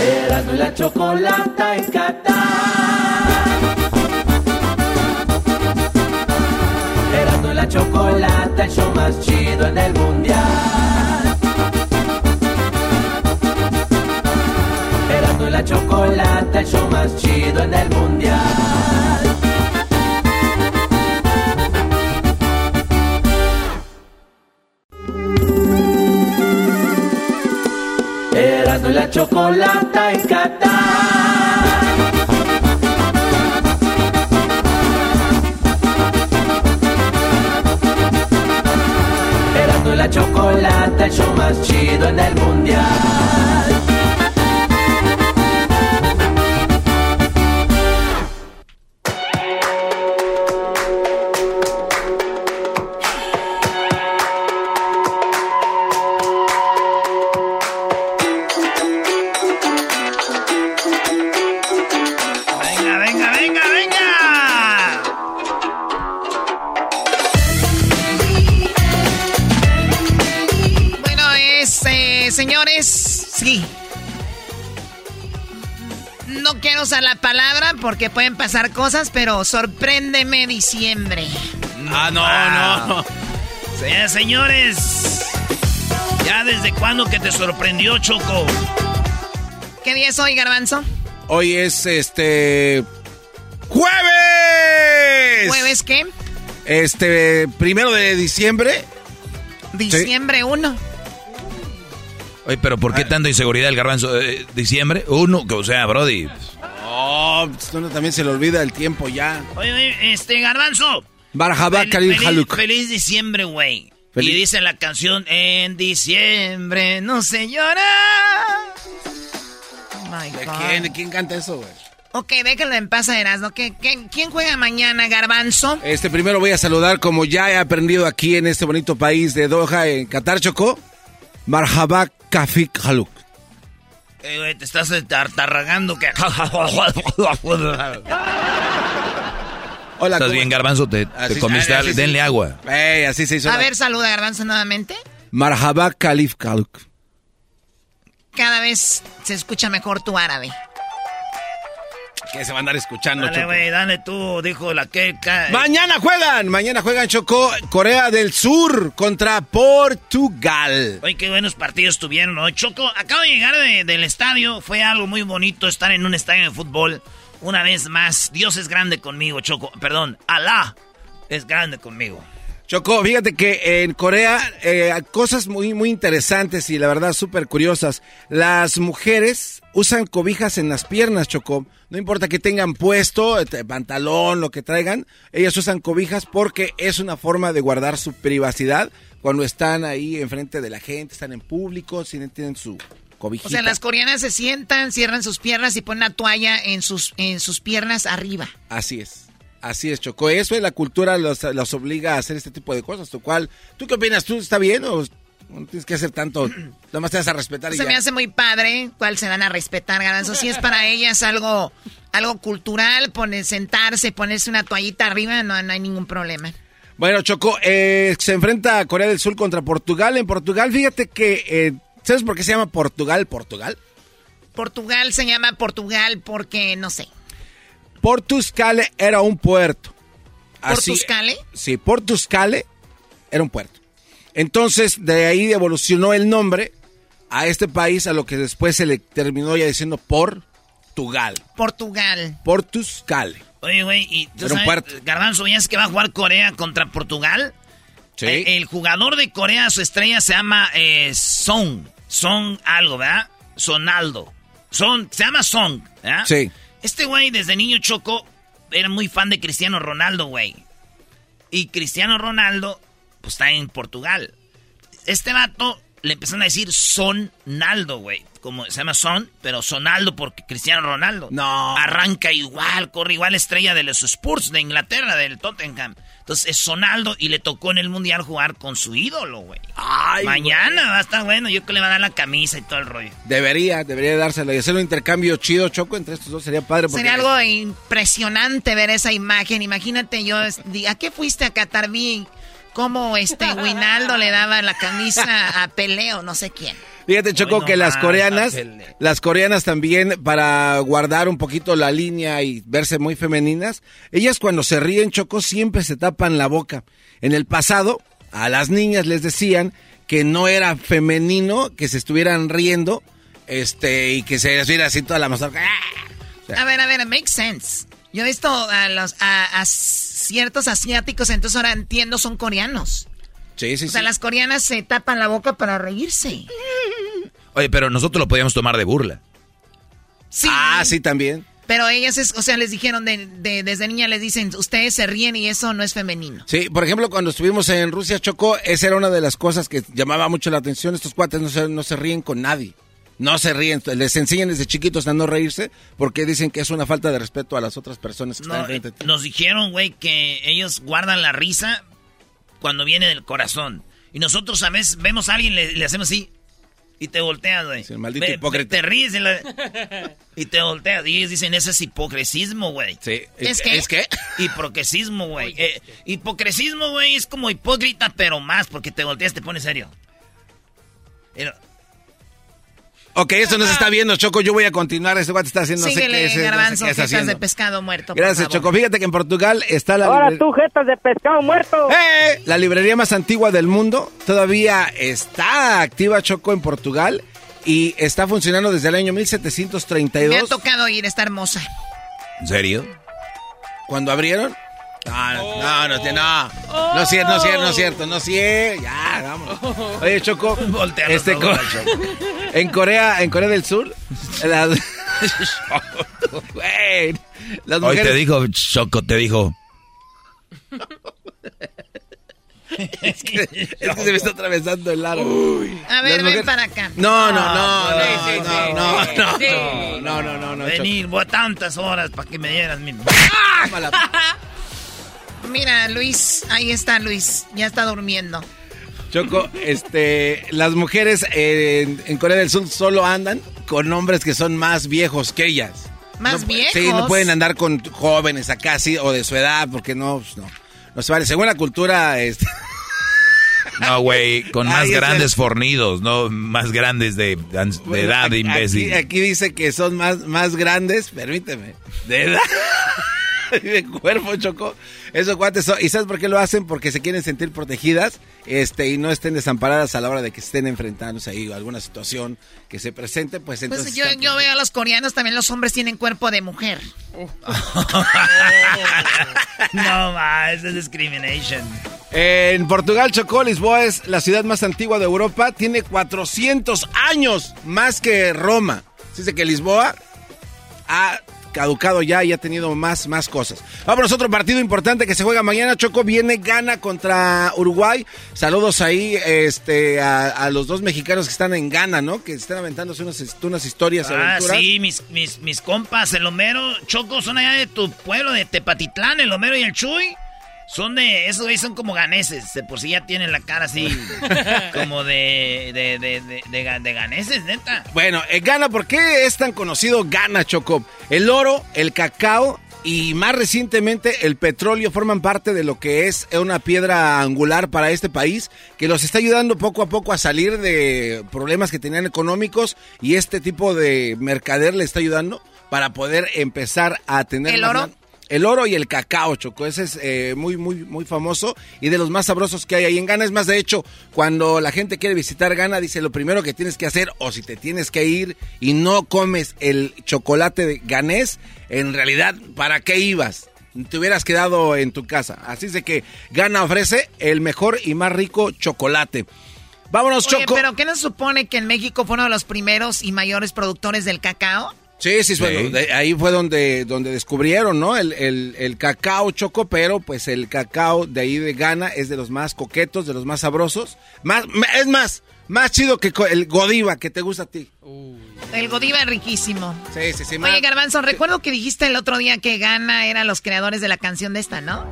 Erasmo y la chocolata en Qatar. Erasmo la chocolata, el show más chido en el mundial. Erasmo y la chocolata, el show más chido en el mundial. Erasmo y la chocolata en Qatar. Erasmo y la chocolata, el show más chido en el mundial. Usar la palabra porque pueden pasar cosas, pero sorpréndeme diciembre. Ah, no, no. Eh, señores, ¿Ya desde cuándo que te sorprendió, Choco? ¿qué día es hoy, Garbanzo? Hoy es este. ¡Jueves! ¿Jueves qué? Este, primero de diciembre. Diciembre 1. Oye, pero ¿por qué tanta inseguridad el garbanzo? Eh, ¿Diciembre? Uno, que o sea, Brody. Oh, uno también se le olvida el tiempo ya. Oye, oye, este, garbanzo. Fel- Karim Haluk. feliz diciembre, güey. Y dice la canción, en diciembre no se llora. Oh my ¿De God. quién? ¿De quién canta eso, güey? Ok, déjalo en paz, Erasmo. ¿Qué, qué, quién juega mañana, Garbanzo? Este, primero voy a saludar, como ya he aprendido aquí en este bonito país de Doha, en Qatar, Chocó. Marhaba Kafik Haluk. Eh, güey, te estás tartarragando que... Hola, ¿Estás ¿cómo- bien, garbanzo? ¿Te, comiste así Denle agua. Ey, así se hizo. A la- ver, saluda, Garbanzo, nuevamente. Marhaba Khalif Haluk. Cada vez se escucha mejor tu árabe. Que se va a andar escuchando, Dale, Choco. güey, dale tú, dijo la que... Mañana juegan, mañana juegan Chocó, Corea del Sur contra Portugal. Oye, qué buenos partidos tuvieron hoy. Choco, acabo de llegar de- del estadio. Fue algo muy bonito estar en un estadio de fútbol. Una vez más, Dios es grande conmigo, Choco. Perdón, Alá es grande conmigo. Choco, fíjate que en Corea eh, cosas muy, muy interesantes y la verdad súper curiosas. Las mujeres usan cobijas en las piernas, Choco. No importa que tengan puesto, este, pantalón, lo que traigan, ellas usan cobijas porque es una forma de guardar su privacidad cuando están ahí enfrente de la gente, están en público, si tienen su cobijita. O sea, las coreanas se sientan, cierran sus piernas y ponen una toalla en sus, en sus piernas arriba. Así es. Así es, Choco. Eso es la cultura, los, los obliga a hacer este tipo de cosas. ¿Tú, cuál, ¿Tú qué opinas? ¿Tú está bien o no tienes que hacer tanto? Nada más te vas a respetar y Se ya. me hace muy padre, cuál se van a respetar, Garbanzo. Si es para ellas algo, algo cultural, poner, sentarse, ponerse una toallita arriba, no, no hay ningún problema. Bueno, Choco, eh, se enfrenta a Corea del Sur contra Portugal. En Portugal, fíjate que... eh, ¿Sabes por qué se llama Portugal? Portugal. Portugal se llama Portugal porque, no sé. Portuscale era un puerto. Así- ¿Portuscale? Sí, Portuscale era un puerto. Entonces, de ahí evolucionó el nombre a este país, a lo que después se le terminó ya diciendo por Portugal. Portugal. Portugal. Oye, güey, y tú Era sabes. Garbanzo, ¿ya es que va a jugar Corea contra Portugal? Sí. El, el jugador de Corea, su estrella se llama eh, Song. Song algo, ¿verdad? Sonaldo. Son, se llama Song, ¿verdad? Sí. Este güey desde niño choco era muy fan de Cristiano Ronaldo, güey. Y Cristiano Ronaldo, pues está en Portugal. Este vato le empezaron a decir Sonaldo, güey. Como se llama Son, pero Sonaldo porque Cristiano Ronaldo. No. Arranca igual, corre igual estrella de los Spurs de Inglaterra, del Tottenham. Entonces es Sonaldo y le tocó en el Mundial jugar con su ídolo, güey. Ay, Mañana va a estar bueno, yo creo que le va a dar la camisa y todo el rollo. Debería, debería dárselo y hacer un intercambio chido, Choco, entre estos dos sería padre. Porque Sería algo impresionante ver esa imagen. Imagínate yo, ¿a qué fuiste a Qatar? Vi cómo este Winaldo le daba la camisa a Peleo, no sé quién. Fíjate, Choco, Hoy no que las coreanas, las coreanas también, para guardar un poquito la línea y verse muy femeninas, ellas cuando se ríen, Choco, siempre se tapan la boca. En el pasado, a las niñas les decían que no era femenino que se estuvieran riendo, este, y que se les viera así toda la mazorca. A ver, a ver, makes sense. Yo he visto a los a, a ciertos asiáticos, entonces ahora entiendo, son coreanos. Sí, sí, O sea, sí. las coreanas se tapan la boca para reírse. Oye, pero nosotros lo podíamos tomar de burla. Sí. Ah, sí, también. Pero ellas, es, o sea, les dijeron de, de- desde niña, les dicen, ustedes se ríen y eso no es femenino. Sí, por ejemplo, cuando estuvimos en Rusia, Choco, esa era una de las cosas que llamaba mucho la atención. Estos cuates no se, no se ríen con nadie. No se ríen. Les enseñan desde chiquitos a no reírse porque dicen que es una falta de respeto a las otras personas que No, están frente a ti. nos dijeron, güey, que ellos guardan la risa cuando viene del corazón. Y nosotros a veces vemos a alguien, le, le hacemos así. Y te volteas, güey. Sí, el maldito hipócrita. Te ríes y, la- y te volteas. Y ellos dicen, ese es hipocresismo, güey. Sí. ¿Es que? ¿Es que? Hipocresismo, güey. Eh, hipocresismo, güey, es como hipócrita, pero más, porque te volteas, te pones serio. Pero- Ok, esto no se está viendo, Choco. Yo voy a continuar. Este cuate está haciendo no sé qué Síguele, es, no sé garbanzo, qué está jetas de haciendo. pescado muerto. por Gracias, favor. Choco. Fíjate que en Portugal está la, Ahora tú, jetas de pescado muerto. ¡Eh! la librería más antigua del mundo. Todavía está activa, Choco, en Portugal. Y está funcionando desde el año Me ha 1732. tocado ir, está hermosa. ¿En serio? ¿Cuando abrieron? No, no, no, no, no, no es cierto, no es cierto, no es cierto, no es cierto, ya, vámonos. Oye, Choco, este, co- en Corea, en Corea del Sur, las, Güey, las Hoy te mujeres, dijo, Choco, te dijo. es que, es que se me está atravesando el aro. A ver, ven mujeres- para acá. No, no, no, no, Sí, no, sí. no, no, Sí. no, no, no, no, no, Choco. Venir, voy a tantas horas para que me dieras mi... Mala- Mira, Luis, ahí está Luis, ya está durmiendo. Choco, este, las mujeres en, en Corea del Sur solo andan con hombres que son más viejos que ellas. ¿Más No viejos? Sí, no pueden andar con jóvenes acá, así, o de su edad, porque no, pues, no, no se vale. Según la cultura, este, No, güey, con más Ay, grandes el- fornidos, no más grandes de, de edad, aquí, imbécil. Aquí, aquí dice que son más, más grandes, permíteme, de edad. de cuerpo, Choco. Esos cuates son, ¿y sabes por qué lo hacen? Porque se quieren sentir protegidas, este, y no estén desamparadas a la hora de que estén enfrentándose ahí a alguna situación que se presente, pues entonces. Pues yo, veo a los coreanos, también los hombres tienen cuerpo de mujer. No, ma, es discrimination. En Portugal, Chocó, Lisboa es la ciudad más antigua de Europa. Tiene 400 años más que Roma. Se dice que Lisboa ha caducado ya y ha tenido más, más cosas. Vámonos, otro partido importante que se juega mañana. Choco viene, gana contra Uruguay. Saludos ahí este, a, a los dos mexicanos que están en Ghana, ¿no? Que están aventándose unas, unas historias, Ah, aventuras. sí, mis, mis, mis compas, el Homero, Choco, son allá de tu pueblo, de Tepatitlán, el Homero y el Chuy. Son de, esos güeyes son como ganeses, de por sí ya tienen la cara así, como de, de, de, de, de ga- de ganeses, neta. Bueno, eh, Ghana, ¿por qué es tan conocido Ghana, Choco? El oro, el cacao y más recientemente el petróleo forman parte de lo que es una piedra angular para este país que los está ayudando poco a poco a salir de problemas que tenían económicos y este tipo de mercader le está ayudando para poder empezar a tener ¿El oro? El oro y el cacao, Choco. Ese es eh, muy, muy, muy famoso y de los más sabrosos que hay ahí en Ghana. Es más, de hecho, cuando la gente quiere visitar Ghana, dice lo primero que tienes que hacer, o si te tienes que ir y no comes el chocolate de ganés, en realidad, ¿para qué ibas? Te hubieras quedado en tu casa. Así es de que Ghana ofrece el mejor y más rico chocolate. Vámonos, Oye, Choco. pero ¿qué nos supone que en México fue uno de los primeros y mayores productores del cacao? Sí, sí, bueno, de- ahí fue donde, donde descubrieron, ¿no? El, el- el cacao choco, pero pues el cacao de ahí de Ghana es de los más coquetos, de los más sabrosos. Más, es más, más chido que el Godiva que te gusta a ti. El Godiva es riquísimo. Sí, sí, sí. más- Oye, Garbanzo, recuerdo que dijiste el otro día que Gana eran los creadores de la canción de esta, ¿no?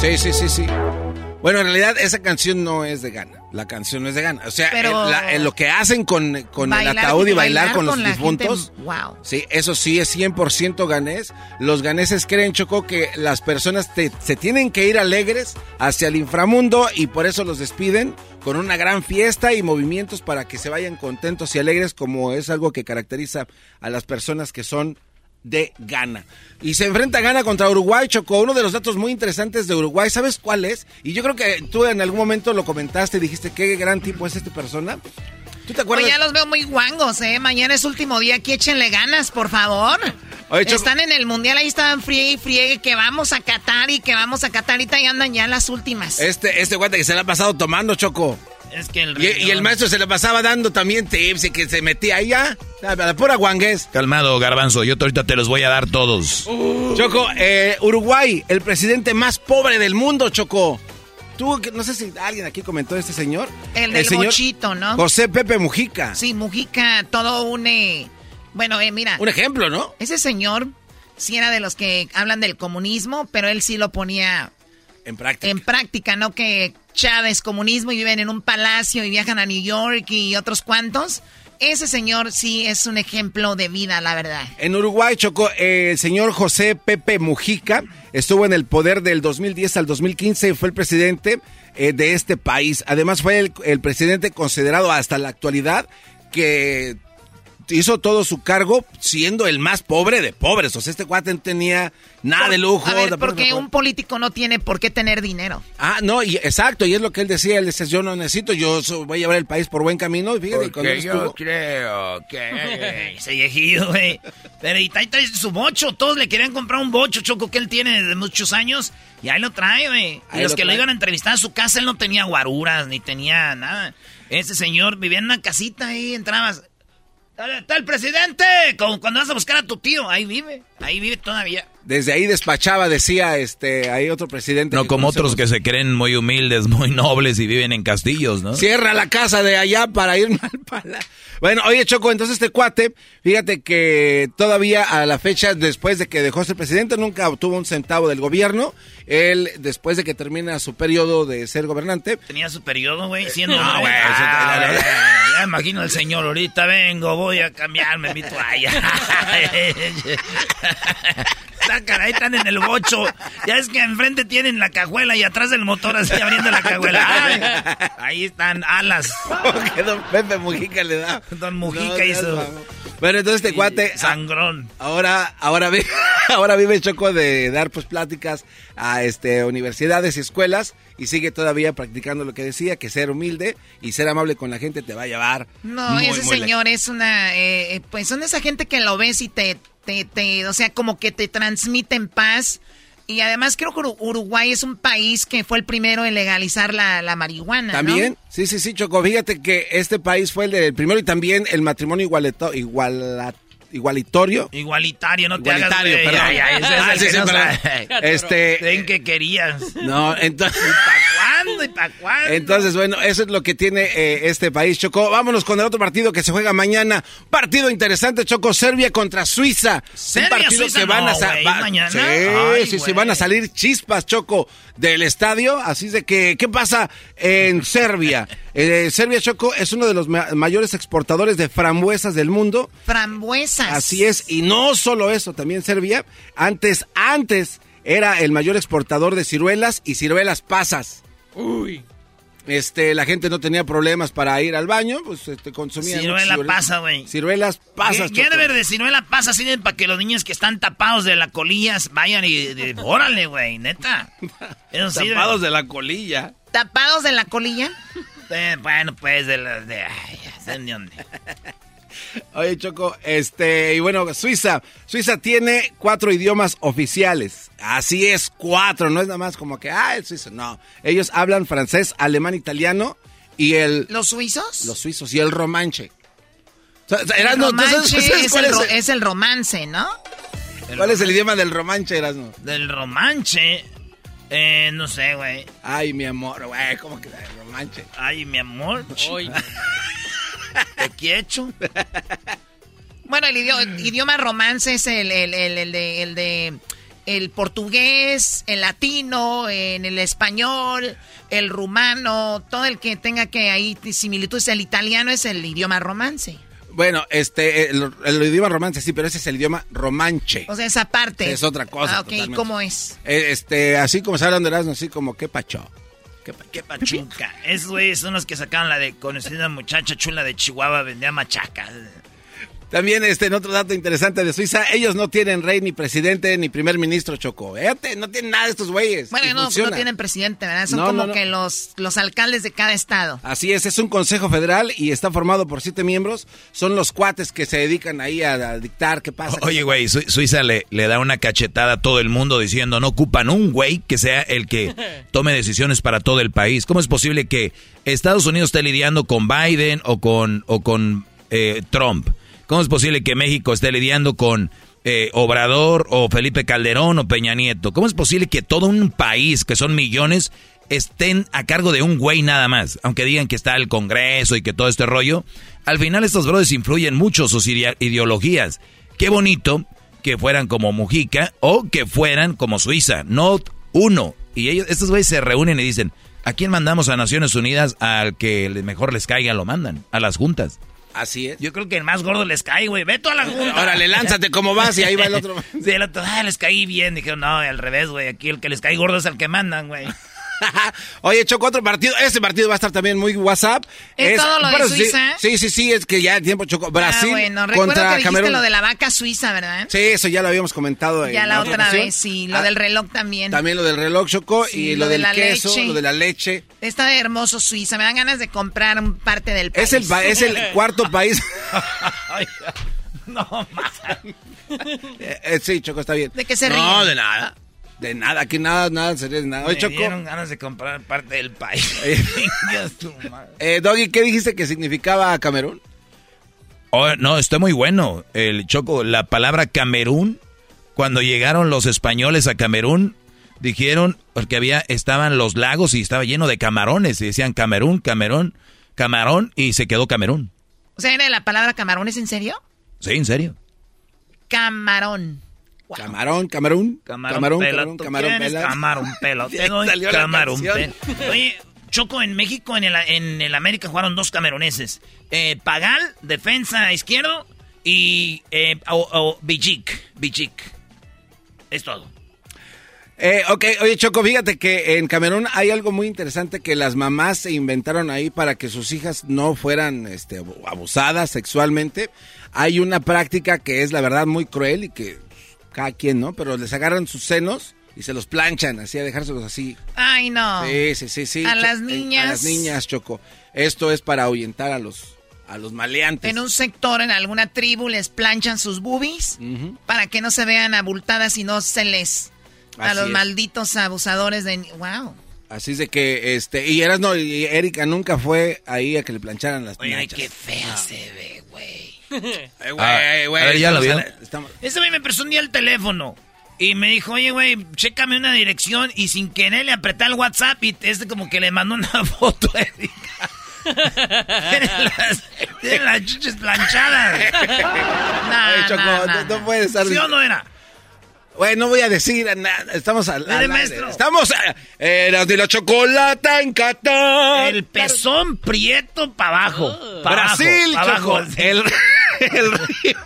Sí, sí, sí, sí. Bueno, en realidad esa canción no es de Ghana. La canción no es de Ghana. O sea, Pero- el- la- el- lo que hacen con, con el ataúd y bailar, bailar con los con difuntos. gente, wow. Sí, eso sí es 100% ganés. Los ganeses creen, Choco, que las personas te- se tienen que ir alegres hacia el inframundo y por eso los despiden con una gran fiesta y movimientos para que se vayan contentos y alegres, como es algo que caracteriza a las personas que son de Ghana. Y se enfrenta Ghana contra Uruguay, Choco. Uno de los datos muy interesantes de Uruguay, ¿sabes cuál es? Y yo creo que tú en algún momento lo comentaste y dijiste, qué gran tipo es esta persona. ¿Tú te acuerdas? Oye, ya los veo muy guangos, ¿eh? Mañana es último día, aquí échenle ganas, por favor. Oye, Están en el mundial, ahí estaban friegue y friegue, que vamos a Qatar y que vamos a Qatar, ahorita ya andan ya las últimas. Este, este guante que se le ha pasado tomando, Choco. Es que el Y, y el maestro se le pasaba dando también tips y que se metía ahí ya. A la pura guangués. Calmado, garbanzo, yo ahorita te los voy a dar todos. Choco, eh, Uruguay, el presidente más pobre del mundo, Choco. Tú, que- no sé si alguien aquí comentó este señor. El del bochito, ¿no? José Pepe Mujica. Sí, Mujica, todo un... eh, Bueno, eh, mira. Un ejemplo, ¿no? Ese señor sí era de los que hablan del comunismo, pero él sí lo ponía En práctica. en práctica, ¿no? Que Chávez, comunismo, y viven en un palacio y viajan a New York y otros cuantos. Ese señor sí es un ejemplo de vida, la verdad. En Uruguay, Choco, eh, el señor José Pepe Mujica estuvo en el poder del 2010 al 2015 y fue el presidente eh, de este país. Además, fue el, el presidente considerado hasta la actualidad que hizo todo su cargo siendo el más pobre de pobres. O sea, este cuate no tenía nada de lujo. A ver, de- porque un político no tiene por qué tener dinero. Ah, no, y, exacto, y es lo que él decía, él decía, yo no necesito, yo voy a llevar el país por buen camino, y fíjate, él estuvo- creo que ese viejillo, güey. Pero y ahí trae su bocho. Todos le querían comprar un bocho, Choco, que él tiene desde muchos años. Y ahí lo trae, güey. Y Ahí los lo que lo iban a entrevistar a su casa, él no tenía guaruras, ni tenía nada. Ese señor vivía en una casita ahí, entrabas. "Está- el presidente, como cuando vas a buscar a tu tío. Ahí vive, ahí vive todavía. Desde ahí despachaba, decía, este, hay otro presidente. No como conocemos. otros que se creen muy humildes, muy nobles y viven en castillos, ¿no? Cierra la casa de allá para irme al palacio. Bueno, oye, Choco, entonces este cuate, fíjate que todavía a la fecha, después de que dejó ser presidente, nunca obtuvo un centavo del gobierno. Él, después de que termina su periodo de ser gobernante, Tenía su periodo, güey, siendo... No, güey, Ah, güey, ya imagino al señor, ahorita vengo, voy a cambiarme mi toalla. Caray, están en el bocho. Ya es que enfrente tienen la cajuela y atrás del motor así abriendo la cajuela. Ay, ahí están alas. que don Pepe Mujica le da. Don Mujica No, hizo... Bueno, entonces este cuate... Sangrón. Ahora, ahora vive, ahora vive Choco de dar pues pláticas a este universidades y escuelas y sigue todavía practicando lo que decía, que ser humilde y ser amable con la gente te va a llevar. No, muy, ese muy señor es una, eh, eh, pues son esa gente que lo ves y te, te, o sea, como que te transmiten paz. Y además creo que Uru- Uruguay es un país que fue el primero en legalizar la, la marihuana. También, sí, sí, sí, Choco. Fíjate que este país fue el del primero y también el matrimonio igualeto, iguala- igualitorio. Igualitario, no te Igualitario, hagas, perdón. Ya, ya, ese es Ah, el sí, que sí, no perdón. Este- Ven que querías. No, entonces... ¿Para cuándo y para cuándo? Entonces, bueno, eso es lo que tiene eh, este país, Choco. Vámonos con el otro partido que se juega mañana. Partido interesante, Choco. Serbia contra Suiza. Serbia, Un partido Suiza, que van a no, sa- güey, va- mañana. Sí, Ay, sí, sí, van a salir chispas, Choco, del estadio. Así de que, ¿qué pasa en Serbia? Eh, Serbia, Choco, es uno de los ma- mayores exportadores de frambuesas del mundo. Frambuesas. Así es, y no solo eso, también Serbia, antes, antes era el mayor exportador de ciruelas y ciruelas pasas. Uy. este, la gente no tenía problemas para ir al baño, pues este, consumían. Ciruela pasa, güey. Ciruelas pasas, ¿Qué, qué debe de ciruela pasa así de para que los niños que están tapados de la colilla vayan y, de- órale, güey, neta. Eso Tapados de la colilla. ¿Tapados de la colilla? Eh, bueno, pues de la de ay, ya sé ni dónde. Oye, Choco, este, y bueno, Suiza. Suiza tiene cuatro idiomas oficiales. Así es, cuatro. No es nada más como que, ah, es suizo. No. Ellos hablan francés, alemán, italiano y el. ¿Los suizos? Los suizos y el romanche. O sea, El Erasmo, ¿tú sabes- romanche sabes es cuál el, ro- es, el, es el romance, ¿no? cuál es el idioma del romanche, Erasmo? Del romanche. Eh, no sé, güey. Ay, mi amor, güey, ¿cómo que el romanche? Ay, mi amor. Te quiero. Bueno, el idioma, idioma romance es el, el- el- el de, el de el portugués, el latino, en el español, el rumano, todo el que tenga que ahí similitudes. El italiano es el idioma romance. Bueno, este, el, el idioma romance sí, pero ese es el idioma romanche. O sea, esa parte. Es otra cosa, Ah, ok, totalmente. ¿cómo es? Eh, Este, así como se hablan de Erasmo, así como, ¿qué pacho? ¿Qué pacho? Qué pachuca. Esos güeyes son los que sacaron la de conocida muchacha chula de Chihuahua, vendía machacas. También, este, en otro dato interesante de Suiza, ellos no tienen rey, ni presidente, ni primer ministro, Choco. Fíjate, no tienen nada de estos güeyes. Bueno, no, no funciona. tienen presidente, ¿verdad? Son No, como no, no. que los, los alcaldes de cada estado. Así es, es un consejo federal y está formado por siete miembros. Son los cuates que se dedican ahí a, a dictar qué pasa. Oye, güey, Su- Suiza le, le da una cachetada a todo el mundo diciendo no ocupan un güey que sea el que tome decisiones para todo el país. ¿Cómo es posible que Estados Unidos esté lidiando con Biden o con, o con eh, Trump? ¿Cómo es posible que México esté lidiando con eh, Obrador o Felipe Calderón o Peña Nieto? ¿Cómo es posible que todo un país, que son millones, estén a cargo de un güey nada más? Aunque digan que está el Congreso y que todo este rollo. Al final estos brothers influyen mucho sus ideologías. Qué bonito que fueran como Mujica o que fueran como Suiza, no uno. Y ellos, estos güeyes se reúnen y dicen, ¿a quién mandamos a Naciones Unidas? Al que mejor les caiga lo mandan, a las juntas. Así es. Yo creo que el más gordo les cae, güey. Ve toda la junta. Órale, lánzate como vas y ahí va el otro. Sí, el otro, ah, les caí bien. Dijeron, no, al revés, güey. Aquí el que les cae gordo es el que mandan, güey. Oye, Choco, otro partido. Este partido va a estar también muy WhatsApp. ¿Es todo lo de Suiza? Sí, sí, sí, es que ya el tiempo Choco. Brasil ah, bueno, recuerdo contra que dijiste Camerún. lo de la vaca suiza, ¿verdad? Sí, eso ya lo habíamos comentado. en ya la otra ocasión. vez, sí. Lo Ah, del reloj también. También lo del reloj, Choco, Sí, y lo lo, de del la queso, leche. lo de la leche. Está hermoso Suiza. Me dan ganas de comprar un parte del país. Es el, pa- es el cuarto país. No, más. Eh, eh, sí, Choco, está bien. ¿De qué se No, ríen? de nada. De nada, aquí nada, nada, sería de nada. Oye, Me Choco, dieron ganas de comprar parte del país. Eh. Dios, tu madre. eh, Doggy, ¿qué dijiste que significaba Camerún? Oh, no, está muy bueno. El Choco, la palabra Camerún, cuando llegaron los españoles a Camerún, dijeron, porque había, estaban los lagos y estaba lleno de camarones, y decían Camerún, Camerún, camarón, y se quedó Camerún. O sea, ¿era la palabra camarón? ¿Es en serio? Sí, en serio. Camarón. Wow. Camarón. Camarón, camarón, camarón, ¿tú camarón, quieres? pela. Camarón pelo. Te doy camarón pelo. Oye, Choco, en México, en el, en el América jugaron dos cameroneses. Eh, Pagal, defensa izquierdo, y eh, o, o. Bichik. Es todo. Eh, ok, oye Choco, fíjate que en Camerún hay algo muy interesante que las mamás se inventaron ahí para que sus hijas no fueran este, abu- abusadas sexualmente. Hay una práctica que es la verdad muy cruel y que cada quien, ¿no? Pero les agarran sus senos y se los planchan, así a dejárselos así. Ay, no. Sí, sí, sí, sí. A Cho- las eh, niñas. A las niñas, Choco. Esto es para ahuyentar a los, a los maleantes. En un sector, en alguna tribu, les planchan sus boobies para que no se vean abultadas y no se les... a Así los es. malditos abusadores de... ¡Wow! Así es de que, este, y eras no, y Erika nunca fue ahí a que le plancharan las Oye, ay, qué fea se ve, güey. Eh, güey, Ah, güey, a ver, ¿ya lo estamos vio? a- estamos- Ese güey me prestó un día el teléfono. Y me dijo, oye, güey, chécame una dirección. Y sin querer le apreté el WhatsApp y este como que le mandó una foto a Erika. tiene, las, las chiches planchadas. No, Oye, Choco, puedes estar... ¿Sí o no era? Güey, no voy a decir nada. Estamos al, al maestro. Estamos... a- Eras de la chocolata en Qatar. El pezón prieto para abajo. Pa' Brasil, abajo, pa' Choco. abajo. El, el río.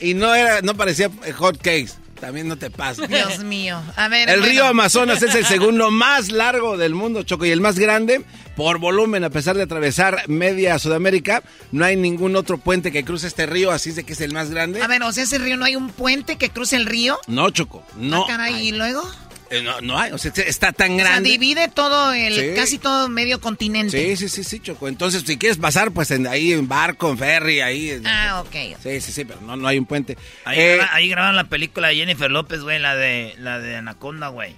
Y no era, no parecía hot cakes. También no te pases. Dios mío. A ver. El bueno. río Amazonas es el segundo más largo del mundo, Choco, y el más grande por volumen, a pesar de atravesar media Sudamérica. No hay ningún otro puente que cruce este río, así es de que es el más grande. A ver, o sea, ese río no hay un puente que cruce el río. No, Choco, no. Ah, caray, ¿y luego? Eh, no, no hay, o sea, está tan O sea, grande. divide todo el, Sí. casi todo medio continente. Sí, sí, sí, sí, Choco. Entonces, si quieres pasar, pues en, ahí en barco, en ferry, ahí. Ah, ok. Sí, sí, sí, pero no, no hay un puente. Ahí, Eh, graba- ahí grabaron la película de Jennifer López, güey, la de, la de Anaconda, güey.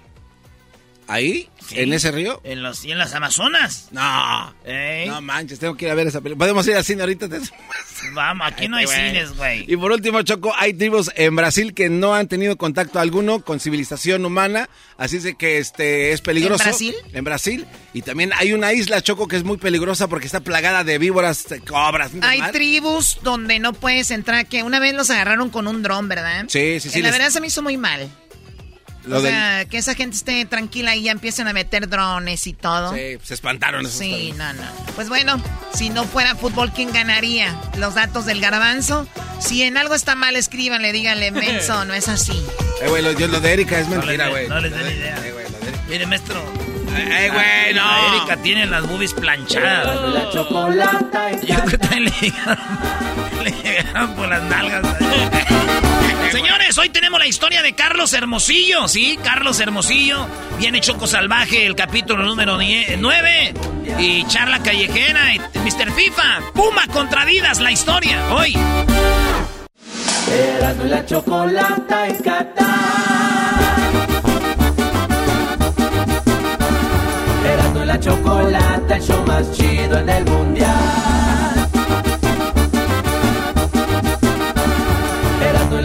¿Ahí? Sí. ¿En ese río? En, los, y en las Amazonas. No. No manches, tengo que ir a ver esa película. Podemos ir al cine ahorita. Vamos, aquí no hay cines, güey. Y por último, Choco, hay tribus en Brasil que no han tenido contacto alguno con civilización humana, así es que este es peligroso. ¿En Brasil? En Brasil. Y también hay una isla, Choco, que es muy peligrosa porque está plagada de víboras, de cobras. ¿no? Hay tribus donde no puedes entrar, que una vez los agarraron con un dron, ¿verdad? Sí, sí, sí, Eh, La les- verdad se me hizo muy mal. Lo o del- sea, que esa gente esté tranquila y ya empiecen a meter drones y todo. Sí, se espantaron esos Sí, no, no. Pues bueno, si no fuera fútbol, ¿quién ganaría? Los datos del garbanzo. Si en algo está mal, escríbanle, díganle, menso, no es así. Eh, güey, lo, yo- lo de Erika es No mentira, güey. no les de- idea. eh, güey, lo de Erika. Mire, maestro. Eh, güey, La no. Erika tiene las boobies planchadas. La chocolata Yo creo que también le llegaron, le llegaron por las nalgas. Señores, hoy tenemos la historia de Carlos Hermosillo, ¿sí? Carlos Hermosillo. Viene Choco Salvaje, el capítulo número 9. Y charla callejera, y Mr. FIFA. Puma contra Adidas, la historia. Hoy. Erasmo y la chocolata en Qatar. Erasmo y la chocolata, el show más chido en el mundial.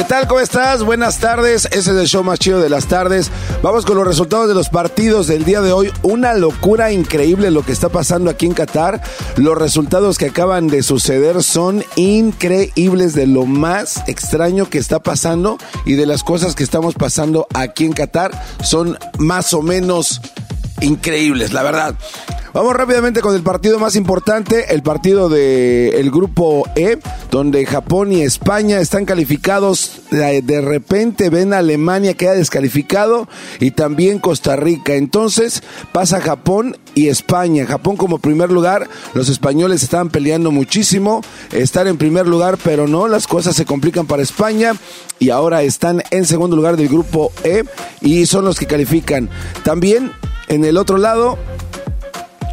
¿Qué tal? ¿Cómo estás? Buenas tardes. Ese es el show más chido de las tardes. Vamos con los resultados de los partidos del día de hoy. Una locura increíble lo que está pasando aquí en Qatar. Los resultados que acaban de suceder son increíbles de lo más extraño que está pasando y de las cosas que estamos pasando aquí en Qatar son más o menos increíbles, la verdad. Vamos rápidamente con el partido más importante, el partido del el grupo E, donde Japón y España están calificados. De repente ven a Alemania que ha descalificado y también Costa Rica. Entonces pasa Japón y España. Japón como primer lugar, los españoles estaban peleando muchísimo, estar en primer lugar, pero no, las cosas se complican para España y ahora están en segundo lugar del grupo E y son los que califican. También en el otro lado,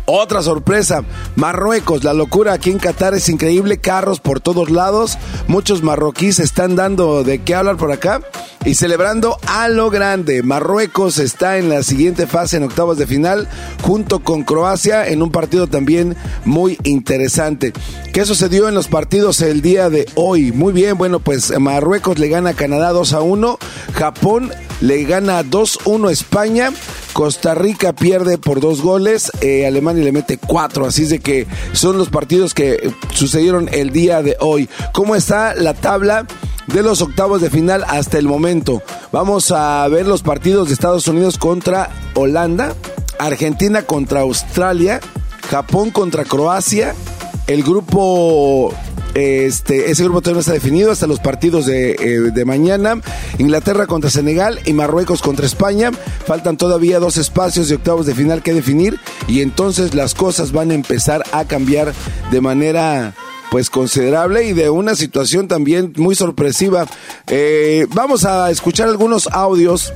otra sorpresa, Marruecos, la locura aquí en Qatar es increíble, carros por todos lados, muchos marroquíes están dando de qué hablar por acá y celebrando a lo grande. Marruecos está en la siguiente fase en octavos de final junto con Croacia en un partido también muy interesante. ¿Qué sucedió en los partidos el día de hoy? Muy bien, bueno, pues Marruecos le gana a Canadá 2 a 1, Japón le gana 2-1 a España. Costa Rica pierde por dos goles, eh, Alemania le mete cuatro, así es de que son los partidos que sucedieron el día de hoy. ¿Cómo está la tabla? de los octavos de final hasta el momento. Vamos a ver los partidos de Estados Unidos contra Holanda, Argentina contra Australia, Japón contra Croacia, el grupo este, ese grupo todavía no está definido hasta los partidos de, eh, de, mañana. Inglaterra contra Senegal y Marruecos contra España. Faltan todavía dos espacios de octavos de final que definir y entonces las cosas van a empezar a cambiar de manera pues considerable y de una situación también muy sorpresiva. Eh, vamos a escuchar algunos audios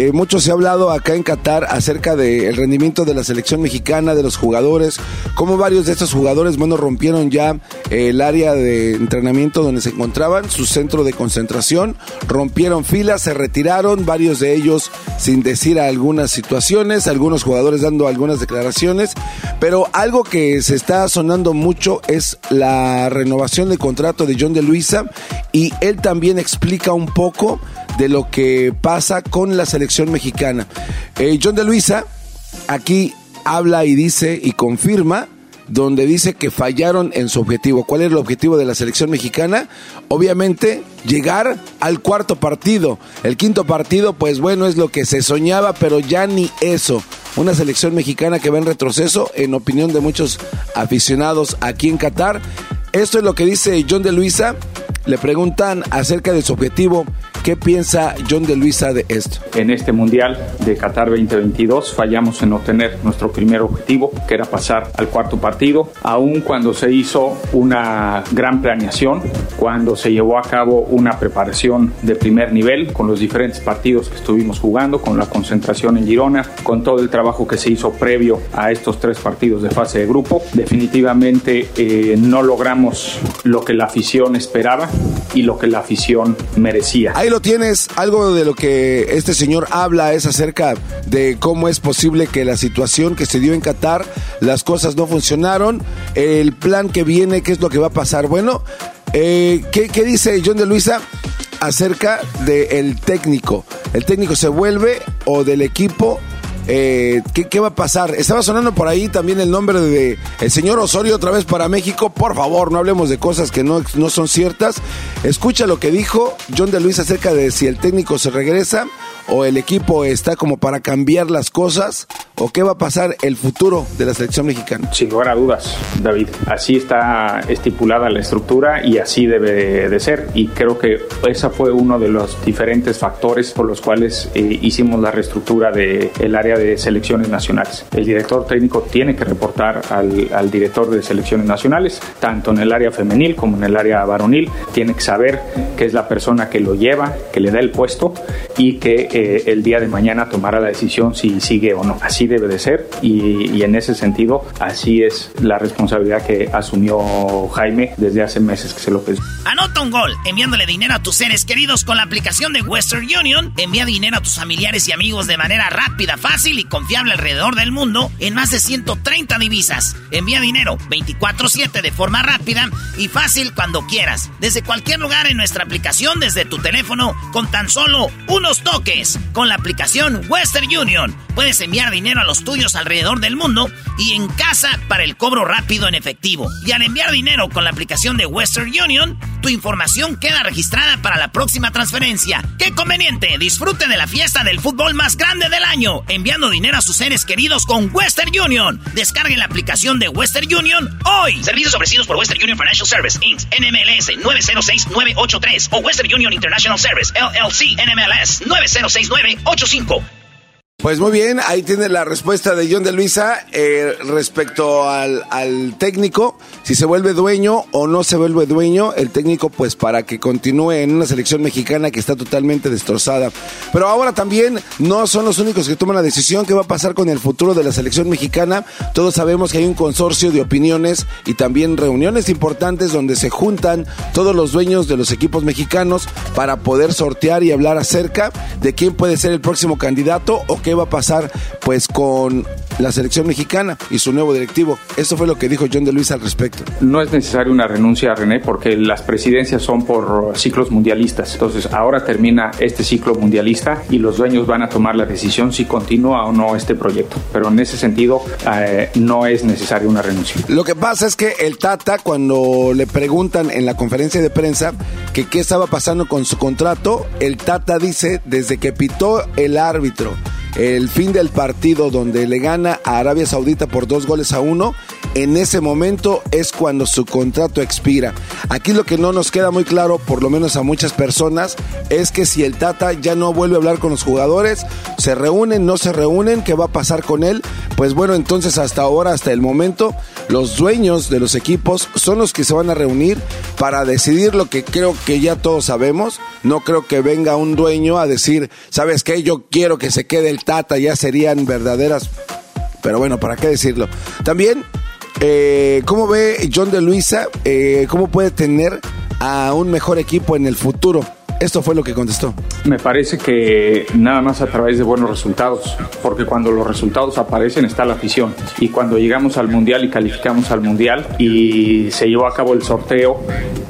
eh, mucho se ha hablado acá en Qatar acerca del rendimiento de la selección mexicana, de los jugadores, como varios de estos jugadores, bueno, rompieron ya el área de entrenamiento donde se encontraban, su centro de concentración, rompieron filas, se retiraron, varios de ellos sin decir algunas situaciones, algunos jugadores dando algunas declaraciones, pero algo que se está sonando mucho es la renovación del contrato de John de Luisa y él también explica un poco de lo que pasa con la selección mexicana. Eh, John de Luisa aquí habla y dice y confirma donde dice que fallaron en su objetivo. ¿Cuál es el objetivo de la selección mexicana? Obviamente llegar al cuarto partido. El quinto partido, pues bueno, es lo que se soñaba, pero ya ni eso. Una selección mexicana que va en retroceso, en opinión de muchos aficionados aquí en Qatar. Esto es lo que dice John de Luisa. Le preguntan acerca de su objetivo ¿Qué piensa John de Luisa de esto? En este Mundial de Qatar 2022 fallamos en obtener nuestro primer objetivo, que era pasar al cuarto partido, aun cuando se hizo una gran planeación, cuando se llevó a cabo una preparación de primer nivel con los diferentes partidos que estuvimos jugando, con la concentración en Girona, con todo el trabajo que se hizo previo a estos tres partidos de fase de grupo. Definitivamente eh, no logramos lo que la afición esperaba y lo que la afición merecía lo tienes, algo de lo que este señor habla es acerca de cómo es posible que la situación que se dio en Qatar, las cosas no funcionaron, el plan que viene, qué es lo que va a pasar. Bueno, eh, ¿qué, dice John de Luisa acerca del técnico? ¿El técnico se vuelve o del equipo eh, ¿qué, va a pasar? Estaba sonando por ahí también el nombre de el señor Osorio otra vez para México. Por favor, no hablemos de cosas que no, no son ciertas. Escucha lo que dijo John de Luis acerca de si el técnico se regresa o el equipo está como para cambiar las cosas o qué va a pasar el futuro de la selección mexicana? Sin lugar a dudas, David. Así está estipulada la estructura y así debe de ser. Y creo que ese fue uno de los diferentes factores por los cuales eh, hicimos la reestructura del el área de selecciones nacionales. El director técnico tiene que reportar al, al director de selecciones nacionales, tanto en el área femenil como en el área varonil. Tiene que saber que es la persona que lo lleva, que le da el puesto y que eh, el día de mañana tomará la decisión si sigue o no. Así debe de ser y, en ese sentido así es la responsabilidad que asumió Jaime desde hace meses que se lo pidió. Anota un gol enviándole dinero a tus seres queridos con la aplicación de Western Union. Envía dinero a tus familiares y amigos de manera rápida, fácil y confiable alrededor del mundo en más de 130 divisas. Envía dinero 24/7 de forma rápida y fácil cuando quieras, desde cualquier lugar en nuestra aplicación desde tu teléfono con tan solo unos toques. Con la aplicación Western Union puedes enviar dinero a los tuyos alrededor del mundo y en casa para el cobro rápido en efectivo. Y al enviar dinero con la aplicación de Western Union, tu información queda registrada para la próxima transferencia. ¡Qué conveniente! Disfrute de la fiesta del fútbol más grande del año. Enviando dinero a sus seres queridos con Western Union. Descarguen la aplicación de Western Union hoy. Servicios ofrecidos por Western Union Financial Service, Inc., NMLS 906983 o Western Union International Service, LLC, NMLS 906985. Pues muy bien, ahí tiene la respuesta de John de Luisa eh, respecto al, al, técnico, si se vuelve dueño o no se vuelve dueño, el técnico pues para que continúe en una selección mexicana que está totalmente destrozada. Pero ahora también no son los únicos que toman la decisión, qué va a pasar con el futuro de la selección mexicana. Todos sabemos que hay un consorcio de opiniones y también reuniones importantes donde se juntan todos los dueños de los equipos mexicanos para poder sortear y hablar acerca de quién puede ser el próximo candidato o qué va a pasar pues con la selección mexicana y su nuevo directivo. Esto fue lo que dijo John de Luis al respecto. No es necesaria una renuncia, René, porque las presidencias son por ciclos mundialistas. Entonces ahora termina este ciclo mundialista y los dueños van a tomar la decisión si continúa o no este proyecto. Pero en ese sentido eh, no es necesaria una renuncia. Lo que pasa es que el Tata cuando le preguntan en la conferencia de prensa que qué estaba pasando con su contrato, el Tata dice desde que pitó el árbitro el fin del partido donde le gana a Arabia Saudita por dos goles a uno, en ese momento es cuando su contrato expira. Aquí lo que no nos queda muy claro, por lo menos a muchas personas, es que si el Tata ya no vuelve a hablar con los jugadores, se reúnen, no se reúnen, ¿qué va a pasar con él? Pues bueno, entonces hasta ahora, hasta el momento, los dueños de los equipos son los que se van a reunir para decidir lo que creo que ya todos sabemos. No creo que venga un dueño a decir, ¿sabes qué? Yo quiero que se quede el Tata, ya serían verdaderas... Pero bueno, ¿para qué decirlo? También eh, ¿Cómo ve John de Luisa? Eh, ¿Cómo puede tener a un mejor equipo en el futuro? Esto fue lo que contestó. Me parece que nada más a través de buenos resultados, porque cuando los resultados aparecen está la afición. Y cuando llegamos al Mundial y calificamos al Mundial y se llevó a cabo el sorteo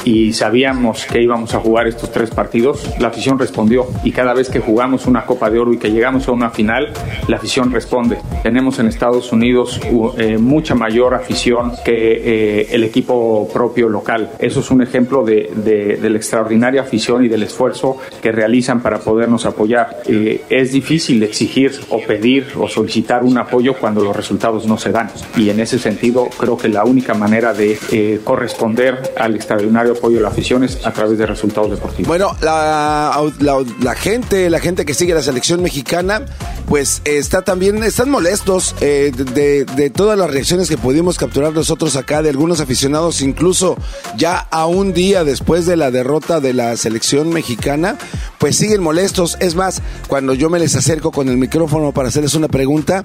y sabíamos que íbamos a jugar estos tres partidos, la afición respondió. Y cada vez que jugamos una Copa de Oro y que llegamos a una final, la afición responde. Tenemos en Estados Unidos eh, mucha mayor afición que eh, el equipo propio local. Eso es un ejemplo de, de, de la extraordinaria afición y del esfuerzo esfuerzo que realizan para podernos apoyar. Eh, es difícil exigir o pedir o solicitar un apoyo cuando los resultados no se dan. Y en ese sentido creo que la única manera de eh, corresponder al extraordinario apoyo de la afición es a través de resultados deportivos. Bueno, la, la, la gente, la gente que sigue la selección mexicana, pues está también, están molestos eh, de, de todas las reacciones que pudimos capturar nosotros acá, de algunos aficionados, incluso ya a un día después de la derrota de la selección mexicana pues siguen molestos. Es más, cuando yo me les acerco con el micrófono para hacerles una pregunta,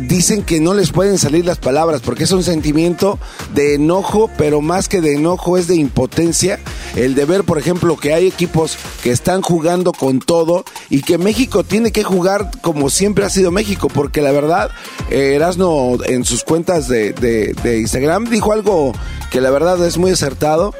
dicen que no les pueden salir las palabras porque es un sentimiento de enojo, pero más que de enojo es de impotencia. El de ver, por ejemplo, que hay equipos que están jugando con todo y que México tiene que jugar como siempre ha sido México, porque la verdad, eh, Erasno en sus cuentas de, de Instagram dijo algo que la verdad es muy acertado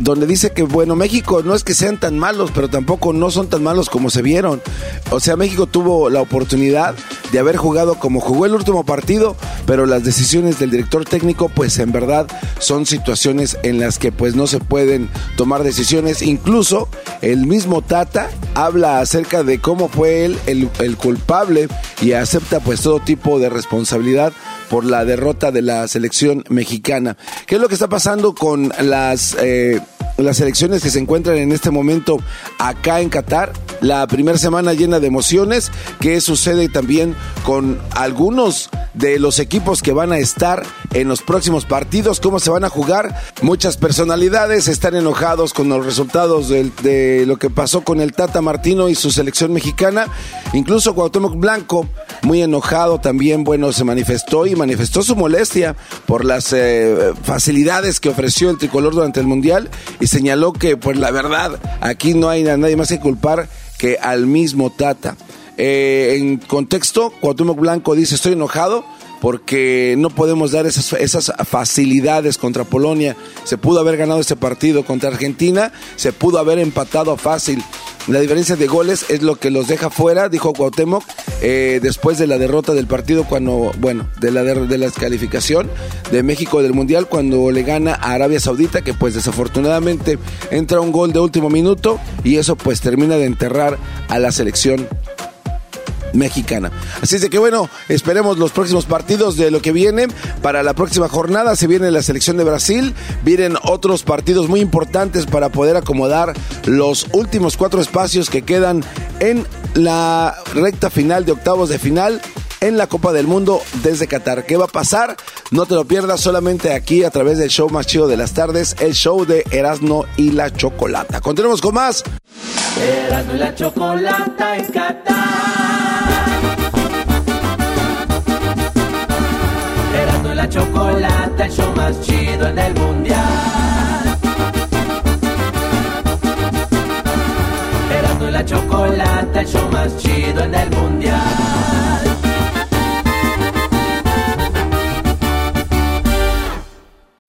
donde dice que, bueno, México no es que sean tan malos, pero tampoco no son tan malos como se vieron. O sea, México tuvo la oportunidad de haber jugado como jugó el último partido, pero las decisiones del director técnico, pues en verdad son situaciones en las que pues no se pueden tomar decisiones. Incluso el mismo Tata habla acerca de cómo fue él el, el culpable y acepta pues todo tipo de responsabilidad por la derrota de la selección mexicana. ¿Qué es lo que está pasando con las, eh, las selecciones que se encuentran en este momento acá en Qatar? La primera semana llena de emociones. ¿Qué sucede también con algunos de los equipos que van a estar en los próximos partidos? ¿Cómo se van a jugar? Muchas personalidades están enojados con los resultados de, lo que pasó con el Tata Martino y su selección mexicana. Incluso Cuauhtémoc Blanco, muy enojado también, bueno, se manifestó y manifestó su molestia por las eh, facilidades que ofreció el tricolor durante el Mundial y señaló que, pues la verdad, aquí no hay a nadie más que culpar que al mismo Tata. Eh, en contexto, Cuauhtémoc Blanco dice, estoy enojado porque no podemos dar esas, facilidades contra Polonia. Se pudo haber ganado este partido contra Argentina, se pudo haber empatado fácil. La diferencia de goles es lo que los deja fuera, dijo Cuauhtémoc, eh, después de la derrota del partido, cuando, bueno, de la, de la descalificación de México del Mundial, cuando le gana a Arabia Saudita, que pues desafortunadamente entra un gol de último minuto y eso pues termina de enterrar a la selección mexicana. Así es de que bueno, esperemos los próximos partidos de lo que viene. Para la próxima jornada se viene la selección de Brasil, vienen otros partidos muy importantes para poder acomodar los últimos cuatro espacios que quedan en la recta final de octavos de final en la Copa del Mundo desde Qatar. ¿Qué va a pasar? No te lo pierdas solamente aquí a través del show más chido de las tardes, el show de Erasmo y la Chocolata. Continuemos con más. Erasmo y la Chocolata en Qatar. Chocolata, el show más chido en el mundial. Erasmo y la Chocolata, el show más chido en el mundial.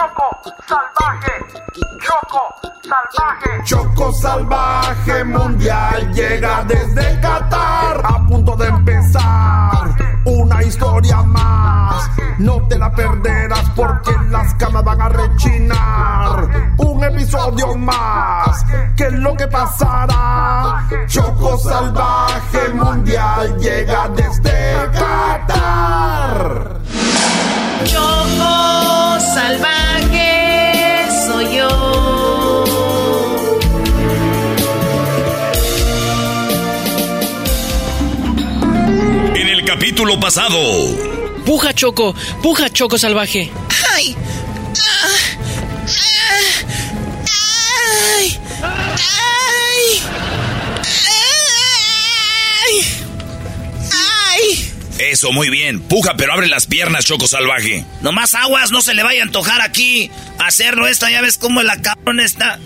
Salvaje, Choco salvaje. Choco salvaje mundial llega desde Qatar. A punto de empezar una historia más. No te la perderás porque las camas van a rechinar. Un episodio más. ¿Qué es lo que pasará? Choco salvaje mundial llega desde Qatar. Choco salvaje soy yo. Capítulo pasado. Puja Choco, puja Choco salvaje. ¡Ay! ¡Ah! ¡Ay! ¡Ay! ¡Ay! Eso, muy bien. Puja, pero abre las piernas, Choco Salvaje. Nomás aguas, no se le vaya a antojar aquí hacerlo esta. Ya ves cómo la cabrón está.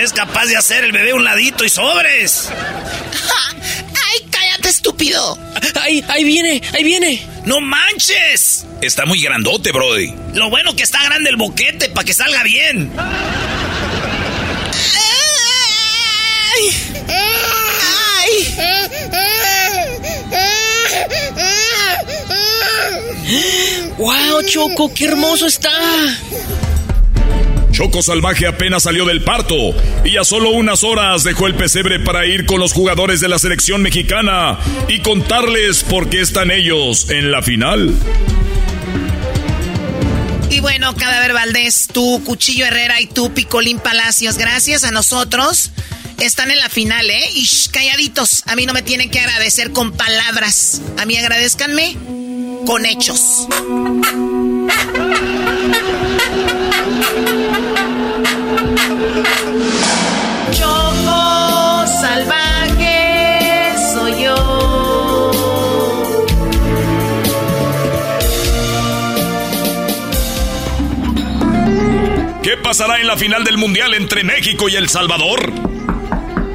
Es capaz de hacer el bebé un ladito y sobres. ¡Ay, estúpido! ¡Ahí, ahí viene, ahí viene! ¡No manches! Está muy grandote, Brody. Lo bueno que está grande el boquete para que salga bien. ¡Wow, Choco, qué hermoso está! Choco Salvaje apenas salió del parto y a solo unas horas dejó el pesebre para ir con los jugadores de la selección mexicana y contarles por qué están ellos en la final. Y bueno, Cadáver Valdés, tú, Cuchillo Herrera y tú, Picolín Palacios, gracias a nosotros. Están en la final, ¿eh? Y shh, calladitos. A mí no me tienen que agradecer con palabras. A mí agradezcanme con hechos. Pasará en la final del Mundial entre México y El Salvador?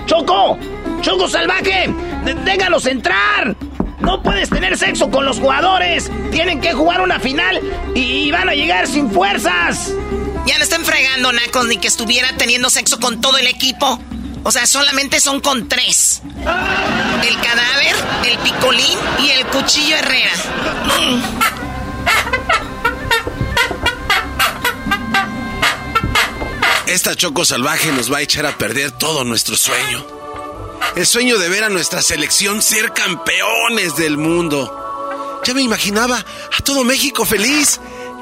¡Choco! ¡Choco salvaje! D- ¡Déjalos entrar! No puedes tener sexo con los jugadores. Tienen que jugar una final y van a llegar sin fuerzas. Ya no estén fregando, Nacos, ni que estuviera teniendo sexo con todo el equipo. O sea, solamente son con tres. El cadáver, el picolín y el cuchillo Herrera. Esta Choco Salvaje nos va a echar a perder todo nuestro sueño. El sueño de ver a nuestra selección ser campeones del mundo. Ya me imaginaba a todo México feliz,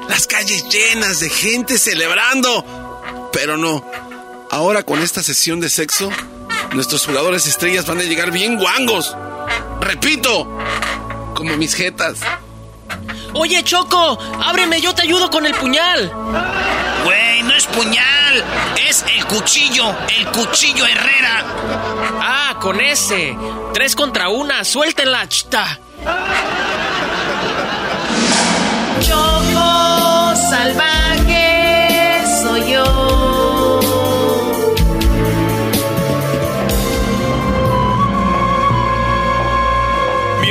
las calles llenas de gente celebrando. Pero no, ahora con esta sesión de sexo Nuestros jugadores estrellas van a llegar bien guangos. Repito, como mis jetas. Oye, Choco, ábreme, yo te ayudo con el puñal. Güey, no es puñal, es el cuchillo, el cuchillo Herrera. Ah, con ese. Tres contra una, suéltenla, chita. Choco salvaje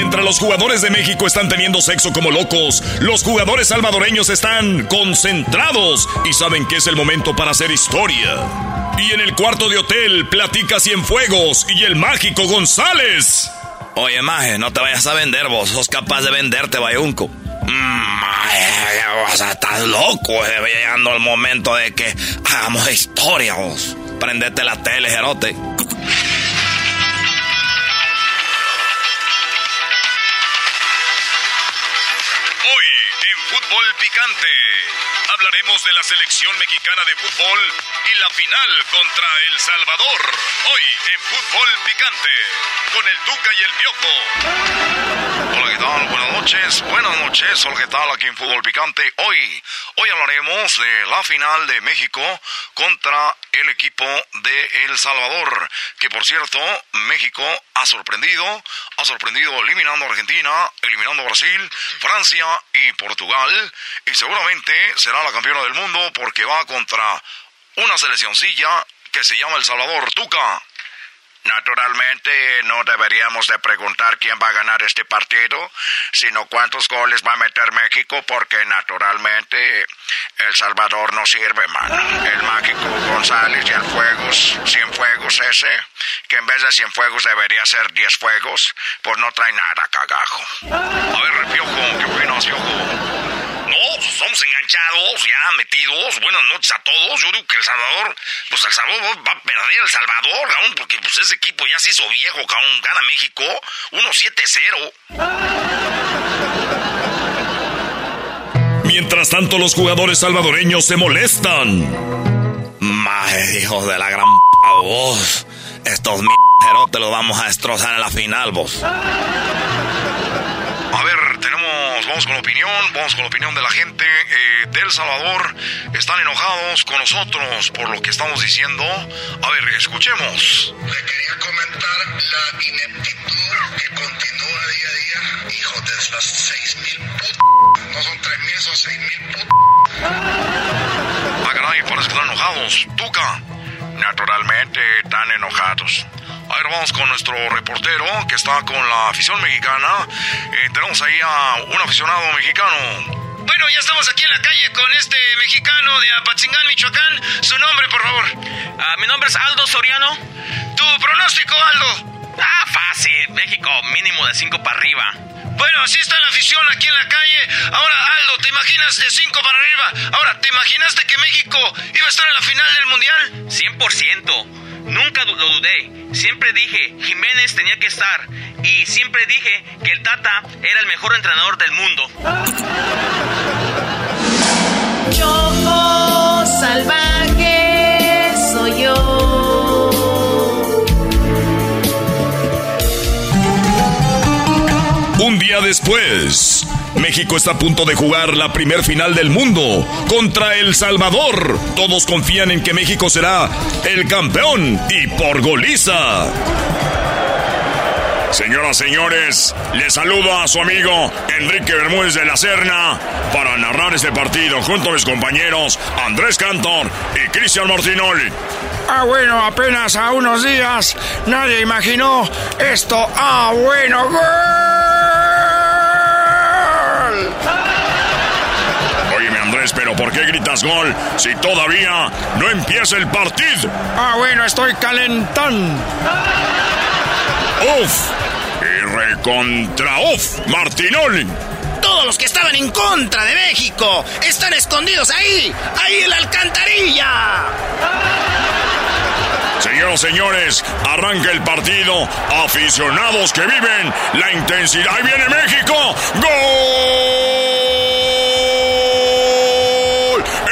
Mientras los jugadores de México están teniendo sexo como locos, los jugadores salvadoreños están concentrados y saben que es el momento para hacer historia. Y en el cuarto de hotel platica Cienfuegos y el mágico González. Oye, Maje, no te vayas a vender vos, sos capaz de venderte, Bayunco. Mm, sea, estás loco, eh, llegando el momento de que hagamos historia, vos. Prendete la tele, Jerote. Picante hablaremos de la selección mexicana de fútbol y la final contra El Salvador. Hoy en Fútbol Picante con el Duca y el Piojo. Hola, ¿qué tal? Buenas noches. Buenas noches. Hola, ¿qué tal? Aquí en Fútbol Picante. Hoy, hoy hablaremos de la final de México contra el equipo de El Salvador. Que por cierto, México ha sorprendido. Ha sorprendido eliminando a Argentina, eliminando a Brasil, Francia y Portugal. Y seguramente será la campeona del mundo porque va contra una seleccioncilla que se llama El Salvador. Tuca. Naturalmente no deberíamos de preguntar quién va a ganar este partido, sino cuántos goles va a meter México, porque naturalmente El Salvador no sirve, mano. El mágico González y el Fuegos, Cienfuegos ese, que en vez de Cienfuegos debería ser Diez Fuegos, pues no trae nada, cagajo. A ver. Pues somos enganchados, ya metidos. Buenas noches a todos. Yo digo que El Salvador, pues El Salvador va a perder El Salvador, cabrón, porque pues ese equipo ya se hizo viejo, cabrón. Gana México 1-7-0. Mientras tanto, los jugadores salvadoreños se molestan. Maje, hijos de la gran p vos. Estos m te los vamos a destrozar en la final, vos. Tenemos, vamos con la opinión, vamos con la opinión de la gente eh, de El Salvador. Están enojados con nosotros por lo que estamos diciendo. A ver, escuchemos. Le quería comentar la ineptitud que continúa día a día. Hijo de las seis mil put... No son tres mil, son seis mil put... Ah, caray, parece que están enojados. Tuca. Naturalmente están enojados. A ver, vamos con nuestro reportero que está con la afición mexicana. Eh, tenemos ahí a un aficionado mexicano. Bueno, ya estamos aquí en la calle con este mexicano de Apatzingán, Michoacán. Su nombre, por favor. Ah, mi nombre es Aldo Soriano. ¿Tu pronóstico, Aldo? Ah, fácil. México mínimo de 5 para arriba. Bueno, así está la afición aquí en la calle. Ahora, Aldo, ¿te imaginas de 5 para arriba? Ahora, ¿te imaginaste que México iba a estar en la final del Mundial? 100%. Nunca lo dudé. Siempre dije, Jiménez tenía que estar. Y siempre dije que el Tata era el mejor entrenador del mundo. Choco salvaje día después, México está a punto de jugar la primer final del mundo contra El Salvador. Todos confían en que México será el campeón y por goliza. Señoras, señores, les saludo a su amigo Enrique Bermúdez de la Serna para narrar este partido junto a mis compañeros Andrés Cantor y Cristian Martinoli. Ah, bueno, apenas a unos días nadie imaginó esto. Ah, bueno, gol. Óyeme Andrés, pero ¿por qué gritas gol si todavía no empieza el partido? Ah, bueno, estoy calentando. Uf, y recontra uf, Martinoli. Todos los que estaban en contra de México están escondidos ahí, ahí en la alcantarilla. Señoras, señores, arranca el partido. Aficionados que viven la intensidad. Ahí viene México. ¡Gol!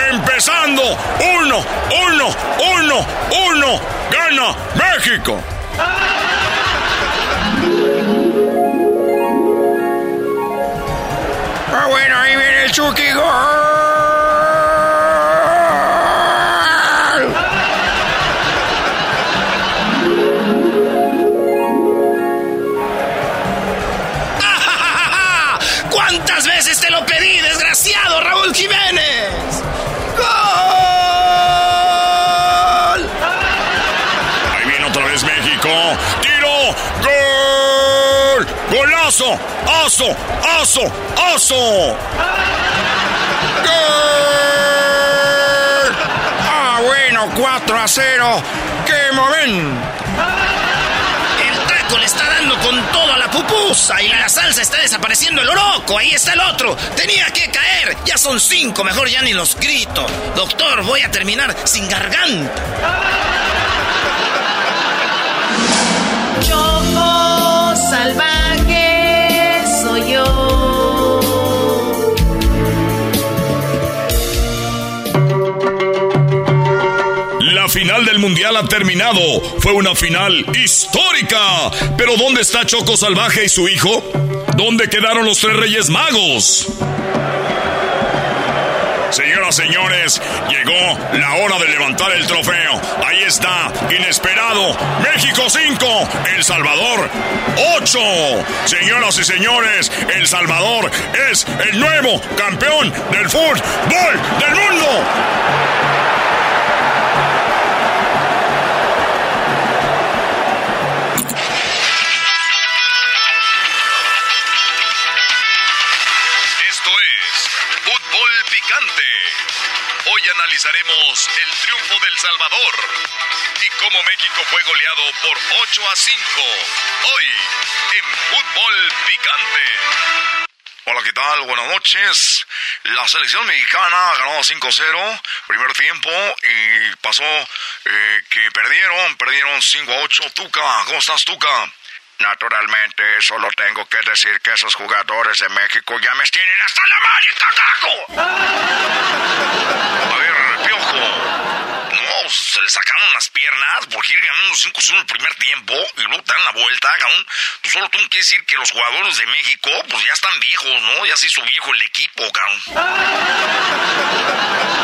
Empezando. Uno, uno, uno, uno. Gana México. Chucky. ¿Cuántas veces te lo pedí, desgraciado Raúl Jiménez? ¡Gol! Ahí viene otra vez México. Tiro. Gol. Golazo. Aso. Aso. Aso. Ah, bueno, 4 a 0. ¡Qué momento! El taco le está dando con todo a la pupusa y la salsa está desapareciendo el oroco. Ahí está el otro. Tenía que caer. Ya son cinco. Mejor ya ni los grito. Doctor, voy a terminar sin garganta. Choco salvaje La final del mundial ha terminado. Fue una final histórica. Pero ¿dónde está Choco Salvaje y su hijo? ¿Dónde quedaron los tres reyes magos? Señoras, señores, llegó la hora de levantar el trofeo. Ahí está, inesperado. México 5, El Salvador 8. Señoras y señores, El Salvador es el nuevo campeón del fútbol del mundo. Analizaremos el triunfo del Salvador y cómo México fue goleado por 8 a 5. Hoy en Fútbol Picante. Hola, ¿qué tal? Buenas noches. La selección mexicana ganó 5-0 primer tiempo y pasó eh, que perdieron, perdieron 5 a 8. Tuca, ¿cómo estás, Tuca? Naturalmente, solo tengo que decir que esos jugadores de México ya me tienen hasta la madre, carajo. A ver, Piojo. No, se le sacaron las piernas porque ir ganando 5-0 el primer tiempo y luego dan la vuelta, cabrón. Tú solo tengo que decir que los jugadores de México, pues ya están viejos, ¿no? Ya se hizo viejo el equipo, cabrón.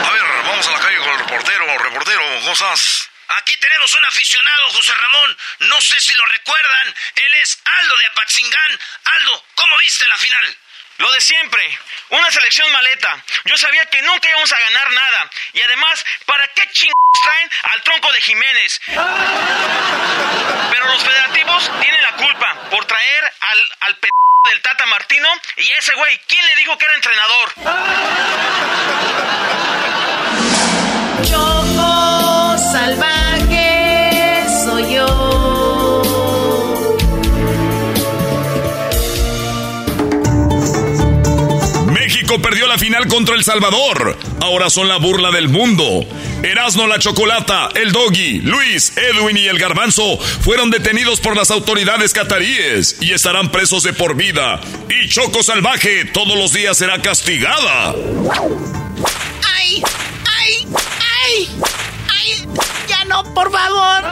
A ver, vamos a la calle con el reportero. Reportero, ¿cómo estás? Aquí tenemos un aficionado, José Ramón. No sé si lo recuerdan. Él es Aldo de Apatzingán. Aldo, ¿cómo viste la final? Lo de siempre, una selección maleta. Yo sabía que nunca íbamos a ganar nada. Y además, ¿para qué ching traen al tronco de Jiménez? Pero los federativos tienen la culpa por traer al, al p del Tata Martino y ese güey, ¿quién le dijo que era entrenador? Choco salvaje soy yo. México perdió la final contra El Salvador. Ahora son la burla del mundo. Erasmo la Chocolata, el Doggy, Luis, Edwin y el Garbanzo fueron detenidos por las autoridades cataríes y estarán presos de por vida. Y Choco Salvaje todos los días será castigada. ¡Ay! ¡Ay! ¡Ay! ¡Ay! ¡Ya no, por favor!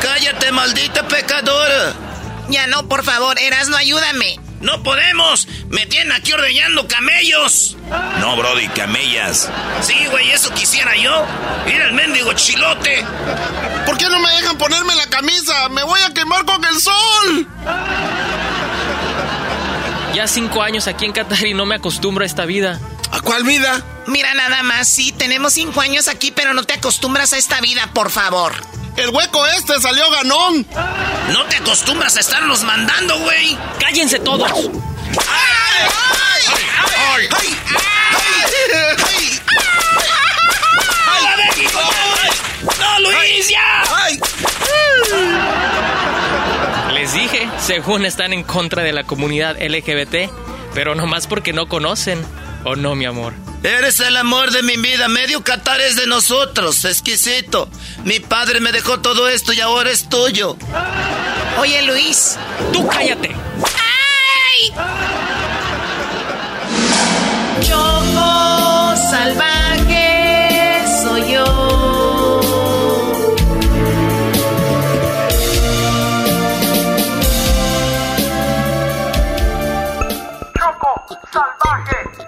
Cállate, maldita pecadora. Ya no, por favor, Erasno, ayúdame. No podemos. Me tienen aquí ordeñando camellos. No, Brody, camellas. Sí, güey, eso quisiera yo. Mira el mendigo chilote. ¿Por qué no me dejan ponerme la camisa? ¡Me voy a quemar con el sol! Ya cinco años aquí en Qatar y no me acostumbro a esta vida. ¿A cuál vida? Mira nada más, sí, tenemos cinco años aquí, pero no te acostumbras a esta vida, por favor. El hueco este salió ganón. No te acostumbras a estarnos mandando, güey. ¡Cállense todos! ¡Ay! ¡Ay! ¡Ay! ¡Ay! ¡Ay! México! ¡No, Luis, ya! ¡Ay! Les dije, según están en contra de la comunidad LGBT, pero nomás porque no conocen. ¿O no, mi amor? Eres el amor de mi vida. Medio Qatar es de nosotros. Exquisito. Mi padre me dejó todo esto y ahora es tuyo. Oye, Luis. Tú cállate. ¡Ay! Choco salvaje soy yo. Choco salvaje.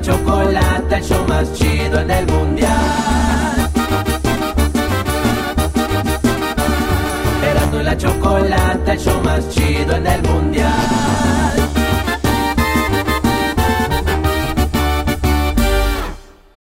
La chocolata, el show más chido en el mundial. Erasmo y la chocolata, el show más chido en el mundial.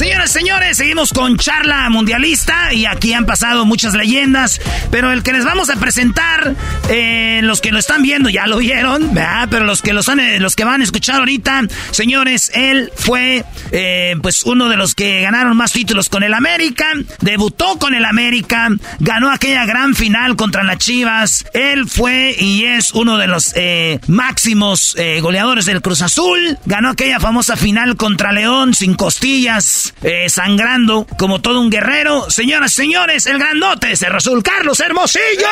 Señoras y señores, seguimos con charla mundialista y aquí han pasado muchas leyendas, pero el que les vamos a presentar, eh, los que lo están viendo ya lo vieron, pero los que los, han, eh, los que van a escuchar ahorita, señores, él fue eh, pues uno de los que ganaron más títulos con el América, debutó con el América, ganó aquella gran final contra las Chivas, él fue y es uno de los eh, máximos eh, goleadores del Cruz Azul, ganó aquella famosa final contra León sin costillas, eh, sangrando como todo un guerrero. Señoras y señores, el grandote Cerro Azul, Carlos Hermosillo.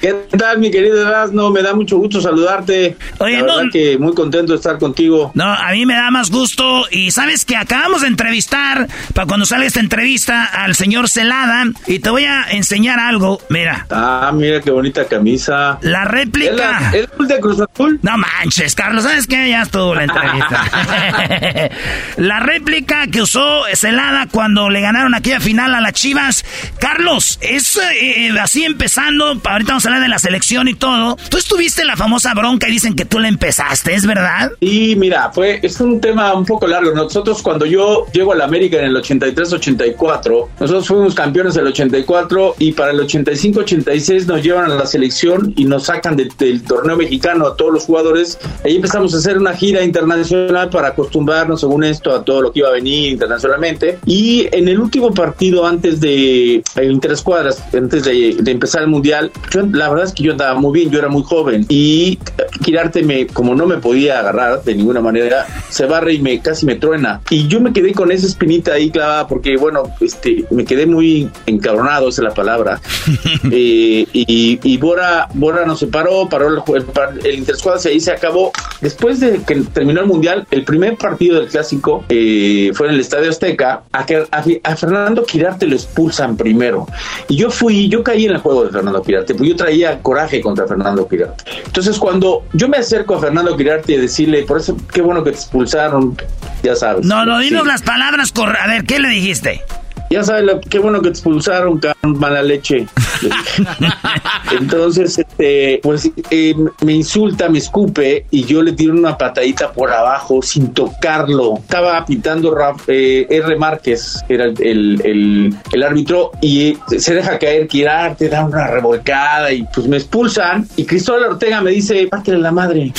¿Qué tal, mi querido Erasmo? Me da mucho gusto saludarte. Oye, La verdad no- que muy contento de estar contigo. No, a mí me da más gusto. Y sabes que acabamos de entrevistar, para cuando salga esta entrevista, al señor Celada. Y te voy a enseñar algo. Mira. Ah, mira qué bonita camisa. La réplica. ¿Es la- es el de Cruz Azul? No manches, Carlos, ¿sabes qué? Ya estuvo la entrevista. la réplica que usó Celada cuando le ganaron aquella final a las Chivas. Carlos, es eh, así empezando. Ahorita vamos a hablar de la selección y todo. Tú estuviste en la famosa bronca y dicen que tú la empezaste, ¿es verdad? Y mira, fue, es un tema un poco largo. Nosotros cuando yo llego a la América en el 83-84, nosotros fuimos campeones del 84 y para el 85-86 nos llevan a la selección y nos sacan de- del torneo mexicano a todos los jugadores. Ahí empezamos a hacer una gira internacional para acostumbrarnos, según esto, a todo lo que iba a venir internacionalmente. Y en el último partido antes de el interescuadras, antes de, de empezar el mundial, yo, la verdad es que yo andaba muy bien, yo era muy joven y Quirarte me, como no me podía agarrar de ninguna manera, se barre y me casi me truena. Y yo me quedé con esa espinita ahí clavada porque, bueno, este, me quedé muy encabronado, esa es la palabra. Eh, y, y Bora, Bora nos separó, paró el, el, el interescuadras y ahí se acabó. Después de que terminó el mundial, el primer partido del clásico eh, fue en el Estadio Azteca. A, que- a, a Fernando Quirarte lo expulsan primero. Y yo fui, yo caí en el juego de Fernando Quirarte, porque yo traía coraje contra Fernando Quirarte. Entonces, cuando yo me acerco a Fernando Quirarte y decirle, por eso, qué bueno que te expulsaron, ya sabes. No, no, dinos Sí. las palabras. A ver, ¿qué le dijiste? Ya sabes, lo- qué bueno que te expulsaron, cabrón, mala leche. Entonces, este, pues eh, me insulta, me escupe y yo le tiro una patadita por abajo sin tocarlo. Estaba pitando Raf- eh, R. Márquez, que era el, el- el- el árbitro, y se deja caer, Kirar, te da una revolcada y pues me expulsan. Y Cristóbal Ortega me dice, pártele la madre.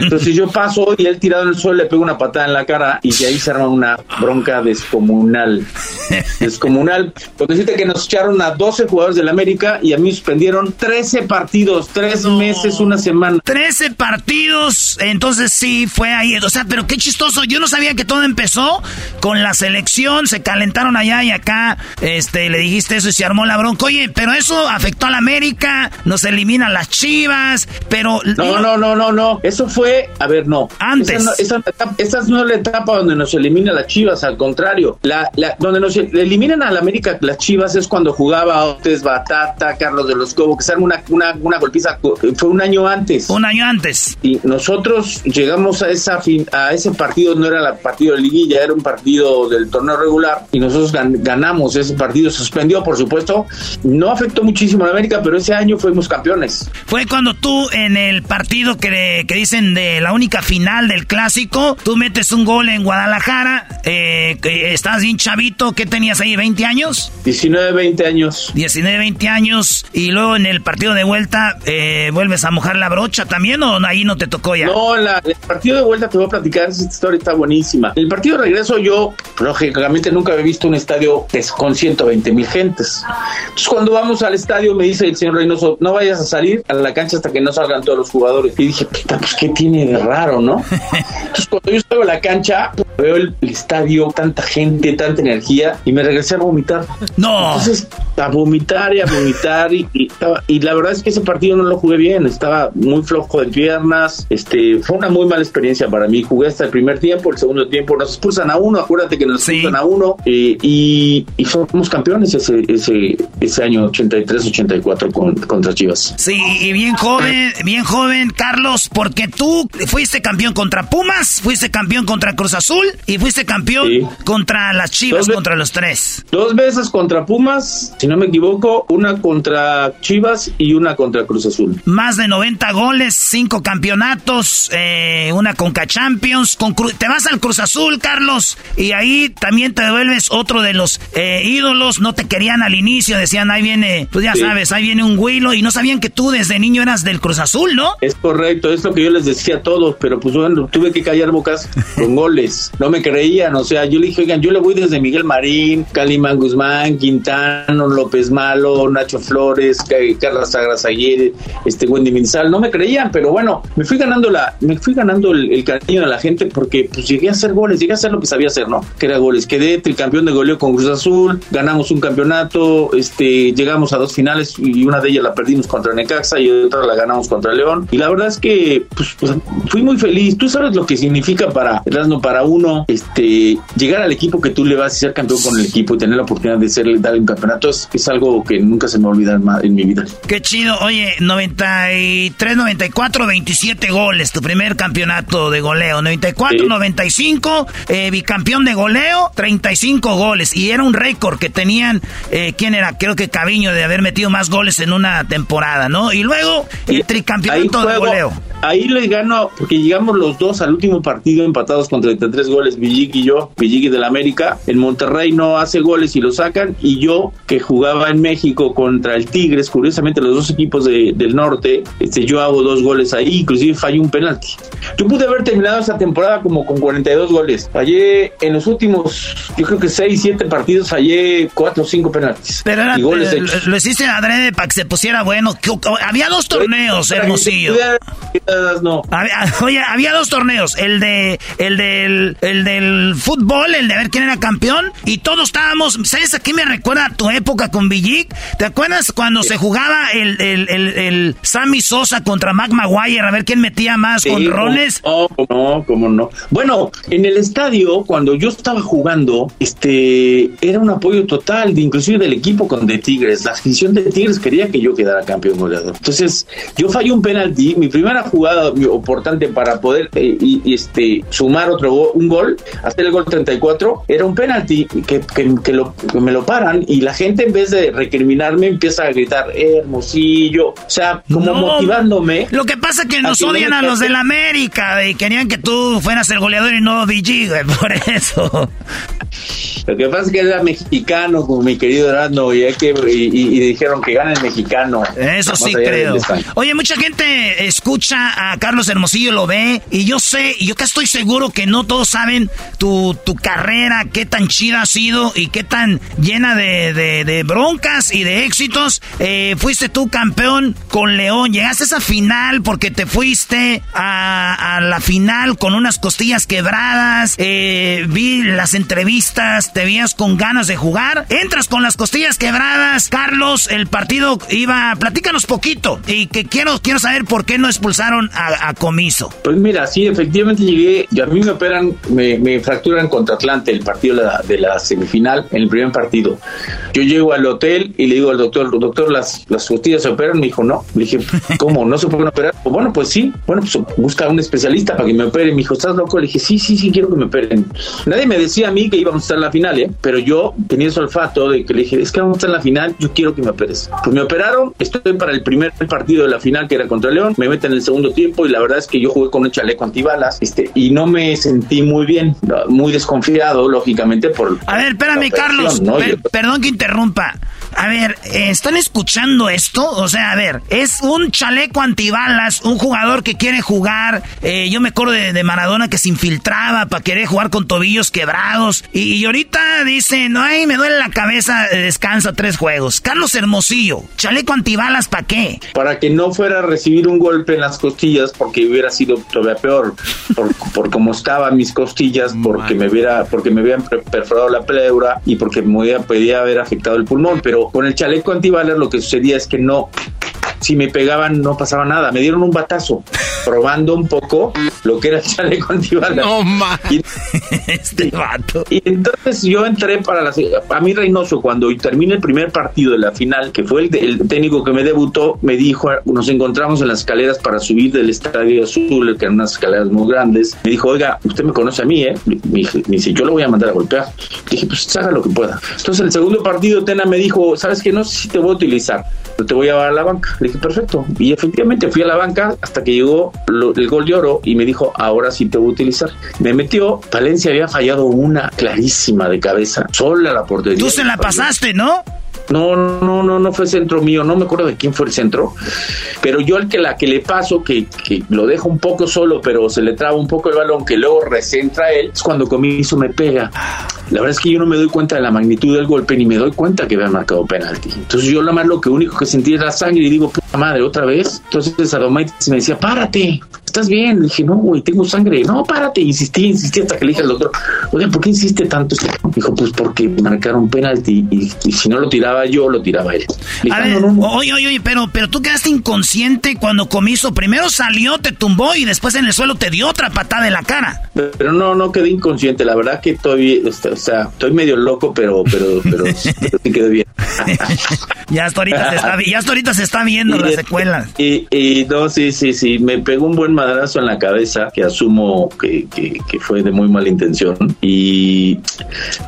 Entonces yo paso y él tirado en el suelo le pego una patada en la cara y de ahí se arma una bronca descomunal. Descomunal. Con decirte que nos echaron a 12 jugadores del América y a mí me suspendieron 13 partidos, 3 meses, una semana. 13 partidos, entonces sí, fue ahí. O sea, pero qué chistoso. Yo no sabía que todo empezó con la selección, se calentaron allá y acá, este, le dijiste eso y se armó la bronca. Oye, pero eso afectó a la América, nos eliminan las chivas, pero... No, no, no, no, no. Eso fue, a ver, no. Antes. Esa no, esa, etapa- esa no es la etapa donde nos elimina las Chivas, al contrario. La, la, donde nos elimina eliminan al América las Chivas es cuando jugaba Otes Batata, Carlos de los Cobos, que se una, una, una golpiza, fue un año antes. Un año antes. Y nosotros llegamos a esa fin, a ese partido, no era el partido de liguilla, era un partido del torneo regular, y nosotros ganamos ese partido, suspendió, por supuesto, no afectó muchísimo a América, pero ese año fuimos campeones. Fue cuando tú en el partido que, que dicen de la única final del clásico, tú metes un gol en Guadalajara, eh, estás bien chavito, ¿qué tenías ahí, 20 años? 19, 20 años. 19, 20 años, y luego en el partido de vuelta, eh, ¿vuelves a mojar la brocha también o ahí no te tocó ya? No, la, el partido de vuelta te voy a platicar, esta historia está buenísima. El partido de regreso yo, lógicamente, nunca había visto un estadio con 120 mil gentes. Entonces, cuando vamos al estadio, me dice el señor Reynoso, no vayas a salir a la cancha hasta que no salgan todos los jugadores. Y dije, pues, ¿qué tiene de raro, no? Entonces, cuando yo estaba en la cancha, veo el, estadio, tanta gente, tanta energía, y me regresé a vomitar. No. Entonces, a vomitar y a vomitar, y, y, la verdad es que ese partido no lo jugué bien, estaba muy flojo de piernas, este, fue una muy mala experiencia para mí. Jugué hasta el primer tiempo, el segundo tiempo nos expulsan a uno, acuérdate que nos expulsan a uno, eh, y, y fuimos campeones ese, ese, ese año 83-84 con, contra Chivas. Sí, y bien joven, bien joven, Carlos, porque tú fuiste campeón contra Pumas, fuiste campeón contra Cruz Azul y fuiste campeón contra las Chivas, contra los tres. Dos veces contra Pumas, si no me equivoco, una contra Chivas y una contra Cruz Azul. Más de 90 goles, cinco campeonatos, eh, una Conca Champions. Con te vas al Cruz Azul, Carlos, y ahí también te devuelves otro de los eh, ídolos. No te querían al inicio, decían, ahí viene, pues ya sabes, ahí viene un Huilo, y no sabían que tú desde niño eras del Cruz Azul, ¿no? Es correcto, es lo que yo les decía a todos, pero pues bueno, tuve que callar bocas con goles. No me creían, o sea, yo le dije, oigan, yo le voy desde Miguel Marín, Calimán Guzmán, Quintano, López Malo, Nacho Flores, Carlos Sagras Aguirre, este Wendy Minzal, no me creían, pero bueno, me fui ganando la, me fui ganando el, cariño de la gente porque pues llegué a hacer goles, llegué a hacer lo que sabía hacer, ¿no? Que era goles. Quedé tricampeón de goleo con Cruz Azul, ganamos un campeonato, este, llegamos a dos finales y una de ellas la perdimos contra Necaxa y otra la ganamos contra León. Y la verdad es que pues, pues fui muy feliz. Tú sabes lo que significa para, para uno, este, llegar al equipo que tú le vas a ser campeón con el equipo y tener la oportunidad de ser, darle un campeonato es, es algo que nunca se me olvida en mi vida. Qué chido. Oye, 93, 94, 27 goles, tu primer campeonato de goleo. 94, 95, eh, bicampeón de goleo, 35 goles. Y era un récord que tenían, eh, ¿quién era? Creo que Caviño de haber metido más goles en una temporada, ¿no? Y luego el tricampeonato de goleo. Ahí le gano, porque llegamos los dos al último partido empatados con 33 goles, Villiqui y yo, Villiqui del América. En Monterrey no hace goles y lo sacan. Y yo, que jugaba en México contra el Tigres, curiosamente los dos equipos del norte, este, yo hago dos goles ahí, inclusive fallé un penalti. Yo pude haber terminado esa temporada como con 42 goles. Fallé en los últimos, yo creo que 6, 7 partidos, fallé 4 o 5 penaltis. Pero era, goles eh, lo hiciste adrede para que se pusiera bueno. Había dos torneos, Hermosillo. No. oye, había dos torneos. El de el del, el del fútbol, el de ver quién era campeón. Y todos estábamos. ¿Sabes a qué me recuerda tu época con Villic? ¿Te acuerdas cuando se jugaba el, el, el, Sammy Sosa contra Mac Maguire? A ver quién metía más con roles. No, no, cómo no. Bueno, en el estadio, cuando yo estaba jugando, este era un apoyo total, de, inclusive del equipo con de Tigres. La afición de Tigres quería que yo quedara campeón goleador. Entonces, yo fallé un penalti. Mi primera jugada importante para poder eh, y, este sumar otro un gol, hacer el gol 34, era un penalti que, que, lo, me lo paran y la gente en vez de recriminarme empieza a gritar hermosillo, o sea, como motivándome. Lo que pasa es que nos odian a los del América y querían que tú fueras el goleador y no VG, por eso. Lo que pasa es que era mexicano, como mi querido Erasmo, y, que, y, dijeron que gana el mexicano. Eso sí creo. Oye, mucha gente escucha a Carlos Hermosillo, lo ve, y yo sé, y yo que estoy seguro que no todos saben tu, tu carrera, qué tan chida ha sido y qué tan llena de, de, broncas y de éxitos. Eh, fuiste tú campeón con León, llegaste a esa final porque te fuiste a, la final con unas costillas quebradas, eh, vi las entrevistas te veías con ganas de jugar. Entras con las costillas quebradas. Carlos, el partido iba. Platícanos poquito. Y que quiero, quiero saber por qué no expulsaron a, Comiso. Pues mira, sí, efectivamente llegué. Y a mí me operan, me, me fracturan contra Atlante el partido de la, semifinal, en el primer partido. Yo llego al hotel y le digo al doctor, doctor, las, las costillas se operan. Me dijo, no. Le dije, ¿cómo? ¿No se pueden operar? Pues bueno, pues sí. Bueno, pues busca un especialista para que me opere. Me dijo, ¿estás loco? Le dije, sí, sí, sí, quiero que me operen. Nadie me decía a mí que íbamos a estar en la final, ¿eh? Pero yo tenía ese olfato de que le dije, es que vamos a estar en la final, yo quiero que me operes. Pues me operaron, estoy para el primer partido de la final que era contra León, me meten en el segundo tiempo y la verdad es que yo jugué con un chaleco antibalas este, y no me sentí muy bien, muy desconfiado, lógicamente, por... A ver, espérame, Carlos, perdón que interrumpa. A ver, ¿están escuchando esto? O sea, a ver, es un chaleco antibalas, un jugador que quiere jugar. Eh, yo me acuerdo de, Maradona que se infiltraba para querer jugar con tobillos quebrados. Y, ahorita dice, no, ay, me duele la cabeza, eh, descansa tres juegos. Carlos Hermosillo, chaleco antibalas, ¿para qué? Para que no fuera a recibir un golpe en las costillas porque hubiera sido todavía peor. Por, por cómo estaban mis costillas, porque me hubiera, porque me habían perforado la pleura y porque me podía haber afectado el pulmón. Pero con el chaleco antibalas lo que sucedía es que no, si me pegaban no pasaba nada. Me dieron un batazo probando un poco lo que era el chaleco antibalas. No más. este vato. Y entonces yo entré para la. A mí, Reynoso, cuando terminé el primer partido de la final, que fue el, técnico que me debutó, me dijo: Nos encontramos en las escaleras para subir del Estadio Azul, que eran unas escaleras muy grandes. Me dijo: Oiga, usted me conoce a mí, ¿eh? Me, dice: Yo lo voy a mandar a golpear. Dije: Pues haga lo que pueda. Entonces, el segundo partido, Tena me dijo: ¿Sabes qué? No sé si te voy a utilizar, pero te voy a llevar a la banca. Le Perfecto. Y efectivamente fui a la banca hasta que llegó el gol de oro y me dijo: ahora sí te voy a utilizar. Me metió, Valencia había fallado una clarísima de cabeza, sola la portería. Tú se la pasaste, ¿no? No, no, no, no fue centro mío, no me acuerdo de quién fue el centro, pero yo el que la que le paso, que, que lo dejo un poco solo, pero se le traba un poco el balón, que luego recentra él, es cuando Comiso me pega. La verdad es que yo no me doy cuenta de la magnitud del golpe, ni me doy cuenta que había marcado penalti. Entonces yo lo más lo que único que sentí era sangre y digo, puta madre, otra vez. Entonces Adomaitis me decía, párate, ¿estás bien? Le dije, no, güey, tengo sangre. No, párate. Insistí, insistí hasta que le dije al doctor, oye, ¿por qué insiste tanto? Dijo, pues porque marcaron penalti y, si no lo tiraba yo, lo tiraba él. a ver, oye, oye, oye, pero, pero tú quedaste inconsciente cuando comiso. Primero salió, te tumbó y después en el suelo te dio otra patada en la cara. Pero no, no quedé inconsciente. La verdad que estoy, o sea, estoy medio loco, pero, pero, pero, sí quedé bien. ya hasta ahorita se está, ya hasta ahorita se está viendo las secuelas. Y, y no, sí, sí, sí, me pegó un buen madrazo en la cabeza, que asumo que, que, fue de muy mala intención. Y,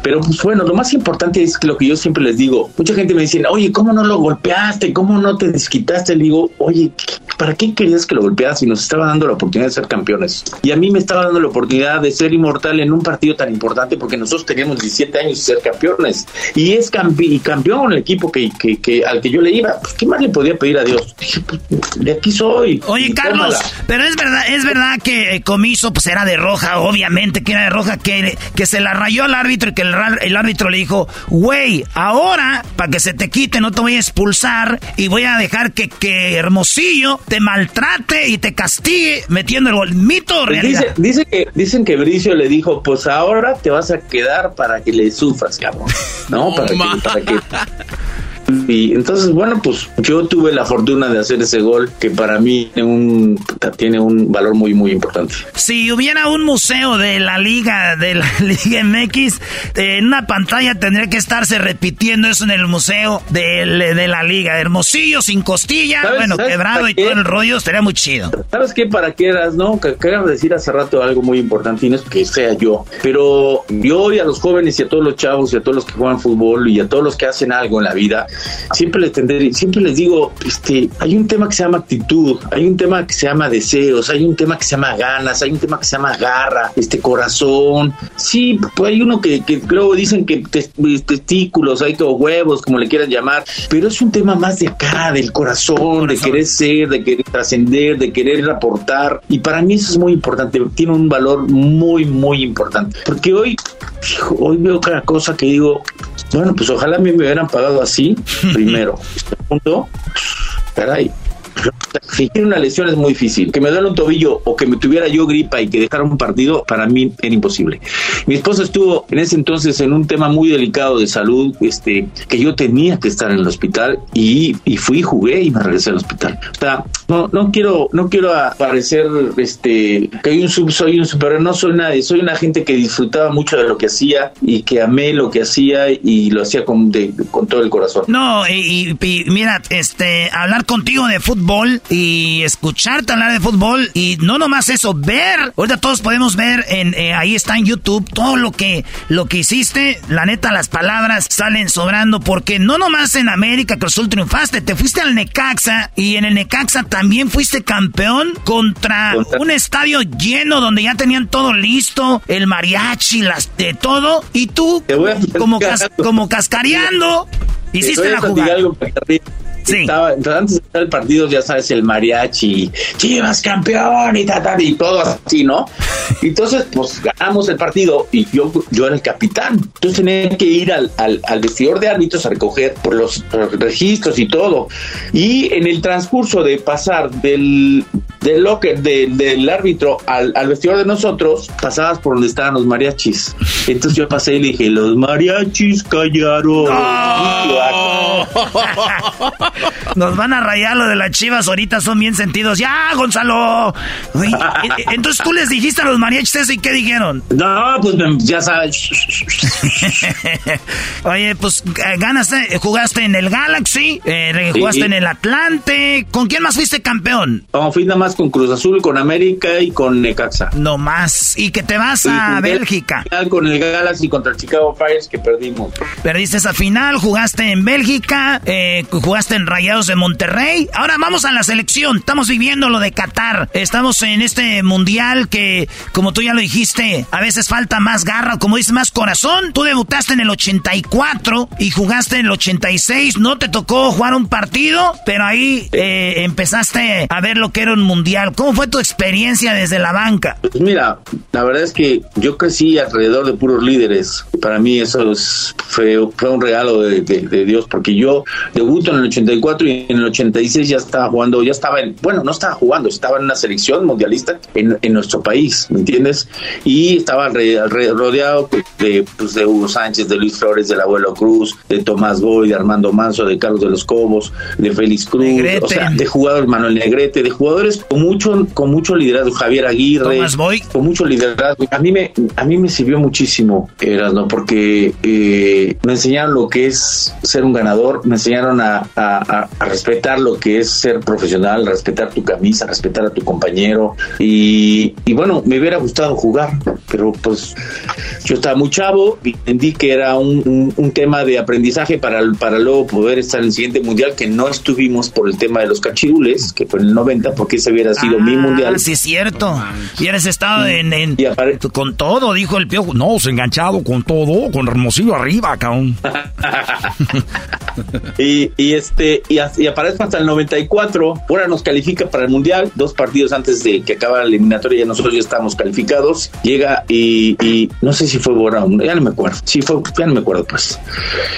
pero pues bueno, lo más importante es que lo que yo siempre les digo, mucha gente me dice, oye, ¿cómo no lo golpeaste? ¿Cómo no te desquitaste? Le digo, oye, ¿para qué querías que lo golpearas si nos estaba dando la oportunidad de ser campeones? Y a mí me estaba dando la oportunidad de ser inmortal en un partido tan importante porque nosotros teníamos 17 años de ser campeones. Y es campe campeón el equipo que, que, al que yo le iba. Pues, ¿qué más le podía pedir a Dios? Dije, pues, de aquí soy. Oye, Carlos, pero es verdad, es verdad que Comiso pues era de roja, obviamente que era de roja, que, que se la rayó al árbitro y que el, árbitro le dijo, güey, ahora, para que se te quite, no te voy a expulsar y voy a dejar que, que Hermosillo te maltrate y te castigue metiendo el gol. ¿Mito o realidad? Dice, que, dicen que Bricio le dijo, pues ahora te vas a quedar para que le sufras, cabrón. No, para, que, para que y entonces, bueno, pues yo tuve la fortuna de hacer ese gol que para mí tiene un, tiene un valor muy, muy importante. Si hubiera un museo de la Liga, de la Liga MX, en una pantalla tendría que estarse repitiendo eso en el museo de, de la Liga. Hermosillo, sin costilla, bueno, quebrado y todo el rollo, estaría muy chido. ¿Sabes qué? Para qué eras, ¿no? Que de decir hace rato algo muy importante y no es que sea yo, pero yo hoy a los jóvenes y a todos los chavos y a todos los que juegan fútbol y a todos los que hacen algo en la vida, siempre les tendré, siempre les digo, este, hay un tema que se llama actitud, hay un tema que se llama deseos, hay un tema que se llama ganas, hay un tema que se llama garra, este corazón. Sí, pues hay uno que, que luego dicen que testículos, hay que huevos, como le quieran llamar, pero es un tema más de acá, del corazón, de querer ser, de querer trascender, de querer aportar. Y para mí eso es muy importante, tiene un valor muy, muy importante. Porque hoy, hoy veo cada cosa que digo, bueno, pues ojalá a mí me hubieran pagado así, primero. Segundo, caray, fingir una lesión es muy difícil. Que me duele un tobillo o que me tuviera yo gripa y que dejara un partido, para mí era imposible. Mi esposa estuvo en ese entonces en un tema muy delicado de salud, este, que yo tenía que estar en el hospital y, y fui, jugué y me regresé al hospital. O sea, no, no quiero, no quiero parecer este, que un sub, soy un super, no soy nadie, soy una gente que disfrutaba mucho de lo que hacía y que amé lo que hacía y lo hacía con, con todo el corazón. No, y, y, mira, este, hablar contigo de fútbol y escucharte hablar de fútbol y no nomás eso, ver, ahorita todos podemos ver en, eh, ahí está en YouTube todo lo que, lo que hiciste, la neta las palabras salen sobrando porque no nomás en América Cruzul triunfaste, te fuiste al Necaxa y en el Necaxa también fuiste campeón contra un estadio lleno donde ya tenían todo listo, el mariachi, las de todo y tú como, como cascareando hiciste la jugada. Sí. Estaba, antes de empezar el partido, ya sabes, el mariachi, Chivas campeón y tal, y todo así, ¿no? Entonces, pues ganamos el partido y yo, yo era el capitán. Entonces tenía que ir al, al, al vestidor de árbitros a recoger por los, registros y todo. Y en el transcurso de pasar del, del locker del árbitro al, al, vestidor de nosotros, pasabas por donde estaban los mariachis. Entonces yo pasé y le dije, los mariachis callaron. Nos van a rayar lo de las chivas, ahorita son bien sentidos. ¡Ya, Gonzalo! Entonces tú les dijiste a los mariachis eso y ¿qué dijeron? No, pues ya sabes. Oye, pues eh, ganaste, jugaste en el Galaxy, eh, jugaste en el Atlante. ¿Con quién más fuiste campeón? No, fui nada más con Cruz Azul, con América y con Necaxa. No más. ¿Y que te vas a Bélgica? Con el Galaxy contra el Chicago Fires que perdimos. Perdiste esa final, jugaste en Bélgica, eh, jugaste en Rayados de Monterrey. Ahora vamos a la selección. Estamos viviendo lo de Qatar. Estamos en este mundial que, como tú ya lo dijiste, a veces falta más garra, como dices, más corazón. Tú debutaste en el 84 y jugaste en el 86. No te tocó jugar un partido, pero ahí eh, empezaste a ver lo que era un mundial. ¿Cómo fue tu experiencia desde la banca? Pues mira, la verdad es que yo crecí alrededor de puros líderes. Para mí eso fue, fue un regalo de, de Dios, porque yo debuto en el 84 y en el 86 ya estaba jugando, ya estaba en, bueno, no estaba jugando, estaba en una selección mundialista en, en nuestro país, ¿me entiendes? Y estaba rodeado de, pues, de Hugo Sánchez, de Luis Flores, del Abuelo Cruz, de Tomás Boy, de Armando Manso, de Carlos de los Cobos, de Félix Cruz, o sea, de jugadores Manuel Negrete, de jugadores con mucho, con mucho liderazgo, Javier Aguirre, con mucho liderazgo. A mí me, a mí me sirvió muchísimo, no porque eh, me enseñaron lo que es ser un ganador, me enseñaron a, a, respetar lo que es ser profesional, respetar tu camisa, respetar a tu compañero. Y, y, bueno, me hubiera gustado jugar, pero pues yo estaba muy chavo, entendí que era un, un, tema de aprendizaje para, para luego poder estar en el siguiente mundial, que no estuvimos por el tema de los cachirules, que fue en el 90, porque ese hubiera sido mi ah, mundial. Sí, es cierto. Hubieras estado en, en con todo, dijo el piojo. No, se enganchado con todo, con Hermosillo arriba, cabrón. y, y, este y, y, aparece hasta el 94. Ahora nos califica para el mundial. Dos partidos antes de que acabara la eliminatoria, ya nosotros ya estábamos calificados. Llega y, y no sé si fue Borón, ya no me acuerdo. Sí fue, ya no me acuerdo, pues.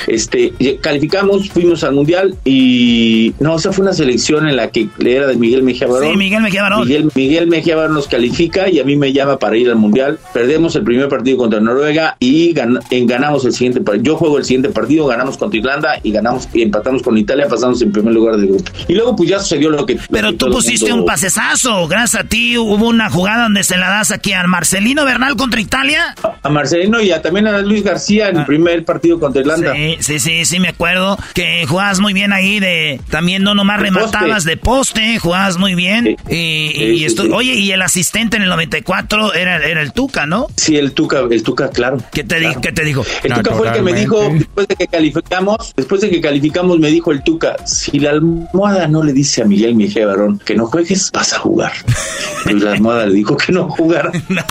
Este, calificamos, fuimos al mundial y no, o sea, fue una selección en la que le era de Miguel Mejía Barón. Sí, Miguel Mejía Barón. Miguel, Miguel Mejía Barón nos califica y a mí me llama para ir al mundial. Perdemos el primer partido contra Noruega y ganamos el siguiente partido. Yo juego el siguiente partido, ganamos contra Irlanda y ganamos y empatamos con Italia, pasamos en primer lugar del grupo. Y luego pues ya sucedió lo que... Pero tú pusiste un pasesazo, gracias a ti hubo una jugada donde se la das aquí al Marcelino Bernal contra Italia. A, Marcelino y a, también a Luis García en el ah. primer partido contra Irlanda. Sí, sí, sí, sí, me acuerdo que jugabas muy bien ahí de... También no nomás rematabas de poste, jugabas muy bien. Y, oye, y el asistente en el 94 era, era el Tuca, ¿no? Sí, el Tuca, el Tuca, claro. ¿Qué te, ¿qué te dijo? El Tuca fue el que me dijo, después de que calificamos, después de que calificamos, me dijo el Tuca, si la almohada no le dice a Miguel Mejía Barón que no juegues, vas a jugar. Y la almohada le dijo que no jugara. no,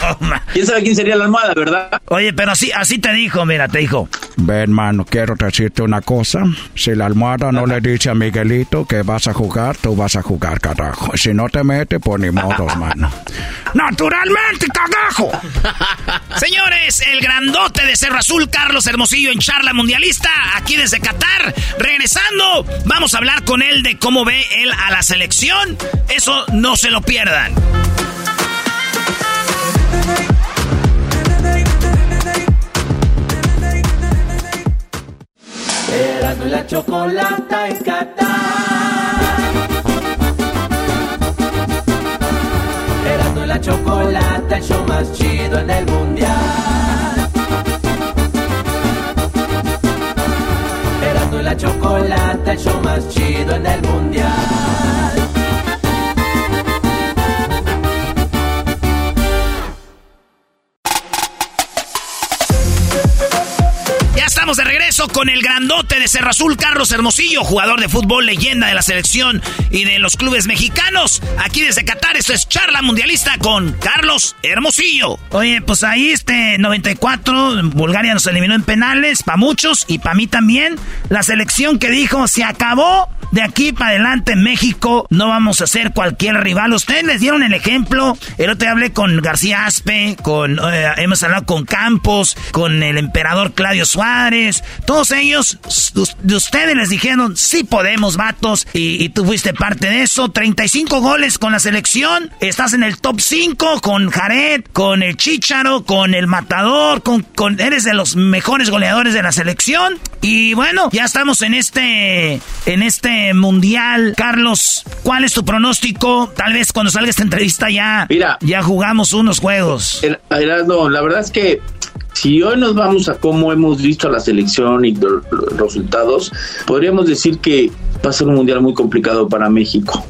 ¿Quién sabe quién sería la almohada, verdad? Oye, pero así, así te dijo, mira, te dijo, Ven, mano, quiero decirte una cosa. Si la almohada no le dice a Miguelito que vas a jugar, tú vas a jugar, carajo. Si no te mete, pues ni modos, mano. ¡Naturalmente, cagajo! Señores, el grandote de Cerro Azul, Carlos Hermosillo en charla mundialista, aquí desde Qatar. Regresando, vamos a hablar con él de cómo ve él a la selección. Eso no se lo pierdan. La chocolata en Qatar. Chocolata, el show más chido en el mundial. Erasmo y la chocolata, el show más chido en el mundial. De regreso con el grandote de Cerro Azul, Carlos Hermosillo, jugador de fútbol, leyenda de la selección y de los clubes mexicanos. Aquí desde Qatar, esto es charla mundialista con Carlos Hermosillo. Oye, pues ahí este 94, Bulgaria nos eliminó en penales, para muchos y para mí también. La selección que dijo, se acabó. De aquí para adelante, México, no vamos a ser cualquier rival. Ustedes les dieron el ejemplo. El otro día hablé con García Aspe, con, eh, hemos hablado con Campos, con el emperador Claudio Suárez. Todos ellos, de ustedes les dijeron, sí podemos, vatos. Y, y, tú fuiste parte de eso. 35 goles con la selección. Estás en el top 5 con Jared, con el Chicharo, con el Matador, con, con, eres de los mejores goleadores de la selección. Y bueno, ya estamos en este, en este mundial. Carlos, ¿cuál es tu pronóstico? Tal vez cuando salga esta entrevista ya, Mira, ya jugamos unos juegos. El, no, la verdad es que si hoy nos vamos a cómo hemos visto a la selección y los resultados, podríamos decir que va a ser un mundial muy complicado para México.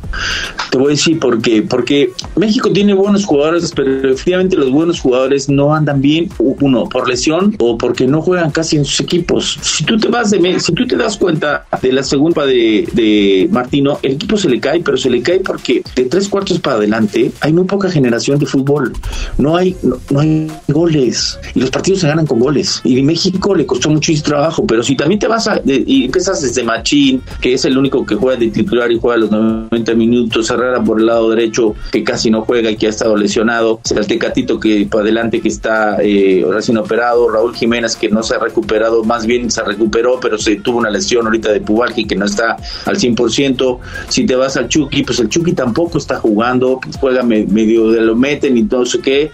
Te voy a decir por qué. Porque México tiene buenos jugadores, pero efectivamente los buenos jugadores no andan bien, uno, por lesión o porque no juegan casi en sus equipos. Si tú te vas de, si tú te das cuenta de la segunda de, de Martino, el equipo se le cae, pero se le cae porque de tres cuartos para adelante hay muy poca generación de fútbol. No hay, no, no hay goles. Y los partidos se ganan con goles. Y México le costó muchísimo trabajo, pero si también te vas a, de, y empiezas desde Machín, que es el único que juega de titular y juega los 90 minutos, Herrera por el lado derecho, que casi no juega y que ha estado lesionado, el Tecatito que para adelante que está eh, recién operado, Raúl Jiménez que no se ha recuperado, más bien se recuperó, pero se tuvo una lesión ahorita de Pubalgi que no está al 100%. Si te vas al Chucky, pues el Chucky tampoco está jugando, juega medio de lo meten y no sé qué.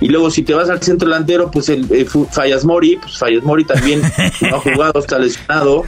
Y luego si te vas al centro delantero, pues el, el Fallas Mori, pues Fallas Mori también no ha jugado, está lesionado.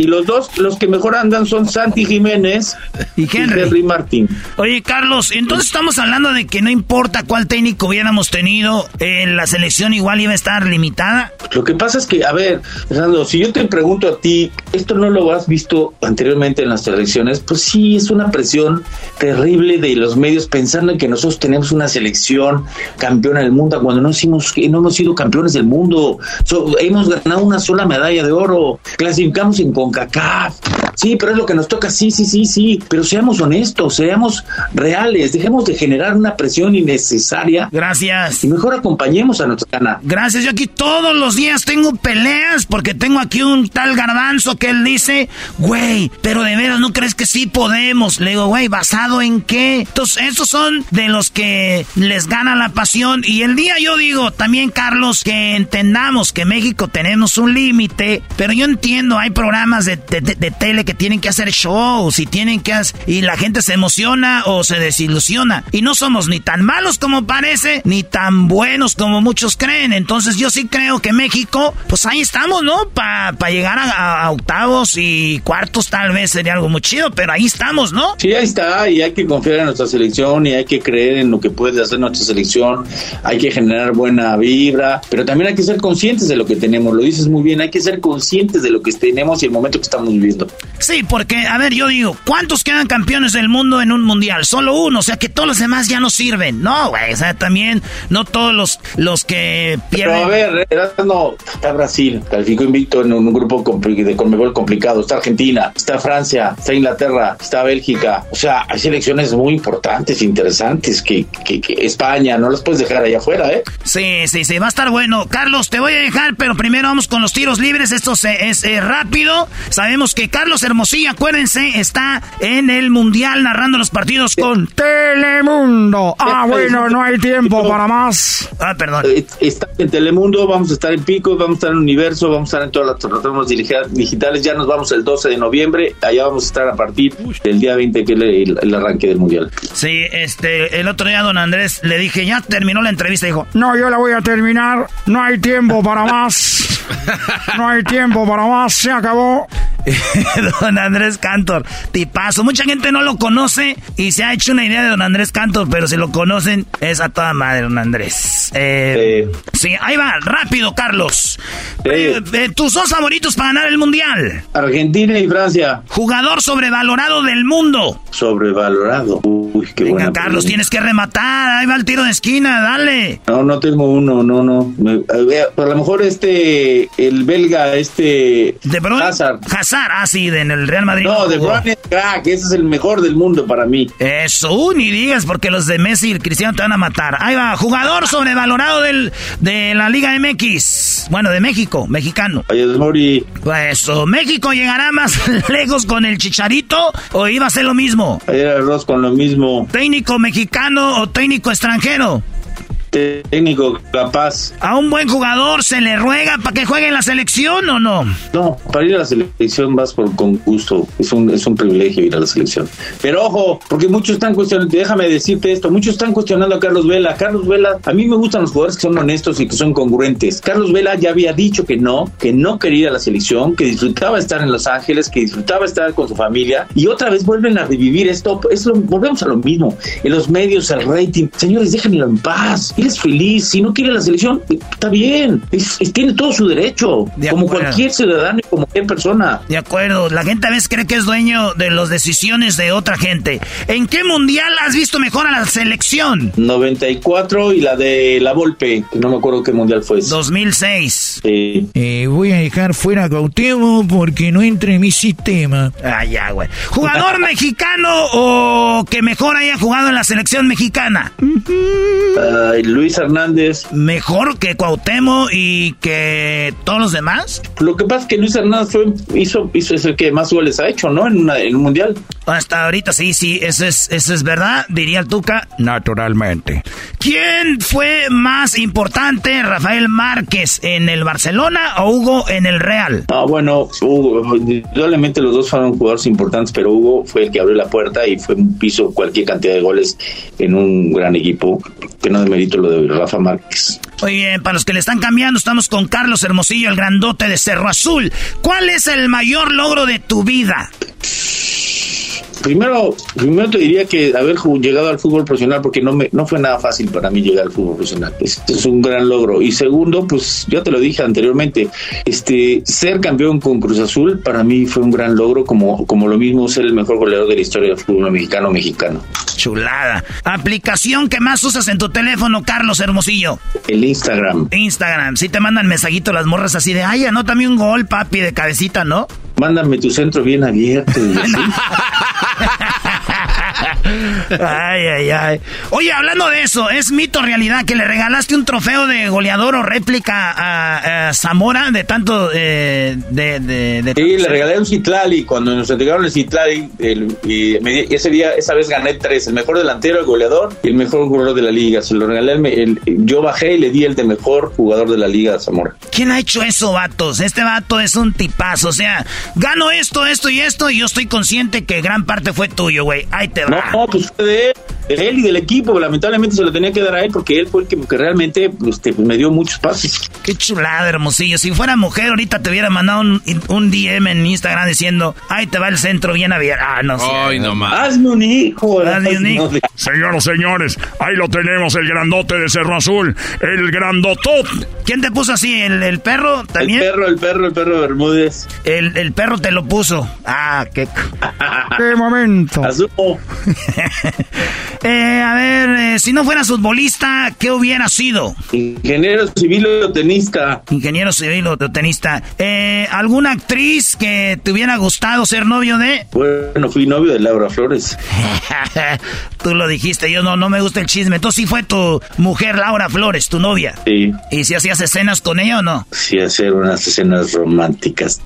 Y los dos, los que mejor andan son Santi Jiménez y Henry, y Henry Martín. Oye, Carlos, entonces estamos hablando de que no importa cuál técnico hubiéramos tenido, eh, la selección igual iba a estar limitada. Lo que pasa es que, a ver, Fernando, si yo te pregunto a ti, ¿esto no lo has visto anteriormente en las selecciones? Pues sí, es una presión terrible de los medios pensando en que nosotros tenemos una selección campeona del mundo cuando no, hicimos, no hemos sido campeones del mundo. So, hemos ganado una sola medalla de oro, clasificamos en CONCACAF. Sí, pero es lo que nos toca, sí, sí, sí, sí. Pero seamos honestos, seamos reales, dejemos de generar una presión innecesaria. Gracias. Y mejor acompañemos a nuestra cana. Gracias, yo aquí todos los días tengo peleas porque tengo aquí un tal garbanzo que él dice, güey, pero de veras no crees que sí podemos. Le digo, güey, ¿basado en qué? Entonces, esos son de los que les gana la pasión. Y el día yo digo, también, Carlos, que entendamos que México tenemos un límite, pero yo entiendo, hay programas de, de, de, tele que tienen que hacer shows y tienen que hacer, y la gente se emociona o se desilusiona. Y no somos ni tan malos como parece, ni tan buenos como muchos creen. Entonces yo sí creo que México, pues ahí estamos, ¿no? Para pa llegar a, a, octavos y cuartos tal vez sería algo muy chido, pero ahí estamos, ¿no? Sí, ahí está, y hay que confiar en nuestra selección y hay que creer en lo que puede hacer nuestra selección, hay que generar buena vibra, pero también hay que ser conscientes de lo que tenemos, lo dices muy bien, hay que ser conscientes de lo que tenemos y el momento que estamos viviendo. Sí, porque, a ver, yo digo, ¿cuántos quedan campeones del mundo en un mundial? Solo uno, o sea que todos los demás ya no sirven. No, güey, o sea, también no todos los, los que pierden. Pero a ver, no, está Brasil, calificó invicto en un grupo de vuelve complicado. Está Argentina, está Francia, está Inglaterra, está Bélgica. O sea, hay selecciones muy importantes, interesantes, que, que, España, no las puedes dejar allá afuera, ¿eh? Sí, sí, sí, va a estar bueno. Carlos, te voy a dejar, pero primero vamos con los tiros libres. Esto es eh, rápido. Sabemos que Carlos Hermosillo, acuérdense, está en el Mundial narrando los partidos con Telemundo. Ah, bueno, no hay tiempo para más. Ah, perdón. Eh, está en Telemundo, vamos a estar en Pico, vamos a estar en Universo, vamos a estar en todas las plataformas digitales. Ya nos vamos el 12 de noviembre. Allá vamos a estar a partir del día 20, que es el, arranque del Mundial. Sí, este, el otro día, don Andrés, le dije, ya terminó la entrevista. Dijo, no, yo la voy a terminar. No hay tiempo para más. No hay tiempo para más. Se acabó. don Andrés Cantor, tipazo. Mucha gente no lo conoce y se ha hecho una idea de don Andrés Cantor, pero si lo conocen, es a toda madre, don Andrés. Eh, sí. ahí va, rápido, Carlos. Eh, eh, tus dos favoritos para ganar el mundial: Argentina y Francia. Jugador sobrevalorado del mundo. Sobrevalorado. Uy, qué Venga, Carlos, tienes que rematar. Ahí va el tiro de esquina, dale. No, no tengo uno, no, no. a, lo mejor este, el belga, este. De Hazard. Hazard, ah, sí, en el Real Madrid. No, De Bruyne es crack, ese es el mejor del mundo para mí. Eso, ni digas, porque los de Messi y Cristiano te van a matar. Ahí va, jugador sobrevalorado del, de la Liga MX. Bueno, de México, mexicano. Mori. Eso, ¿México llegará más lejos con el Chicharito o iba a ser lo mismo? Ayer arroz con lo mismo. ¿Técnico mexicano o técnico extranjero? Técnico capaz. ¿A un buen jugador se le ruega para que juegue en la selección o no? No, para ir a la selección vas por con gusto. Es un, es un privilegio ir a la selección. Pero ojo, porque muchos están cuestionando, déjame decirte esto, muchos están cuestionando a Carlos Vela. Carlos Vela, a mí me gustan los jugadores que son honestos y que son congruentes. Carlos Vela ya había dicho que no, que no quería ir a la selección, que disfrutaba estar en Los Ángeles, que disfrutaba estar con su familia. Y otra vez vuelven a revivir esto. Es volvemos a lo mismo. En los medios, el rating. Señores, déjenlo en paz él es feliz, si no quiere la selección, está bien, tiene todo su derecho, como cualquier ciudadano y como cualquier persona. De acuerdo, la gente a veces cree que es dueño de las decisiones de otra gente. ¿En qué mundial has visto mejor a la selección? 94 y la de la Volpe, que no me acuerdo qué mundial fue. 2006. Eh, voy a dejar fuera a Gautemo porque no entre en mi sistema. Ah, ya, güey. ¿Jugador mexicano o que mejor haya jugado en la selección mexicana? Luis Hernández. ¿Mejor que Cuauhtémoc y que todos los demás? Lo que pasa es que Luis Hernández fue, hizo, hizo es el que más goles ha hecho, ¿no? En, una, en un mundial. Hasta ahorita sí, sí, eso es, eso es verdad, diría el Tuca. Naturalmente. ¿Quién fue más importante, Rafael Márquez, en el Barcelona o Hugo en el Real? Ah, bueno, Hugo, indudablemente los dos fueron jugadores importantes, pero Hugo fue el que abrió la puerta y fue piso cualquier cantidad de goles en un gran equipo, que no demerito lo de Rafa Márquez. Muy bien, para los que le están cambiando, estamos con Carlos Hermosillo, el grandote de Cerro Azul. ¿Cuál es el mayor logro de tu vida? Primero, primero te diría que haber llegado al fútbol profesional, porque no me no fue nada fácil para mí llegar al fútbol profesional. Este es un gran logro. Y segundo, pues ya te lo dije anteriormente, este ser campeón con Cruz Azul para mí fue un gran logro, como, como lo mismo ser el mejor goleador de la historia del fútbol mexicano mexicano. Chulada. Aplicación que más usas en tu teléfono, Carlos Hermosillo. El Instagram. Instagram. Si te mandan mensajito las morras así de, ay, anótame un gol, papi, de cabecita, ¿no? Mándame tu centro bien abierto. ay, ay, ay. Oye, hablando de eso, ¿es mito realidad que le regalaste un trofeo de goleador o réplica a, Zamora de tanto eh, de, de, Sí, le regalé un Citlali. Cuando nos entregaron el Citlali, y ese día, esa vez gané tres: el mejor delantero, el goleador y el mejor jugador de la liga. Se lo regalé. El, yo bajé y le di el de mejor jugador de la liga a Zamora. ¿Quién ha hecho eso, vatos? Este vato es un tipazo. O sea, gano esto, esto y esto, y yo estoy consciente que gran parte fue tuyo, güey. Ahí te va. No, pues fue de él, y del equipo. Lamentablemente se lo tenía que dar a él porque él fue el que, realmente este, me dio muchos pases. Qué chulada, hermosillo. Si fuera mujer, ahorita te hubiera mandado un, un DM en Instagram diciendo, ahí te va el centro bien abierto. Ah, no sé. Ay, no más. Hazme un hijo. Hazme un hijo. Señoras, señores, ahí lo tenemos, el grandote de Cerro Azul, el grandotot. ¿Quién te puso así? ¿El, perro también? El perro, el perro, el perro Bermúdez. El, el perro te lo puso. Ah, qué... qué momento. Eh, a ver, eh, si no fueras futbolista, ¿qué hubiera sido? Ingeniero civil o tenista. Ingeniero civil o tenista. Eh, ¿Alguna actriz que te hubiera gustado ser novio de? Bueno, fui novio de Laura Flores. Tú lo dijiste, yo no, no me gusta el chisme. Entonces sí fue tu mujer Laura Flores, tu novia. Sí. ¿Y si hacías escenas con ella o no? Sí, hacer unas escenas románticas.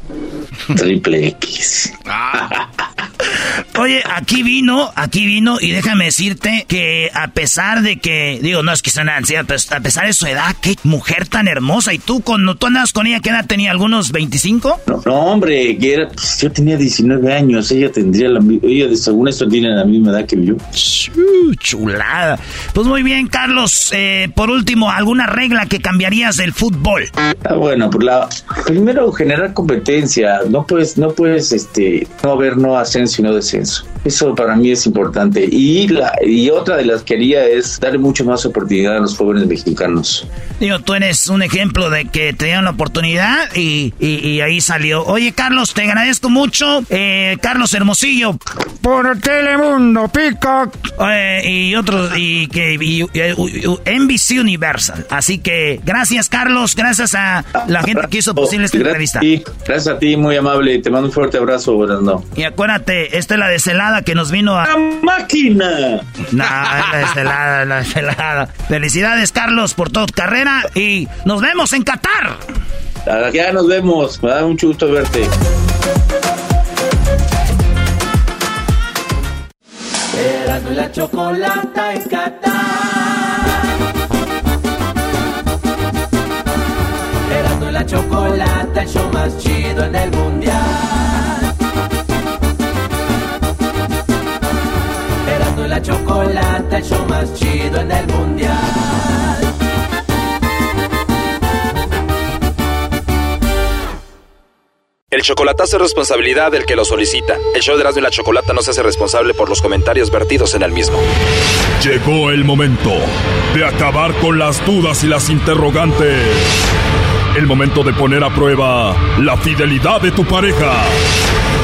Triple X. Oye, aquí vino, aquí vino y déjame decirte que a pesar de que, digo, no es que sea una anciana, pero a pesar de su edad, qué mujer tan hermosa. ¿Y tú cuando tú andabas con ella, qué edad tenía? ¿Algunos 25? No, no hombre, que era, pues, yo tenía 19 años, ella tendría la ella de según esto tiene la misma edad que yo. chulada. Pues muy bien, Carlos, eh, por último, ¿alguna regla que cambiarías del fútbol? Ah, bueno, pues la, primero generar competencia, no puedes, no puedes, este, no haber no ascenso y no aceso. Eso para mí es importante. Y la y otra de las que haría es darle mucho más oportunidad a los jóvenes mexicanos. Digo, tú eres un ejemplo de que te dieron la oportunidad y, y, ahí salió. Oye, Carlos, te agradezco mucho. Eh, Carlos Hermosillo. Por Telemundo, Pica. y otros, y que NBC Universal. Así que gracias, Carlos. Gracias a la gente que hizo posible esta entrevista. gracias a ti, muy amable. Te mando un fuerte abrazo, no. Y acuérdate, esta es la que nos vino a. ¡La máquina! No, la deshelada, la deshelada. Felicidades, Carlos, por tu carrera y nos vemos en Qatar. Ya nos vemos. Me da mucho gusto verte. Erasmo la chocolata en Qatar. Erasmo la chocolata, el show más chido en el mundial. La chocolata, el show más chido en el mundial. El chocolatazo es responsabilidad del que lo solicita. El show de Erasmo y la Chocolata no se hace responsable por los comentarios vertidos en el mismo. Llegó el momento de acabar con las dudas y las interrogantes. El momento de poner a prueba la fidelidad de tu pareja.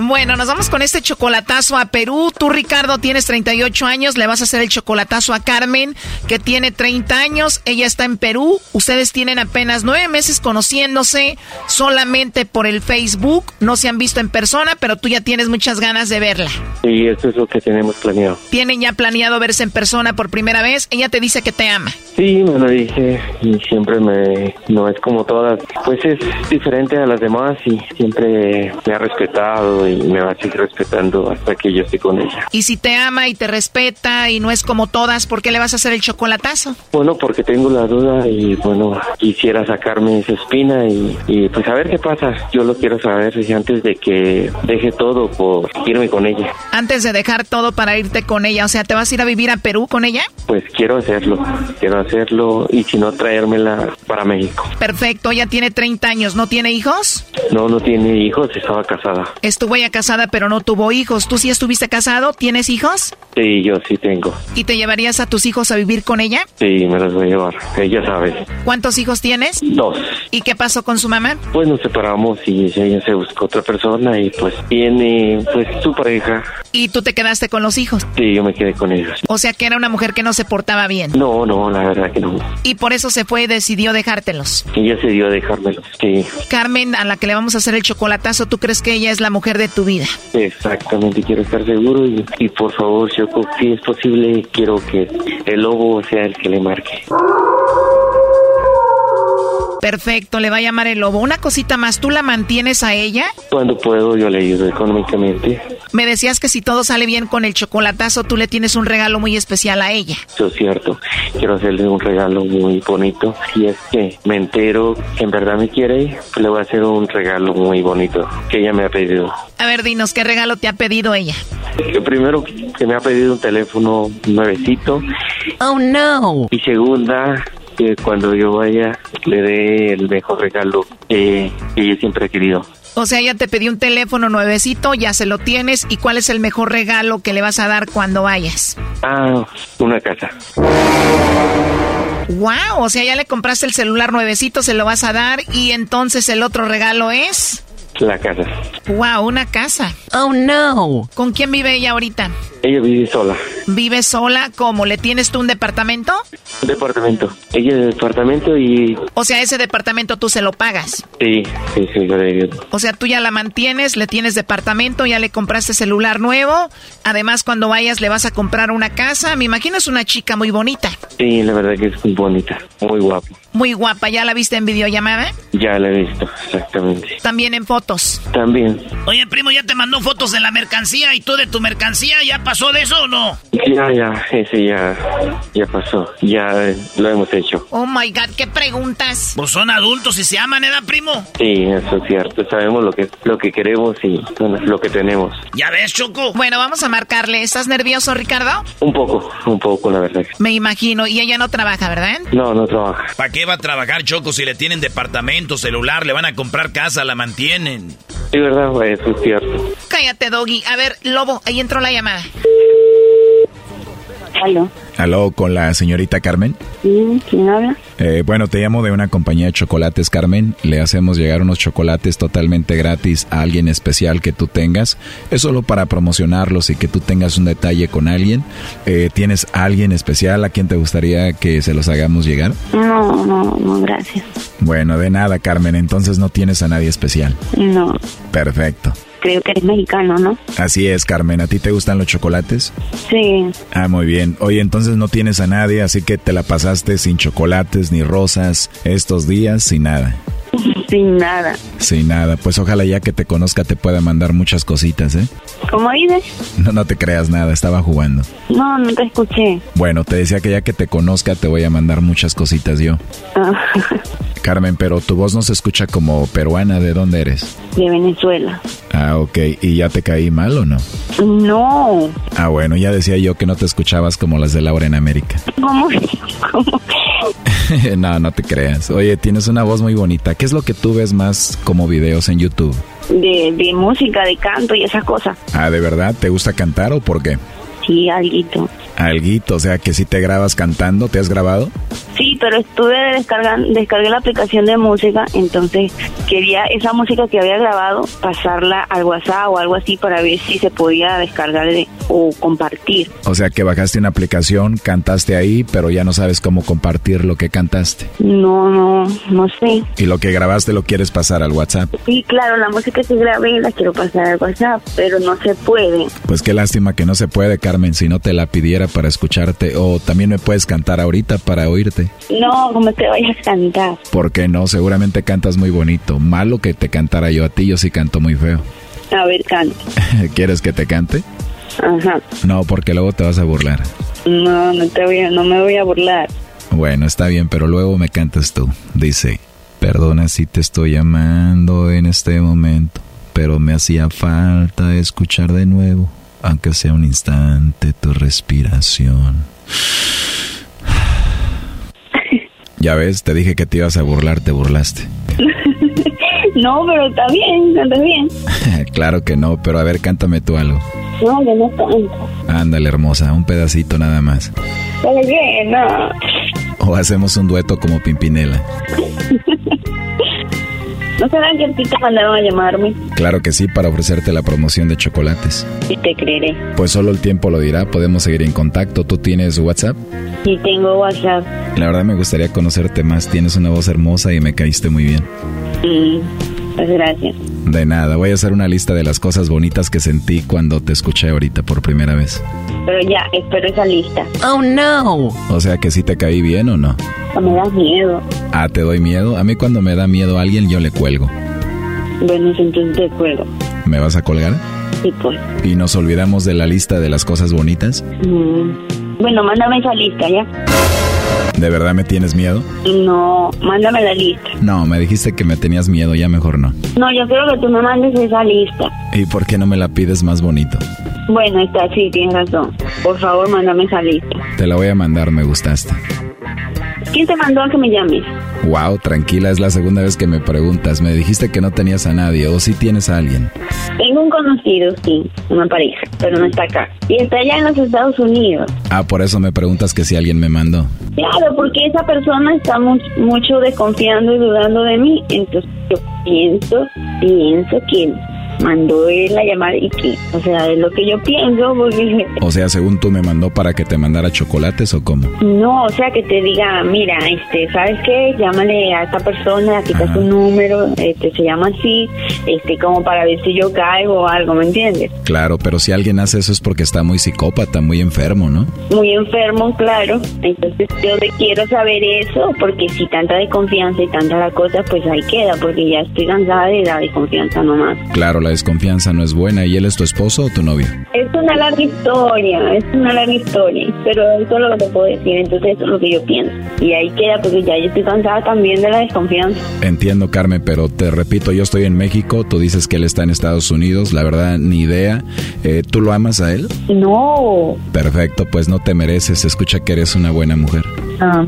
Bueno, nos vamos con este chocolatazo a Perú. Tú, Ricardo, tienes 38 años. Le vas a hacer el chocolatazo a Carmen, que tiene 30 años. Ella está en Perú. Ustedes tienen apenas nueve meses conociéndose solamente por el Facebook. No se han visto en persona, pero tú ya tienes muchas ganas de verla. Sí, eso es lo que tenemos planeado. ¿Tienen ya planeado verse en persona por primera vez? Ella te dice que te ama. Sí, me lo dije y siempre me... No es como todas. Pues es diferente a las demás y siempre me ha respetado y me va a seguir respetando hasta que yo esté con ella. Y si te ama y te respeta y no es como todas, ¿por qué le vas a hacer el chocolatazo? Bueno, porque tengo la duda y bueno, quisiera sacarme esa espina y, pues a ver qué pasa. Yo lo quiero saber antes de que deje todo por irme con ella. Antes de dejar todo para irte con ella, o sea, ¿te vas a ir a vivir a Perú con ella? Pues quiero hacerlo, quiero hacerlo y si no traérmela para México. Perfecto, ella tiene 30 años, ¿no tiene hijos? No, no tiene hijos, estaba casada. Estuvo ya casada pero no tuvo hijos. ¿Tú sí estuviste casado? ¿Tienes hijos? Sí, yo sí tengo. ¿Y te llevarías a tus hijos a vivir con ella? Sí, me los voy a llevar. Ella sabe. ¿Cuántos hijos tienes? Dos. ¿Y qué pasó con su mamá? Pues nos separamos y ella se buscó otra persona y pues tiene pues su pareja. ¿Y tú te quedaste con los hijos? Sí, yo me quedé con ellos. O sea que era una mujer que no se portaba bien. No, no, la verdad que no. Y por eso se fue y decidió dejártelos. Ella a dejármelos, sí. Carmen, a la que le vamos a hacer el chocolatazo, ¿tú crees que ella es la mujer de tu vida? Exactamente, quiero estar seguro y, por favor, Choco, si es posible, quiero que el lobo sea el que le marque. Perfecto, le va a llamar el lobo. Una cosita más, ¿tú la mantienes a ella? Cuando puedo, yo le ayudo económicamente. Me decías que si todo sale bien con el chocolatazo, tú le tienes un regalo muy especial a ella. Eso es cierto. Quiero hacerle un regalo muy bonito. Si es que me entero que en verdad me quiere, le voy a hacer un regalo muy bonito que ella me ha pedido. A ver, dinos, ¿qué regalo te ha pedido ella? Primero, que me ha pedido un teléfono nuevecito. Oh, no. Y segunda, que cuando yo vaya le dé el mejor regalo que ella siempre ha querido. O sea, ya te pedí un teléfono nuevecito, ya se lo tienes. ¿Y cuál es el mejor regalo que le vas a dar cuando vayas? Ah, una casa. Wow, o sea, ya le compraste el celular nuevecito, se lo vas a dar y entonces el otro regalo es... La casa. Wow, una casa. Oh no. ¿Con quién vive ella ahorita? Ella vive sola. ¿Vive sola? ¿Cómo? ¿Le tienes tú un departamento? Un departamento. Ella es departamento y... O sea, ese departamento tú se lo pagas. Sí, sí, sí, yo le O sea, tú ya la mantienes, le tienes departamento, ya le compraste celular nuevo. Además, cuando vayas le vas a comprar una casa. Me imagino es una chica muy bonita. Sí, la verdad que es muy bonita, muy guapa. Muy guapa. ¿Ya la viste en videollamada? Ya la he visto, exactamente. También en fotos. También. Oye, primo, ya te mandó fotos de la mercancía y tú de tu mercancía. ¿Ya pasó de eso o no? Ya, ya, ese ya, ya pasó. Ya lo hemos hecho. Oh my God, ¿qué preguntas? Pues son adultos y se aman, ¿eh, primo? Sí, eso es cierto. Sabemos lo que, lo que queremos y lo que tenemos. ¿Ya ves, Choco? Bueno, vamos a marcarle. ¿Estás nervioso, Ricardo? Un poco, un poco, la verdad. Me imagino. Y ella no trabaja, ¿verdad? No, no trabaja. ¿Para qué va a trabajar, Choco, si le tienen departamento, celular, le van a comprar casa, la mantienen? Sí, verdad, eso es cierto. Cállate, Doggy. A ver, Lobo, ahí entró la llamada. Aló. Aló, con la señorita Carmen. ¿Quién habla? Eh, bueno, te llamo de una compañía de chocolates, Carmen. Le hacemos llegar unos chocolates totalmente gratis a alguien especial que tú tengas. Es solo para promocionarlos y que tú tengas un detalle con alguien. Eh, ¿Tienes alguien especial a quien te gustaría que se los hagamos llegar? No, no, no, gracias. Bueno, de nada, Carmen. Entonces no tienes a nadie especial. No. Perfecto. Creo que eres mexicano, ¿no? Así es, Carmen. ¿A ti te gustan los chocolates? Sí. Ah, muy bien. Oye, entonces no tienes a nadie, así que te la pasaste sin chocolates ni rosas estos días, sin nada. Sin nada. Sin nada. Pues ojalá ya que te conozca te pueda mandar muchas cositas, ¿eh? ¿Cómo dices? No, no te creas nada, estaba jugando. No, no te escuché. Bueno, te decía que ya que te conozca te voy a mandar muchas cositas yo. Ah, Carmen, pero tu voz no se escucha como peruana. ¿De dónde eres? de Venezuela. Ah, ok. ¿Y ya te caí mal o no? No. Ah, bueno, ya decía yo que no te escuchabas como las de Laura en América. ¿Cómo? ¿Cómo? no, no te creas. Oye, tienes una voz muy bonita. ¿Qué es lo que tú ves más como videos en YouTube? De, de música, de canto y esas cosas. Ah, ¿de verdad? ¿Te gusta cantar o por qué? Sí, alguito. Alguito, o sea que si te grabas cantando, ¿te has grabado? Sí, pero estuve descargando, descargué la aplicación de música, entonces quería esa música que había grabado pasarla al WhatsApp o algo así para ver si se podía descargar de- o compartir. O sea que bajaste una aplicación, cantaste ahí, pero ya no sabes cómo compartir lo que cantaste. No, no, no sé. Y lo que grabaste lo quieres pasar al WhatsApp. Sí, claro, la música que grabé la quiero pasar al WhatsApp, pero no se puede. Pues qué lástima que no se puede, Carmen, si no te la pidiera para escucharte. O también me puedes cantar ahorita para oírte. No, como te vayas a cantar. ¿Por qué no? Seguramente cantas muy bonito. Malo que te cantara yo a ti, yo sí canto muy feo. A ver, canta. ¿Quieres que te cante? Ajá. No, porque luego te vas a burlar. No, no te voy a, no me voy a burlar. Bueno, está bien, pero luego me cantas tú. Dice, perdona si te estoy llamando en este momento, pero me hacía falta escuchar de nuevo, aunque sea un instante, tu respiración. Ya ves, te dije que te ibas a burlar, te burlaste. no, pero está bien, cantas bien. claro que no, pero a ver, cántame tú algo. No, yo no canto. Ándale, hermosa, un pedacito nada más. No. O hacemos un dueto como Pimpinela. ¿No serán que a ti te mandaron a llamarme? Claro que sí, para ofrecerte la promoción de chocolates. Y te creeré. Pues solo el tiempo lo dirá, podemos seguir en contacto. ¿Tú tienes WhatsApp? Y tengo WhatsApp. La verdad me gustaría conocerte más, tienes una voz hermosa y me caíste muy bien. Mm, gracias. De nada, voy a hacer una lista de las cosas bonitas que sentí cuando te escuché ahorita por primera vez. Pero ya, espero esa lista. Oh, no. O sea que sí te caí bien o no. Me das miedo. Ah, ¿te doy miedo? A mí cuando me da miedo a alguien yo le cuelgo. Bueno, entonces te juego. ¿Me vas a colgar? Sí, pues. ¿Y nos olvidamos de la lista de las cosas bonitas? Mm. Bueno, mándame esa lista, ¿ya? ¿De verdad me tienes miedo? No, mándame la lista. No, me dijiste que me tenías miedo, ya mejor no. No, yo quiero que tú me mandes esa lista. ¿Y por qué no me la pides más bonito? Bueno, está, sí, tienes razón. Por favor, mándame esa lista. Te la voy a mandar, me gustaste. ¿Quién te mandó a que me llames? Wow, tranquila, es la segunda vez que me preguntas. Me dijiste que no tenías a nadie, o si tienes a alguien. Tengo un conocido, sí, una pareja, pero no está acá. Y está allá en los Estados Unidos. Ah, por eso me preguntas que si alguien me mandó. Claro, porque esa persona está mucho desconfiando y dudando de mí. Entonces yo pienso, pienso que mandó él a llamar y que, o sea, es lo que yo pienso, porque... O sea, según tú me mandó para que te mandara chocolates o cómo? No, o sea, que te diga, mira, este, ¿sabes qué? Llámale a esta persona, aquí está su número, este, se llama así, este, como para ver si yo caigo o algo, ¿me entiendes? Claro, pero si alguien hace eso es porque está muy psicópata, muy enfermo, ¿no? Muy enfermo, claro. Entonces yo quiero saber eso, porque si tanta desconfianza y tanta la cosa, pues ahí queda, porque ya estoy cansada de la desconfianza nomás. Claro, la desconfianza no es buena. ¿Y él es tu esposo o tu novio? Es una larga historia, es una larga historia, pero eso es lo que te puedo decir, entonces eso es lo que yo pienso. Y ahí queda, porque ya yo estoy cansada también de la desconfianza. Entiendo, Carmen, pero te repito, yo estoy en México, tú dices que él está en Estados Unidos, la verdad, ni idea. Eh, ¿Tú lo amas a él? No. Perfecto, pues no te mereces, escucha que eres una buena mujer. Ah,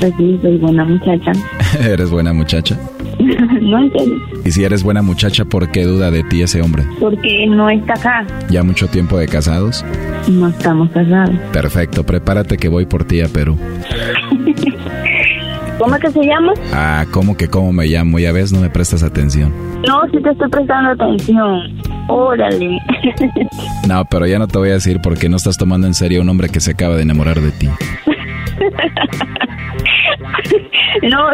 pues sí, soy buena muchacha. ¿Eres buena muchacha? no entiendo. Y si eres buena muchacha, ¿por qué duda de ti ese hombre? Porque no está acá. ¿Ya mucho tiempo de casados? No estamos casados. Perfecto, prepárate que voy por ti a Perú. ¿Cómo que se llama? Ah, ¿cómo que cómo me llamo? Ya ves, no me prestas atención. No, sí te estoy prestando atención. Órale. no, pero ya no te voy a decir porque no estás tomando en serio a un hombre que se acaba de enamorar de ti. No.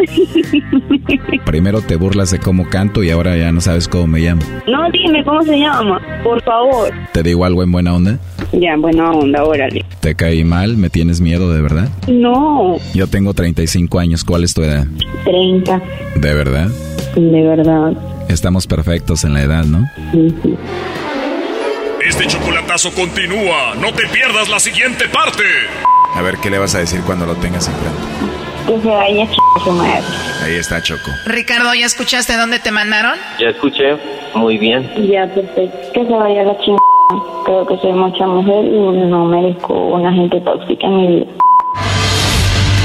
Primero te burlas de cómo canto y ahora ya no sabes cómo me llamo. No, dime cómo se llama, por favor. ¿Te digo algo en buena onda? Ya, buena onda, órale. ¿Te caí mal? ¿Me tienes miedo de verdad? No. Yo tengo 35 años, ¿cuál es tu edad? 30. ¿De verdad? De verdad. Estamos perfectos en la edad, ¿no? Sí, sí. Este chocolatazo continúa. No te pierdas la siguiente parte. A ver, ¿qué le vas a decir cuando lo tengas enfrente? Que se vaya su madre. Ahí está Choco. Ricardo, ¿ya escuchaste dónde te mandaron? Ya escuché, muy bien. Ya, perfecto. Que se vaya la chingada. Creo que soy mucha mujer y no merezco una gente tóxica en mi vida.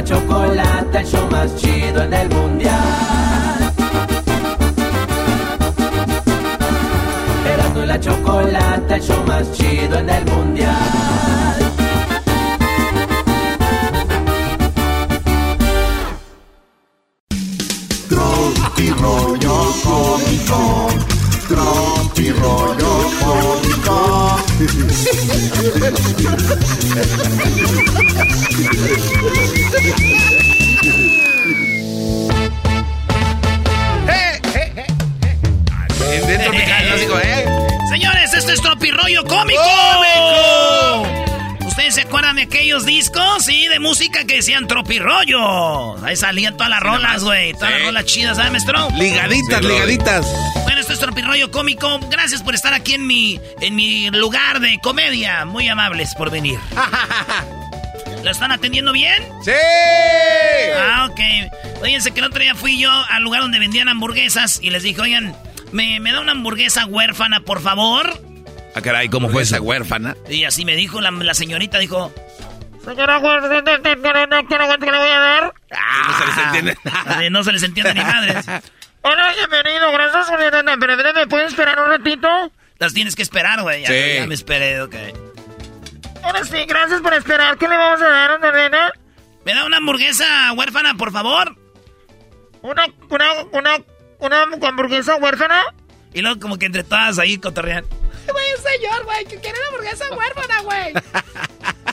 la chocolata, el show más chido en el mundial. Erasmo y la chocolata, el show más chido en el mundial. Tropi rollo cómico, tropi rollo cómico. Señores, esto es Tropirollo Cómico. ¿Ustedes se acuerdan de aquellos discos? Sí, de música que decían Tropirollo. Ahí salían todas las rolas, güey. Todas las rolas chidas, ¿sabes, maestro? Ligaditas, ligaditas. Esto es Tropirollo Cómico. Gracias por estar aquí en mi, en mi lugar de comedia. Muy amables por venir. ¿Lo están atendiendo bien? ¡Sí! Ah, ok. Oiganse que el otro día fui yo al lugar donde vendían hamburguesas y les dije, oigan, ¿me, me da una hamburguesa huérfana, por favor? Ah, caray, ¿cómo fue esa huérfana? Y así me dijo la, la señorita, dijo... Señora huérfana, ¿qué le voy a dar? Ah, no se les entiende nada. No se les entiende ni madres. Hola, bienvenido, gracias por... Pero, ¿me puedes esperar un ratito? Las tienes que esperar, güey. Ya, Sí. ya me esperé, ok. Ahora sí, gracias por esperar. ¿Qué le vamos a dar, una nena? ¿Me da una hamburguesa huérfana, por favor? ¿Una, una, una, una hamburguesa huérfana? Y luego como que entre todas ahí cotorrean. Güey, un señor, güey, que quiere una hamburguesa huérfana, güey.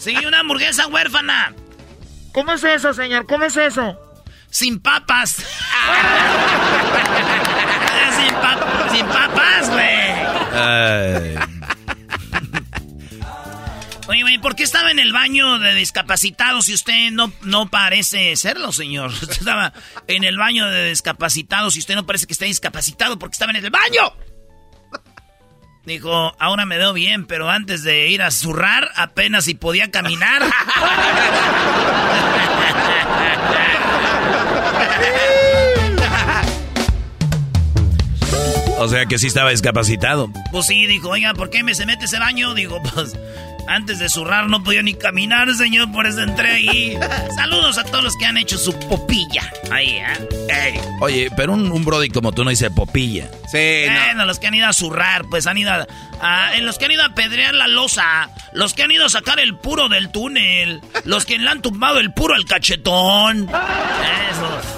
Sí, una hamburguesa huérfana. ¿Cómo es eso, señor? ¿Cómo es eso? Sin papas. sin, pa- sin papas, güey. Oye, güey, ¿por qué estaba en el baño de discapacitados si usted no, no parece serlo, señor? Usted estaba en el baño de discapacitados y usted no parece que esté discapacitado porque estaba en el baño. Dijo, ahora me veo bien, pero antes de ir a zurrar apenas si podía caminar. O sea que sí estaba discapacitado. Pues sí, dijo, oiga, ¿por qué me se mete ese baño? Digo, pues antes de zurrar no podía ni caminar, señor, por eso entré ahí. Saludos a todos los que han hecho su popilla. Ahí, ¿eh? Oye, pero un, un brody como tú no dice popilla. Sí, bueno, los que han ido a zurrar, pues han ido a, en los que han ido a pedrear la losa, los que han ido a sacar el puro del túnel, los que le han tumbado el puro al cachetón. Esos.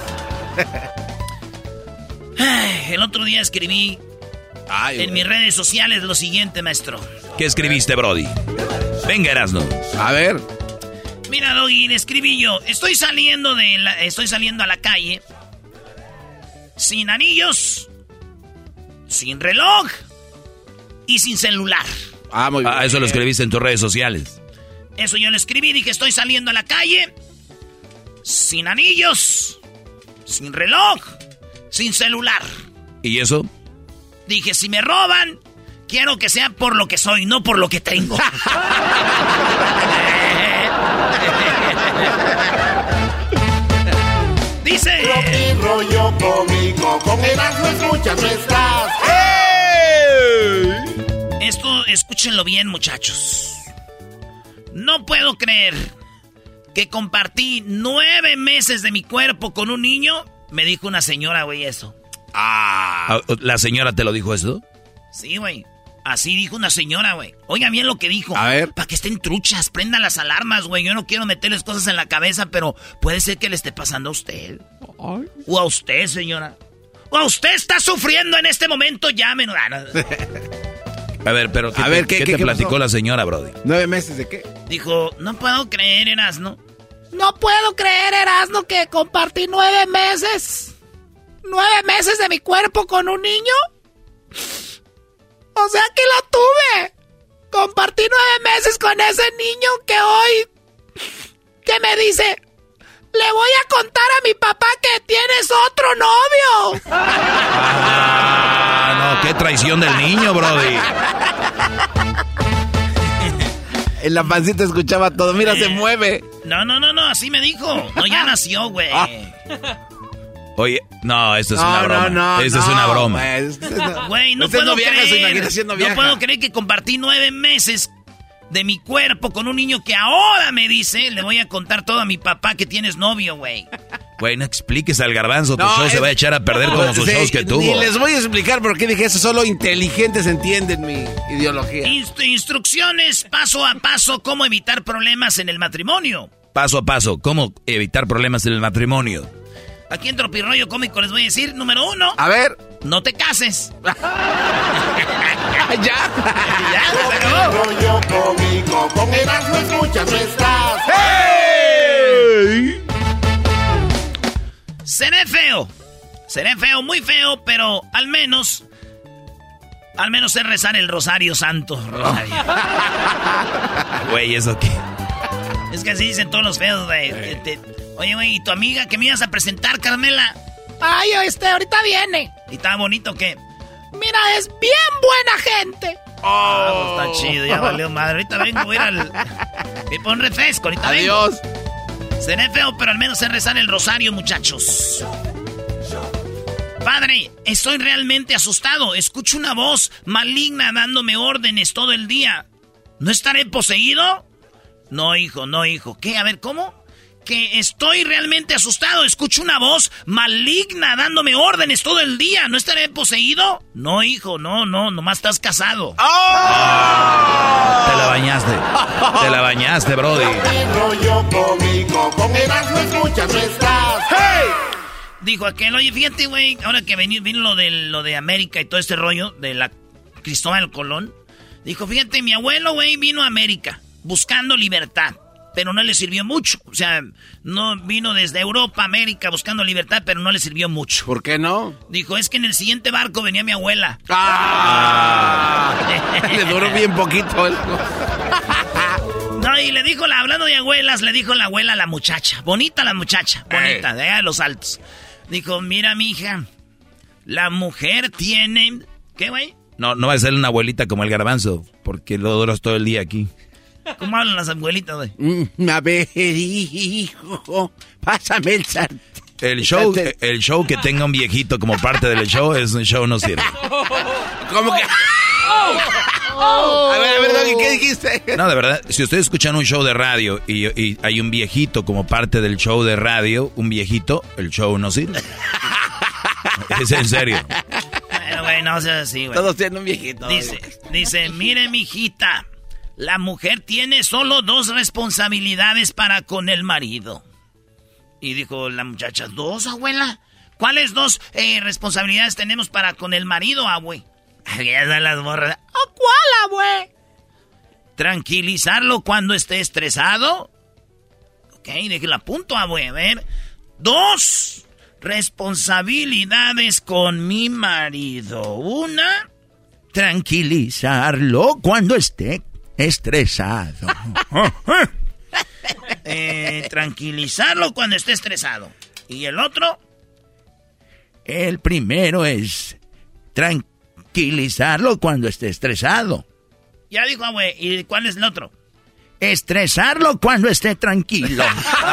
El otro día escribí en mis redes sociales lo siguiente, maestro. ¿Qué escribiste, Brody? Venga, Erasno. A ver. Mira, Doggy, escribí yo. Estoy saliendo de la, estoy saliendo a la calle sin anillos, sin reloj y sin celular. Ah, muy bien. Ah, eso lo escribiste en tus redes sociales. Eso yo lo escribí, dije, estoy saliendo a la calle sin anillos, sin reloj, sin celular. ¿Y eso? Dije, si me roban, quiero que sea por lo que soy, no por lo que tengo. Dice. rollo cómico, con escuchas nuestras. Esto, escúchenlo bien, muchachos. No puedo creer que compartí nueve meses de mi cuerpo con un niño. Me dijo una señora, güey, eso. Ah. ¿La señora te lo dijo eso? Sí, güey. Así dijo una señora, güey. Oiga bien lo que dijo. A ver. Para que estén truchas, prendan las alarmas, güey. Yo no quiero meterles cosas en la cabeza, pero puede ser que le esté pasando a usted. O a usted, señora. O a usted está sufriendo en este momento, llámenos. A ver, pero ¿qué, a ver, ¿qué, te platicó la señora, Brody? ¿Nueve meses de qué? Dijo, no puedo creer, Erasno. No puedo creer, Erasno, que compartí nueve meses. ¿Nueve meses de mi cuerpo con un niño? O sea que la tuve. Compartí nueve meses con ese niño que hoy... que me dice... Le voy a contar a mi papá que tienes otro novio. Ah, no, qué traición del niño, Brody. En la pancita escuchaba todo. Mira, se mueve. No, no, no, no, así me dijo. No, ya nació, güey. Ah. Oye, no, esto es una broma. No, no, esto es una broma. Güey, no puedo creer. No puedo creer que compartí nueve meses de mi cuerpo con un niño que ahora me dice, le voy a contar todo a mi papá que tienes novio, güey. Güey, no expliques al garbanzo, tu show se va a echar a perder como sus shows que tuvo. Y les voy a explicar por qué dije eso, solo inteligentes entienden mi ideología. instrucciones paso a paso, cómo evitar problemas en el matrimonio. Paso a paso, cómo evitar problemas en el matrimonio. Aquí en Tropirroyo Cómico les voy a decir, número uno. A ver. No te cases. ya. ya, se acabó. Rollo cómico, con escuchas. ¡Hey! Seré feo. Seré feo, muy feo, pero al menos... Al menos sé rezar el Rosario Santo. Rosario. Güey, ¿eso qué? Es que así dicen todos los feos, güey. Oye, güey, ¿y tu amiga que me ibas a presentar, Carmela? Ay, este, ahorita viene. ¿Y está bonito qué? Mira, es bien buena gente. Oh, pues está chido, ya valió madre. Ahorita vengo, voy a ir al... Me pon refresco, ahorita Adiós. vengo. Seré feo, pero al menos sé rezar el rosario, muchachos. Padre, estoy realmente asustado. Escucho una voz maligna dándome órdenes todo el día. ¿No estaré poseído? No, hijo, no, hijo. ¿Qué? A ver, ¿cómo? que estoy realmente asustado. Escucho una voz maligna dándome órdenes todo el día. ¿No estaré poseído? No, hijo, no, no, nomás estás casado. ¡Oh! Te la bañaste. Te la bañaste, Brody. Dijo aquel, oye, fíjate, güey, ahora que vino, vino lo, de, lo de América y todo este rollo de la Cristóbal Colón. Dijo, fíjate, mi abuelo, güey, vino a América buscando libertad pero no le sirvió mucho. O sea, no vino desde Europa, América, buscando libertad, pero no le sirvió mucho. ¿Por qué no? Dijo, es que en el siguiente barco venía mi abuela. ¡Ah! le duró bien poquito y le dijo, la, hablando de abuelas, le dijo la abuela a la muchacha. Bonita la muchacha, bonita, de allá de los altos. Dijo, mira, mi hija, la mujer tiene... ¿Qué, güey? No, no va a ser una abuelita como el garbanzo, porque lo duras todo el día aquí. ¿Cómo hablan las abuelitas, güey? Mm, a ver, hijo, pásame el sartén. El show, el show que tenga un viejito como parte del show es un show no sirve. ¿Cómo que? A ver, a ver, ¿qué dijiste? No, de verdad, si ustedes escuchan un show de radio y, y, hay un viejito como parte del show de radio, un viejito, el show no sirve. es en serio. Bueno, güey, no seas así, güey. Todos tienen un viejito. Dice, dice, mire, mijita, la mujer tiene solo dos responsabilidades para con el marido. Y dijo la muchacha, ¿dos, abuela? ¿Cuáles dos eh, responsabilidades tenemos para con el marido, abue? Ya están las borras. ¿A cuál, abue? Tranquilizarlo cuando esté estresado. Ok, déjela a punto, abue. A ver. Dos responsabilidades con mi marido. Una, tranquilizarlo cuando esté estresado. Eh, tranquilizarlo cuando esté estresado. Y el otro, el primero es tranquilizarlo cuando esté estresado. Ya dijo, güey, ¿y cuál es el otro? Estresarlo cuando esté tranquilo.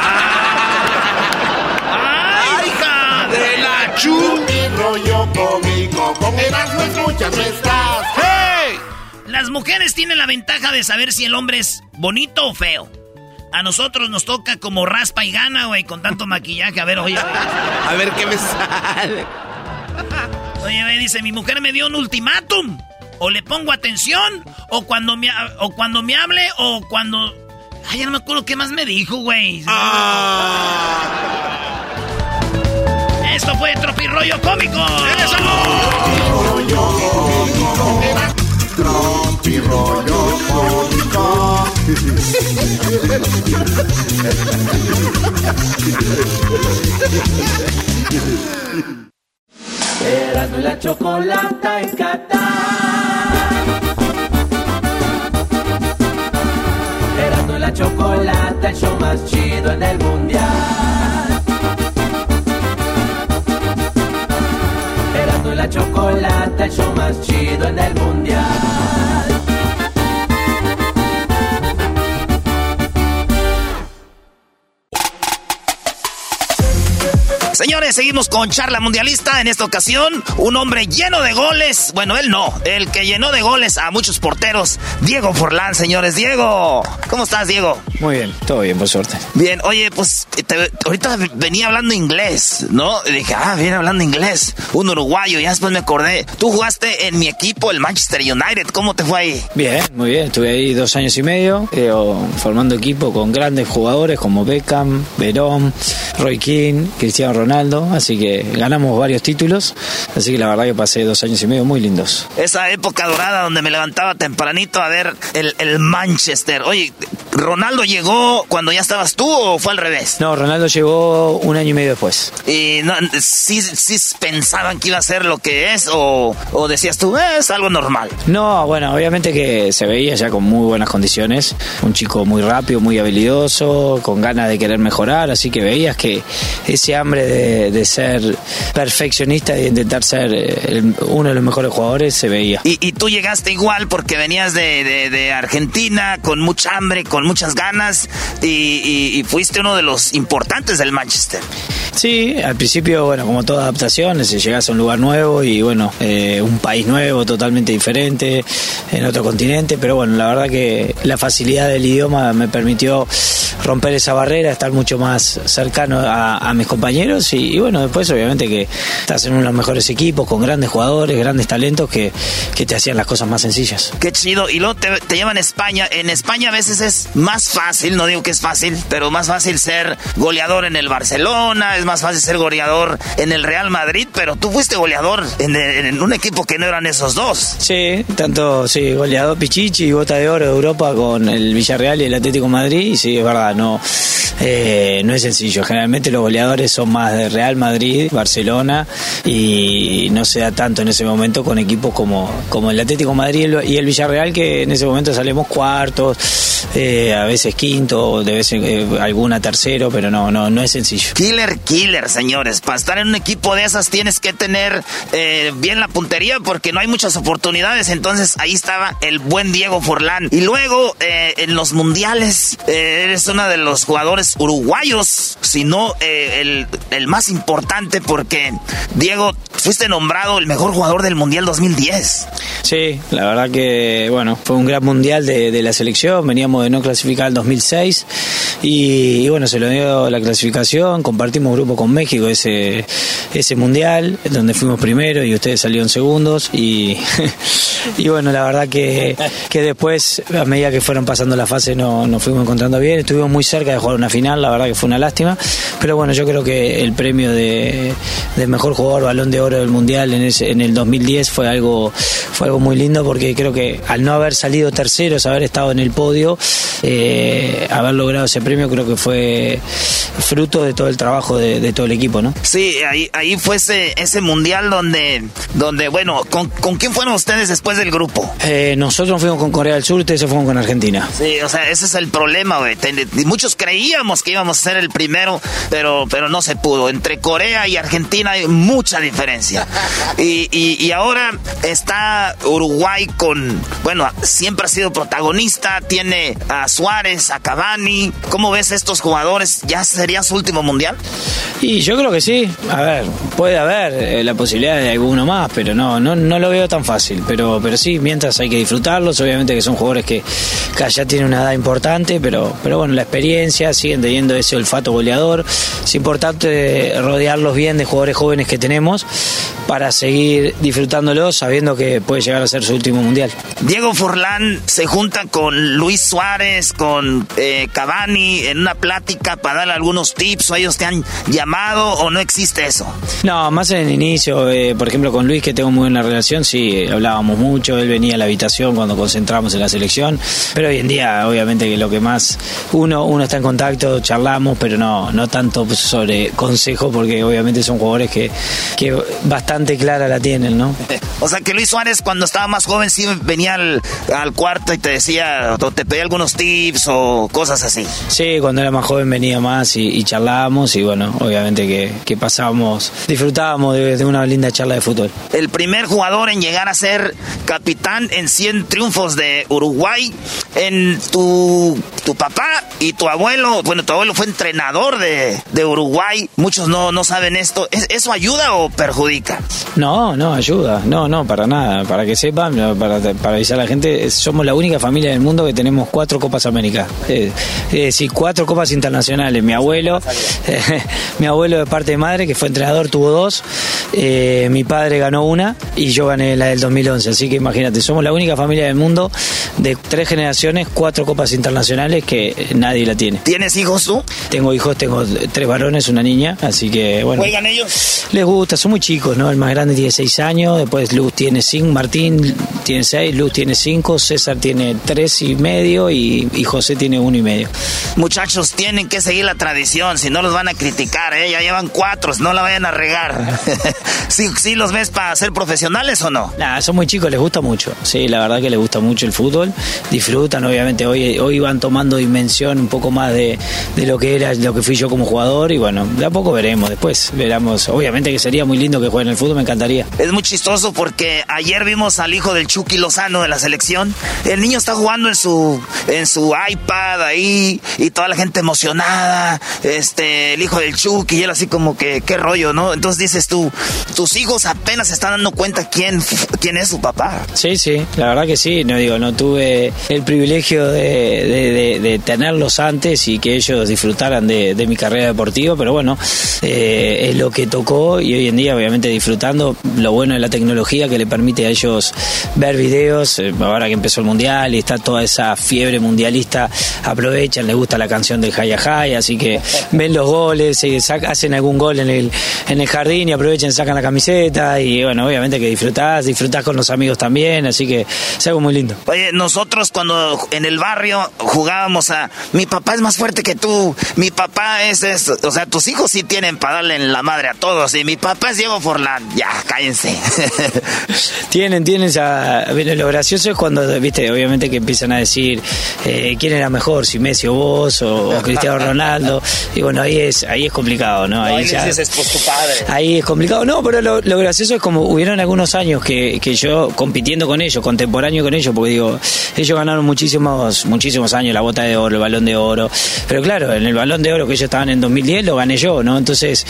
¡Ay, hija de la rollo cómico, con escuchas ¡Hey! Las mujeres tienen la ventaja de saber si el hombre es bonito o feo. A nosotros nos toca como raspa y gana, güey, con tanto maquillaje. A ver, oye. A ver qué me sale. Oye, güey, dice, mi mujer me dio un ultimátum. O le pongo atención, o cuando me, o cuando me hable, o cuando... Ay, ya no me acuerdo qué más me dijo, güey. Ah. Esto fue Tropirollo Cómico. Tropirollo Cómico. Erasmo la chocolata en Qatar. Erasmo la chocolata, el show más chido en el mundial. La chocolata, el show más chido en el mundial. Señores, seguimos con Charla Mundialista. En esta ocasión, un hombre lleno de goles. Bueno, él no. El que llenó de goles a muchos porteros. Diego Forlán, señores. Diego, ¿cómo estás, Diego? Muy bien, todo bien, por suerte. Bien, oye, pues ahorita venía hablando inglés, ¿no? Y dije, ah, viene hablando inglés. Un uruguayo, ya después me acordé. Tú jugaste en mi equipo, el Manchester United. ¿Cómo te fue ahí? Bien, muy bien. Estuve ahí dos años y medio, eh, formando equipo con grandes jugadores como Beckham, Verón, Roy King, Cristiano Ronaldo Ronaldo, así que ganamos varios títulos, así que la verdad que pasé dos años y medio muy lindos. Esa época dorada donde me levantaba tempranito a ver el, el Manchester. Oye, ¿Ronaldo llegó cuando ya estabas tú o fue al revés? No, Ronaldo llegó un año y medio después. ¿Y no, sí, pensaban que iba a ser lo que es o, o decías tú, eh, es algo normal? No, bueno, obviamente que se veía ya con muy buenas condiciones, un chico muy rápido, muy habilidoso, con ganas de querer mejorar, así que veías que ese hambre de de, ser perfeccionista y de intentar ser eh, uno de los mejores jugadores se veía. Y, tú llegaste igual porque venías de, Argentina con mucha hambre, con muchas ganas y, fuiste uno de los importantes del Manchester. Sí, al principio, bueno, como toda adaptación, si llegas a un lugar nuevo y bueno, eh, un país nuevo, totalmente diferente, en otro continente, pero bueno, la verdad que la facilidad del idioma me permitió romper esa barrera, estar mucho más cercano a mis compañeros y, bueno, después obviamente que estás en uno de los mejores equipos, con grandes jugadores, grandes talentos que, te hacían las cosas más sencillas. Qué chido. Y luego te, llevan a España. En España a veces es más fácil, no digo que es fácil, pero más fácil ser goleador en el Barcelona, es más fácil ser goleador en el Real Madrid, pero tú fuiste goleador en, un equipo que no eran esos dos. Sí, tanto, sí, goleador Pichichi y Bota de Oro de Europa con el Villarreal y el Atlético Madrid, y sí, es verdad, no, eh, no es sencillo. Generalmente los goleadores son más de Real Madrid, Barcelona y no se da tanto en ese momento con equipos como, como el Atlético Madrid y el Villarreal que en ese momento salimos cuartos, eh, a veces quinto, de vez en eh, alguna tercero, pero no, no, no es sencillo. Killer, killer, señores. Para estar en un equipo de esas tienes que tener eh, bien la puntería porque no hay muchas oportunidades. Entonces ahí estaba el buen Diego Forlán. Y luego eh, en los mundiales eh, eres uno de los jugadores uruguayos, si no el, el más importante porque Diego fuiste nombrado el mejor jugador del mundial 2010. Sí, la verdad que, bueno, fue un gran mundial de, de la selección, veníamos de no clasificar el 2006 y, y bueno, se lo dio la clasificación, compartimos grupo con México ese, ese mundial, donde fuimos primero y ustedes salieron segundos y, y bueno, la verdad que, que después, a medida que fueron pasando la fase, no, nos fuimos encontrando bien, estuvimos muy cerca de jugar una final, la verdad que fue una lástima, pero bueno, yo creo que el premio de, de mejor jugador balón de oro del mundial en, ese, en el 2010 fue algo, fue algo muy lindo porque creo que al no haber salido terceros, haber estado en el podio, eh, haber logrado ese premio creo que fue fruto de todo el trabajo de, de todo el equipo, ¿no? Sí, ahí, ahí fue ese, ese mundial donde, donde bueno, ¿con, ¿con quién fueron ustedes después del grupo? Eh, nosotros fuimos con Corea del Sur, ustedes se fueron con Argentina. Sí, o sea, ese es el problema, güey. Muchos creíamos que íbamos a ser el primero, pero, pero no se pudo. Entre Corea y Argentina hay mucha diferencia. Y, y- y ahora está Uruguay con, bueno, siempre ha sido protagonista, tiene a Suárez, a Cavani. ¿Cómo ves estos jugadores? ¿Ya sería su último mundial? Y yo creo que sí. A ver, puede haber eh, la posibilidad de alguno más, pero no, no, no lo veo tan fácil. Pero, pero sí, mientras hay que disfrutarlos. Obviamente que son jugadores que, que ya tienen una edad importante, pero, pero bueno, la experiencia, siguen teniendo ese olfato goleador. Es importante rodearlos bien de jugadores jóvenes que tenemos para seguir disfrutándolos sabiendo que puede llegar a ser su último mundial. Diego Forlán se junta con Luis Suárez, con eh, Cavani en una plática para darle algunos tips o ellos te han llamado o no existe eso. No, más en el inicio, eh, por ejemplo, con Luis, que tengo muy buena relación, sí, eh, hablábamos mucho, él venía a la habitación cuando concentramos en la selección, pero hoy en día, obviamente, que lo que más uno, uno está en contacto, charlamos, pero no, no tanto sobre consejo, porque obviamente son jugadores que, que bastante clara la tienen, ¿no? O sea que Luis Suárez cuando estaba más joven sí venía al, al cuarto y te decía, o te pedía algunos tips o cosas así. Sí, cuando era más joven venía más y, y charlábamos y bueno, obviamente que, que pasábamos, disfrutábamos de, de una linda charla de fútbol. El primer jugador en llegar a ser capitán en 100 triunfos de Uruguay, en tu, tu papá y tu abuelo, bueno, tu abuelo fue entrenador de, de Uruguay, muchos no, no saben esto, ¿Es- ¿eso ayuda o perjudica? No, no, ayuda. No, no, para nada. Para que sepan, para, para avisar a la gente, es- somos la única familia del mundo que tenemos cuatro Copas América. Eh, es decir, cuatro Copas Internacionales. Mi abuelo, mi abuelo de parte de madre, que fue entrenador, tuvo dos. Eh, mi padre ganó una y yo gané la del 2011. Así que imagínate, somos la única familia del mundo de tres generaciones, cuatro Copas Internacionales que nadie la tiene. ¿Tienes hijos tú? Tengo hijos, tengo tres varones, una niña, así que bueno. ¿Juegan ellos? Les gusta, son muy chicos, ¿no? El más grande tiene seis años, después Luz tiene cinco, Martín tiene seis, Luz tiene cinco, César tiene tres y medio y, y José tiene uno y medio. Muchachos, tienen que seguir la tradición, si no los van a criticar, ¿eh? Ya llevan cuatro, no la vayan a regar. ¿Sí, sí los ves para ser profesionales o no? Nah, son muy chicos, les gusta mucho. Sí, la verdad que les gusta mucho el fútbol. Disfrutan, obviamente. Hoy, hoy van tomando dimensión un poco más de, de lo que era, lo que fui yo como jugador. Y bueno, de a poco veremos después. Veremos. Obviamente que sería muy lindo que jueguen el fútbol, me encantaría. Es muy chistoso porque ayer vimos al hijo del Chucky Lozano de la selección. El niño está jugando en su en su iPad ahí y toda la gente emocionada. Este, el hijo del Chucky y él así como que qué rollo, ¿no? Entonces dices tú, tus hijos apenas se están dando cuenta quién quién es su papá. Sí, sí, la verdad que sí. No digo, no tuve el privilegio de, tenerlos antes y que ellos disfrutaran de, de mi carrera deportiva, pero bueno, eh, es lo que tocó y hoy en día, obviamente, disfrutando lo bueno de la tecnología que le permite a ellos ver videos. eh, ahora que empezó el mundial y está toda esa fiebre mundialista, aprovechan, les gusta la canción del Jaya Jaya, así que ven los goles, saca- hacen algún gol en el, en el jardín y aprovechan, sacan la camiseta y bueno, obviamente que disfrutás, disfrutás con los amigos también, así que es algo muy lindo. Oye, nosotros cuando en el barrio jugábamos a mi papá es más fuerte que tú, mi papá es, es o sea, tus hijos sí tienen para darle en la madre a todos y mi papá es Diego Forlán. Ya, cállense. Tienen, tienen esa... Lo gracioso es cuando, viste, obviamente que empiezan a decir eh, quién era mejor, si Messi o vos o, o Cristiano Ronaldo. Y bueno, ahí es ahí es complicado, ¿no? Ahí ya- dices, tu padre. Ahí es complicado. No, pero lo, lo gracioso es como hubieron algunos años que, que yo compitiendo con ellos, contemporáneo con ellos, porque digo, ellos ganaron muchísimos, muchísimos años la bota de oro, el balón de oro. Pero claro, en el balón de oro que ellos estaban en 2010 lo gané yo, ¿no? Entonces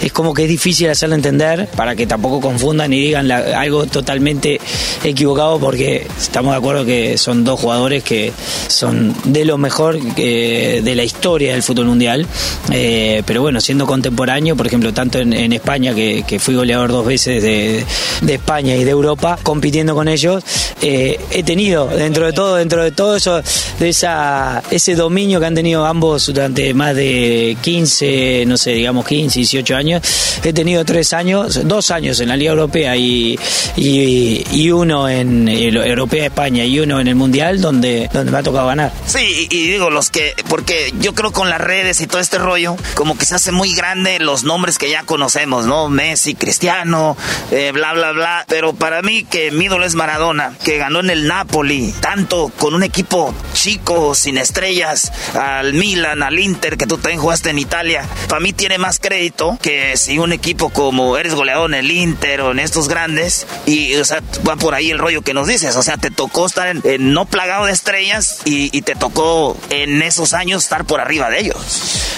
es como que es difícil hacerlo entender para que tampoco confundan y digan la- algo totalmente equivocado porque estamos de acuerdo que son dos jugadores que son de lo mejor eh, de la historia del fútbol mundial. Eh, pero bueno, siendo contemporáneo, por ejemplo, tanto en, España, que, fui goleador dos veces de, de España y de Europa, compitiendo con ellos, eh, he tenido dentro de todo, dentro de todo eso, de esa, ese dominio que han tenido ambos durante más de 15, no sé, digamos 15, 18 años, he tenido tres años, dos años en la Liga Europea y, y, uno en Europea España y uno en el Mundial donde, donde me ha tocado ganar. Sí, y, digo los que, porque yo creo con las redes y todo este rollo, como que se hace muy grande los nombres que ya conocemos, ¿no? Messi, Cristiano, eh, bla, bla, bla. Pero para mí que mi ídolo es Maradona, que ganó en el Napoli, tanto con un equipo chico, sin estrellas, al Milan, al Inter, que tú también jugaste en Italia. Para mí tiene más crédito que si un equipo como eres goleador en el Inter o en estos grandes, y, o sea, va por ahí el rollo que nos dices, o sea, te tocó estar en, en no plagado de estrellas y, y te tocó en esos años estar por arriba de ellos.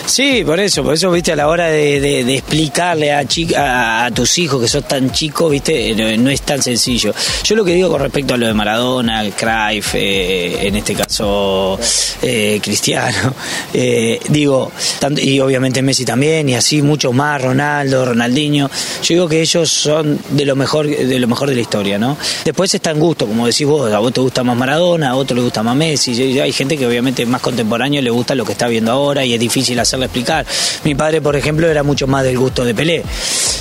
Sí, por eso, por eso, viste, a la hora de, de- explicarle a, chi- a, tus hijos que sos tan chicos, viste, no, no es tan sencillo. Yo lo que digo con respecto a lo de Maradona, Cruyff, eh, en este caso eh, Cristiano, eh, digo, tanto- y obviamente Messi también, y así muchos más, Ronaldo, Ronaldinho, yo digo que ellos son de lo mejor de lo mejor de la historia, ¿no? Después está en gusto, como decís vos, a vos te gusta más Maradona, a otro le gusta más Messi, y hay gente que obviamente más contemporáneo le gusta lo que está viendo ahora y es difícil hacerle explicar. Mi padre, por ejemplo, era mucho más del gusto de Pelé.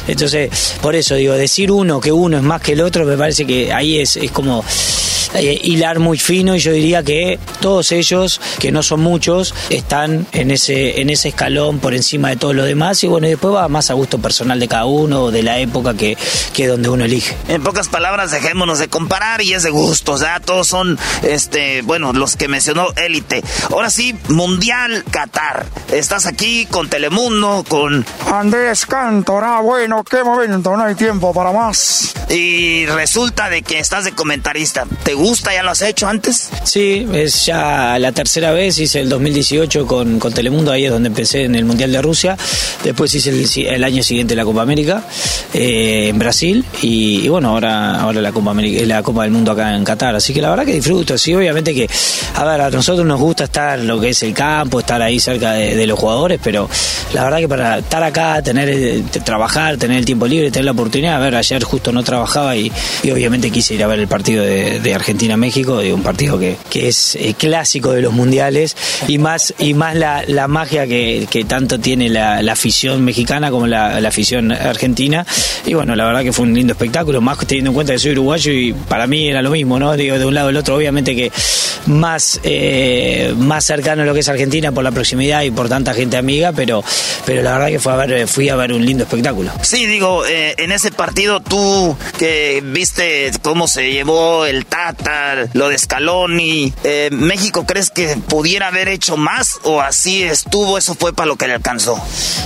Entonces, por eso digo, decir uno que uno es más que el otro, me parece que ahí es, es como eh, hilar muy fino y yo diría que todos ellos, que no son muchos, están en ese, en ese escalón por encima de todos los demás y bueno, y después va más a gusto personal de cada uno o de la época que, que donde uno elige. En pocas palabras, dejémonos de comparar y es de gusto. O todos son, este, bueno, los que mencionó élite. Ahora sí, Mundial Qatar. Estás aquí con Telemundo, con Andrés Cantora, bueno, qué momento, no hay tiempo para más. Y resulta de que estás de comentarista. ¿Te gusta? ¿Ya lo has hecho antes? Sí, es ya la tercera vez, hice el 2018 con, con Telemundo, ahí es donde empecé en el Mundial de Rusia, después hice el año siguiente la Copa América eh, en Brasil y, y bueno, ahora, ahora la, Copa América, la Copa del Mundo acá en Qatar, así que la verdad que disfruto, sí, obviamente que, a ver, a nosotros nos gusta estar lo que es el campo, estar ahí cerca de, los jugadores, pero la verdad que para estar acá, tener eh, trabajar, tener el tiempo libre, tener la oportunidad, a ver, ayer justo no trabajaba y, obviamente quise ir a ver el partido de, de Argentina-México, un partido que, que es eh, clásico de los mundiales y más, y más la, la magia que, que tanto tiene la, la afición mexicana como la, la afición argentina. Y bueno, la verdad que fue un lindo espectáculo, más teniendo en cuenta que soy uruguayo y para mí era lo mismo, ¿no? Digo, de un lado al otro, obviamente que más, eh, más cercano a lo que es Argentina por la proximidad y por tanta gente amiga, pero, pero la verdad que fue a ver, fui a ver un lindo espectáculo. Sí, digo, eh, en ese partido tú que viste cómo se llevó el Tata, lo de Scaloni, eh, ¿México crees que pudiera haber hecho más o así estuvo, eso fue para lo que le alcanzó?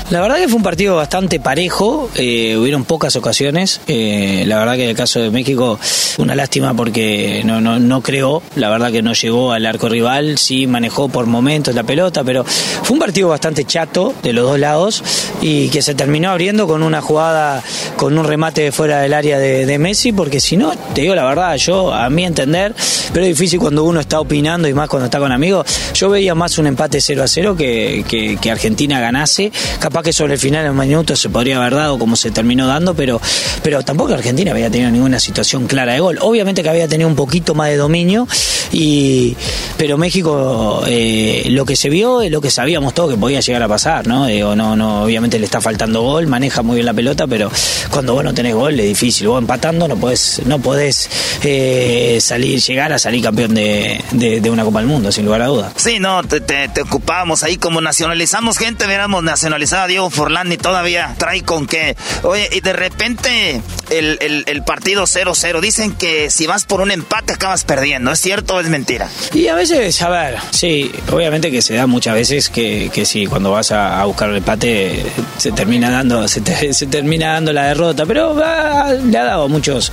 La verdad que fue un partido bastante parejo, eh, hubieron pocas ocasiones. eh, la verdad que en el caso de México, una lástima porque no, no, no creó, la verdad que no llegó al arco rival, sí manejó por momentos la pelota, pero fue un partido bastante chato de los dos lados y que se terminó abriendo con una jugada, con un remate de fuera del área de, Messi, porque si no, te digo la verdad, yo a mi entender, pero es difícil cuando uno está opinando y más cuando está con amigos, yo veía más un empate 0 a 0 que, Argentina ganase, capaz que sobre el final en un minuto se podría haber dado como se terminó dando, pero, pero tampoco Argentina había tenido ninguna situación clara de gol. Obviamente que había tenido un poquito más de dominio, y pero México eh, lo que se vio es lo que sabíamos todo que podía llegar a pasar, ¿no? Digo, no, no, obviamente le está faltando gol, maneja muy bien la pelota, pero cuando vos no tenés gol es difícil. Vos empatando no podés, no podés eh, salir, llegar a salir campeón de, de, una Copa del Mundo, sin lugar a dudas. Sí, no, te, te, ocupábamos ahí como nacionalizamos gente, hubiéramos nacionalizado a Diego Forlán y todavía trae con que, oye, y de repente el, el, el partido 0-0, dicen que si vas por un empate acabas perdiendo, ¿es cierto o es mentira? Y a veces, a ver, sí, obviamente que se da muchas veces que, que sí, cuando vas a, buscar el empate se termina dando, se, termina dando la derrota, pero le ha dado a muchos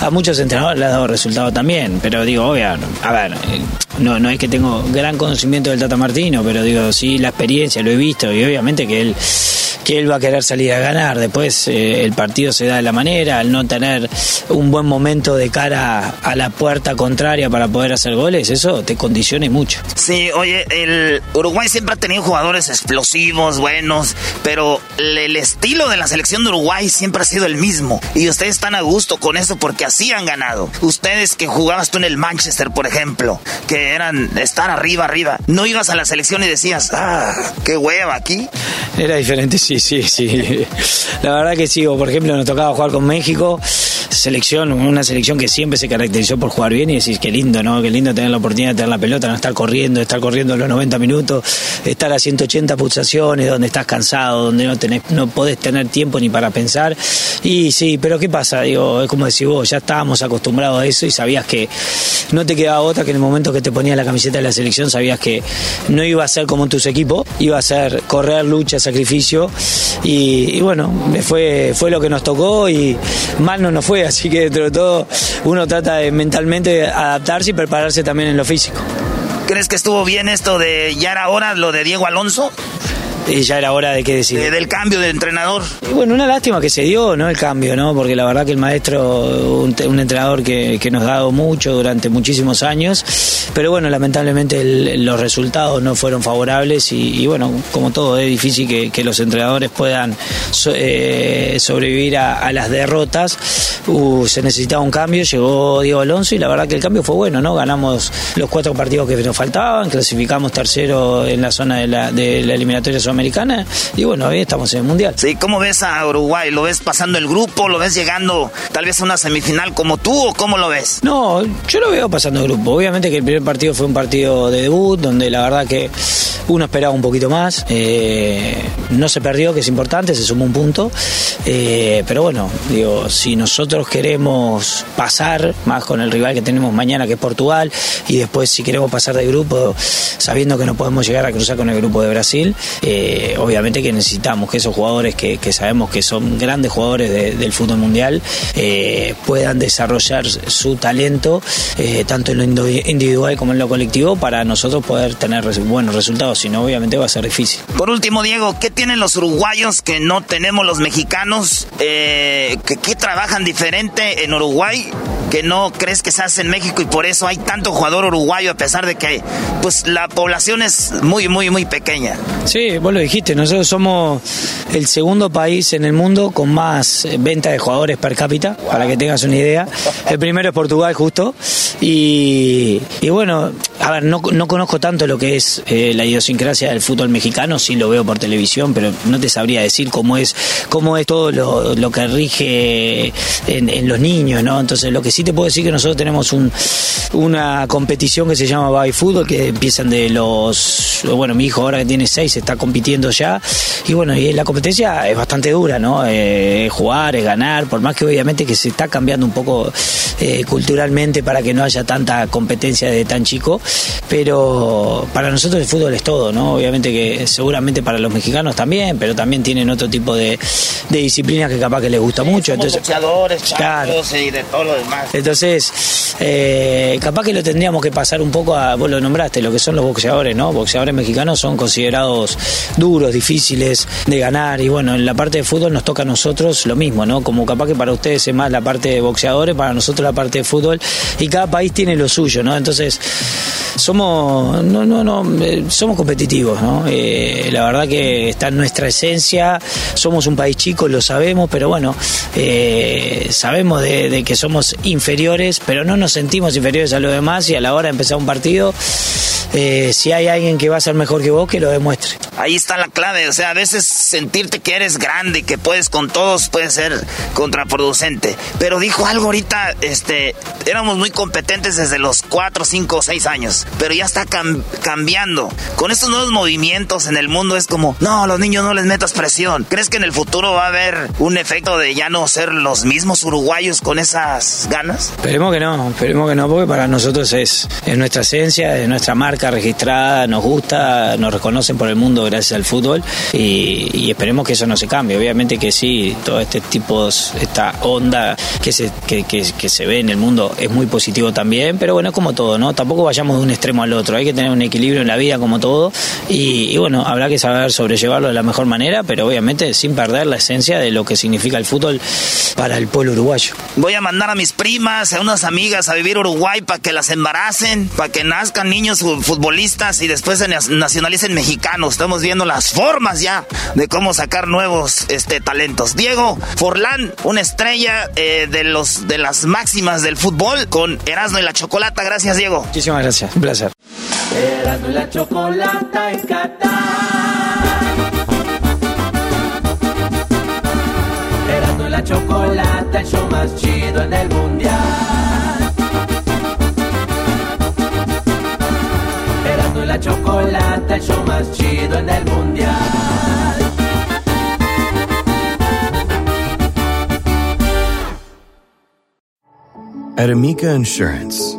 a muchos entrenadores le ha dado resultado también, pero digo, obvio, a ver, no, no es que tengo gran conocimiento del Tata Martino, pero digo, sí, la experiencia, lo he visto y obviamente que él que él va a querer salir a ganar. Después eh, el partido se da de la manera, al no tener un buen momento de cara a la puerta contraria para poder hacer goles, eso te condiciona mucho. Sí, oye, el Uruguay siempre ha tenido jugadores explosivos, buenos, pero el estilo de la selección de Uruguay siempre ha sido el mismo. Y ustedes están a gusto con eso porque así han ganado. Ustedes que jugabas tú en el Manchester, por ejemplo, que eran estar arriba, arriba, no ibas a la selección y decías, ah, qué hueva aquí. Era diferente, sí, sí, sí. La verdad que sí, por ejemplo nos tocaba jugar con México selección, una selección que siempre se caracterizó por jugar bien y decís, qué lindo, ¿no? Qué lindo tener la oportunidad de tener la pelota, no estar corriendo, estar corriendo los 90 minutos, estar a 180 pulsaciones, donde estás cansado, donde no tenés, no podés tener tiempo ni para pensar. Y sí, pero ¿qué pasa? Digo, es como decís vos, ya estábamos acostumbrados a eso y sabías que no te quedaba otra que en el momento que te ponías la camiseta de la selección sabías que no iba a ser como en tus equipos, iba a ser correr, lucha, sacrificio y, bueno, fue, fue lo que nos tocó y mal no nos fue así que dentro de todo uno trata de mentalmente adaptarse y prepararse también en lo físico. ¿Crees que estuvo bien esto de ya era hora lo de Diego Alonso? Y ya era hora de que decir. del cambio de entrenador. Y bueno, una lástima que se dio, ¿no? El cambio, ¿no? Porque la verdad que el maestro, un, entrenador que, nos ha dado mucho durante muchísimos años, pero bueno, lamentablemente los resultados no fueron favorables y, bueno, como todo, es difícil que, los entrenadores puedan eh, sobrevivir a, las derrotas. Uh, se necesitaba un cambio, llegó Diego Alonso y la verdad que el cambio fue bueno, ¿no? Ganamos los cuatro partidos que nos faltaban, clasificamos tercero en la zona de la, de la eliminatoria Americana y bueno, ahí estamos en el Mundial. Sí, ¿cómo ves a Uruguay? ¿Lo ves pasando el grupo? ¿Lo ves llegando tal vez a una semifinal como tú o cómo lo ves? No, yo lo veo pasando el grupo. Obviamente que el primer partido fue un partido de debut donde la verdad que uno esperaba un poquito más. Eh, no se perdió, que es importante, se sumó un punto. Eh, pero bueno, digo, si nosotros queremos pasar más con el rival que tenemos mañana, que es Portugal, y después si queremos pasar de grupo, sabiendo que no podemos llegar a cruzar con el grupo de Brasil, eh, obviamente que necesitamos que esos jugadores que, sabemos que son grandes jugadores del fútbol mundial puedan desarrollar su talento, tanto en lo individual como en lo colectivo, para nosotros poder tener buenos resultados si no, obviamente va a ser difícil. Por último, Diego, ¿qué tienen los uruguayos que no tenemos los mexicanos? Eh, ¿Qué trabajan diferente en Uruguay que no crees que se hace en México y por eso hay tanto jugador uruguayo a pesar de que pues la población es muy, muy, muy pequeña? Sí, lo dijiste, nosotros somos el segundo país en el mundo con más venta de jugadores per cápita, para que tengas una idea. El primero es Portugal, justo. Y, bueno, a ver, no, no conozco tanto lo que es eh, la idiosincrasia del fútbol mexicano, sí lo veo por televisión, pero no te sabría decir cómo es, cómo es todo lo, que rige en, los niños, ¿no? Entonces, lo que sí te puedo decir que nosotros tenemos un, una competición que se llama Baby Fútbol, que empiezan de los, bueno, mi hijo ahora que tiene seis está compitiendo ya, y bueno, y la competencia es bastante dura, ¿no? Eh, es jugar, es ganar, por más que obviamente que se está cambiando un poco eh, culturalmente para que no haya tanta competencia de tan chico, pero para nosotros el fútbol es todo ¿no? Obviamente que seguramente para los mexicanos también, pero también tienen otro tipo de, de disciplinas que capaz que les gusta mucho. Entonces, boxeadores, y de todo lo demás. Entonces, eh, capaz que lo tendríamos que pasar un poco a, vos lo nombraste, lo que son los boxeadores, ¿no? Boxeadores mexicanos son considerados duros, difíciles de ganar y bueno, en la parte de fútbol nos toca a nosotros lo mismo, ¿no? Como capaz que para ustedes es más la parte de boxeadores, para nosotros la parte de fútbol y cada país tiene lo suyo, ¿no? Entonces, somos, no, no, no, eh, somos competitivos, ¿no? Eh, la verdad que está en nuestra esencia, somos un país chico, lo sabemos, pero bueno, eh, sabemos de, que somos inferiores, pero no nos sentimos inferiores a los demás y a la hora de empezar un partido, si hay alguien que va a ser mejor que vos, que lo demuestre. Ahí está la clave, o sea, a veces sentirte que eres grande, que puedes con todos, puede ser contraproducente. Pero dijo algo ahorita, este, éramos muy competentes desde los 4, 5, 6 años, pero ya está cambiando. Con estos nuevos movimientos en el mundo es como, no, los niños no les metas presión. ¿Crees que en el futuro va a haber un efecto de ya no ser los mismos uruguayos con esas ganas? Esperemos que no, esperemos que no, porque para nosotros es, es nuestra esencia, es nuestra marca registrada, nos gusta, nos reconocen por el mundo gracias al fútbol y, esperemos que eso no se cambie. Obviamente que sí, todo este tipo, esta onda que se, que, que, que se ve en el mundo es muy positivo también, pero bueno, es como todo, ¿no? Tampoco vayamos un extremo al otro, hay que tener un equilibrio en la vida como todo y, bueno, habrá que saber sobrellevarlo de la mejor manera, pero obviamente sin perder la esencia de lo que significa el fútbol para el pueblo uruguayo. Voy a mandar a mis primas, a unas amigas a vivir Uruguay para que las embaracen, para que nazcan niños futbolistas y después se nacionalicen mexicanos. Estamos viendo las formas ya de cómo sacar nuevos este, talentos. Diego Forlán, una estrella eh, de, los, de las máximas del fútbol con Erasmo y la Chocolata. Gracias, Diego. Muchísimas gracias. Un placer. La Chocolata en Qatar. La Chocolata, el show más chido en el mundial. Erasmo y la Chocolata, el show más chido en el mundial. At Amica Insurance,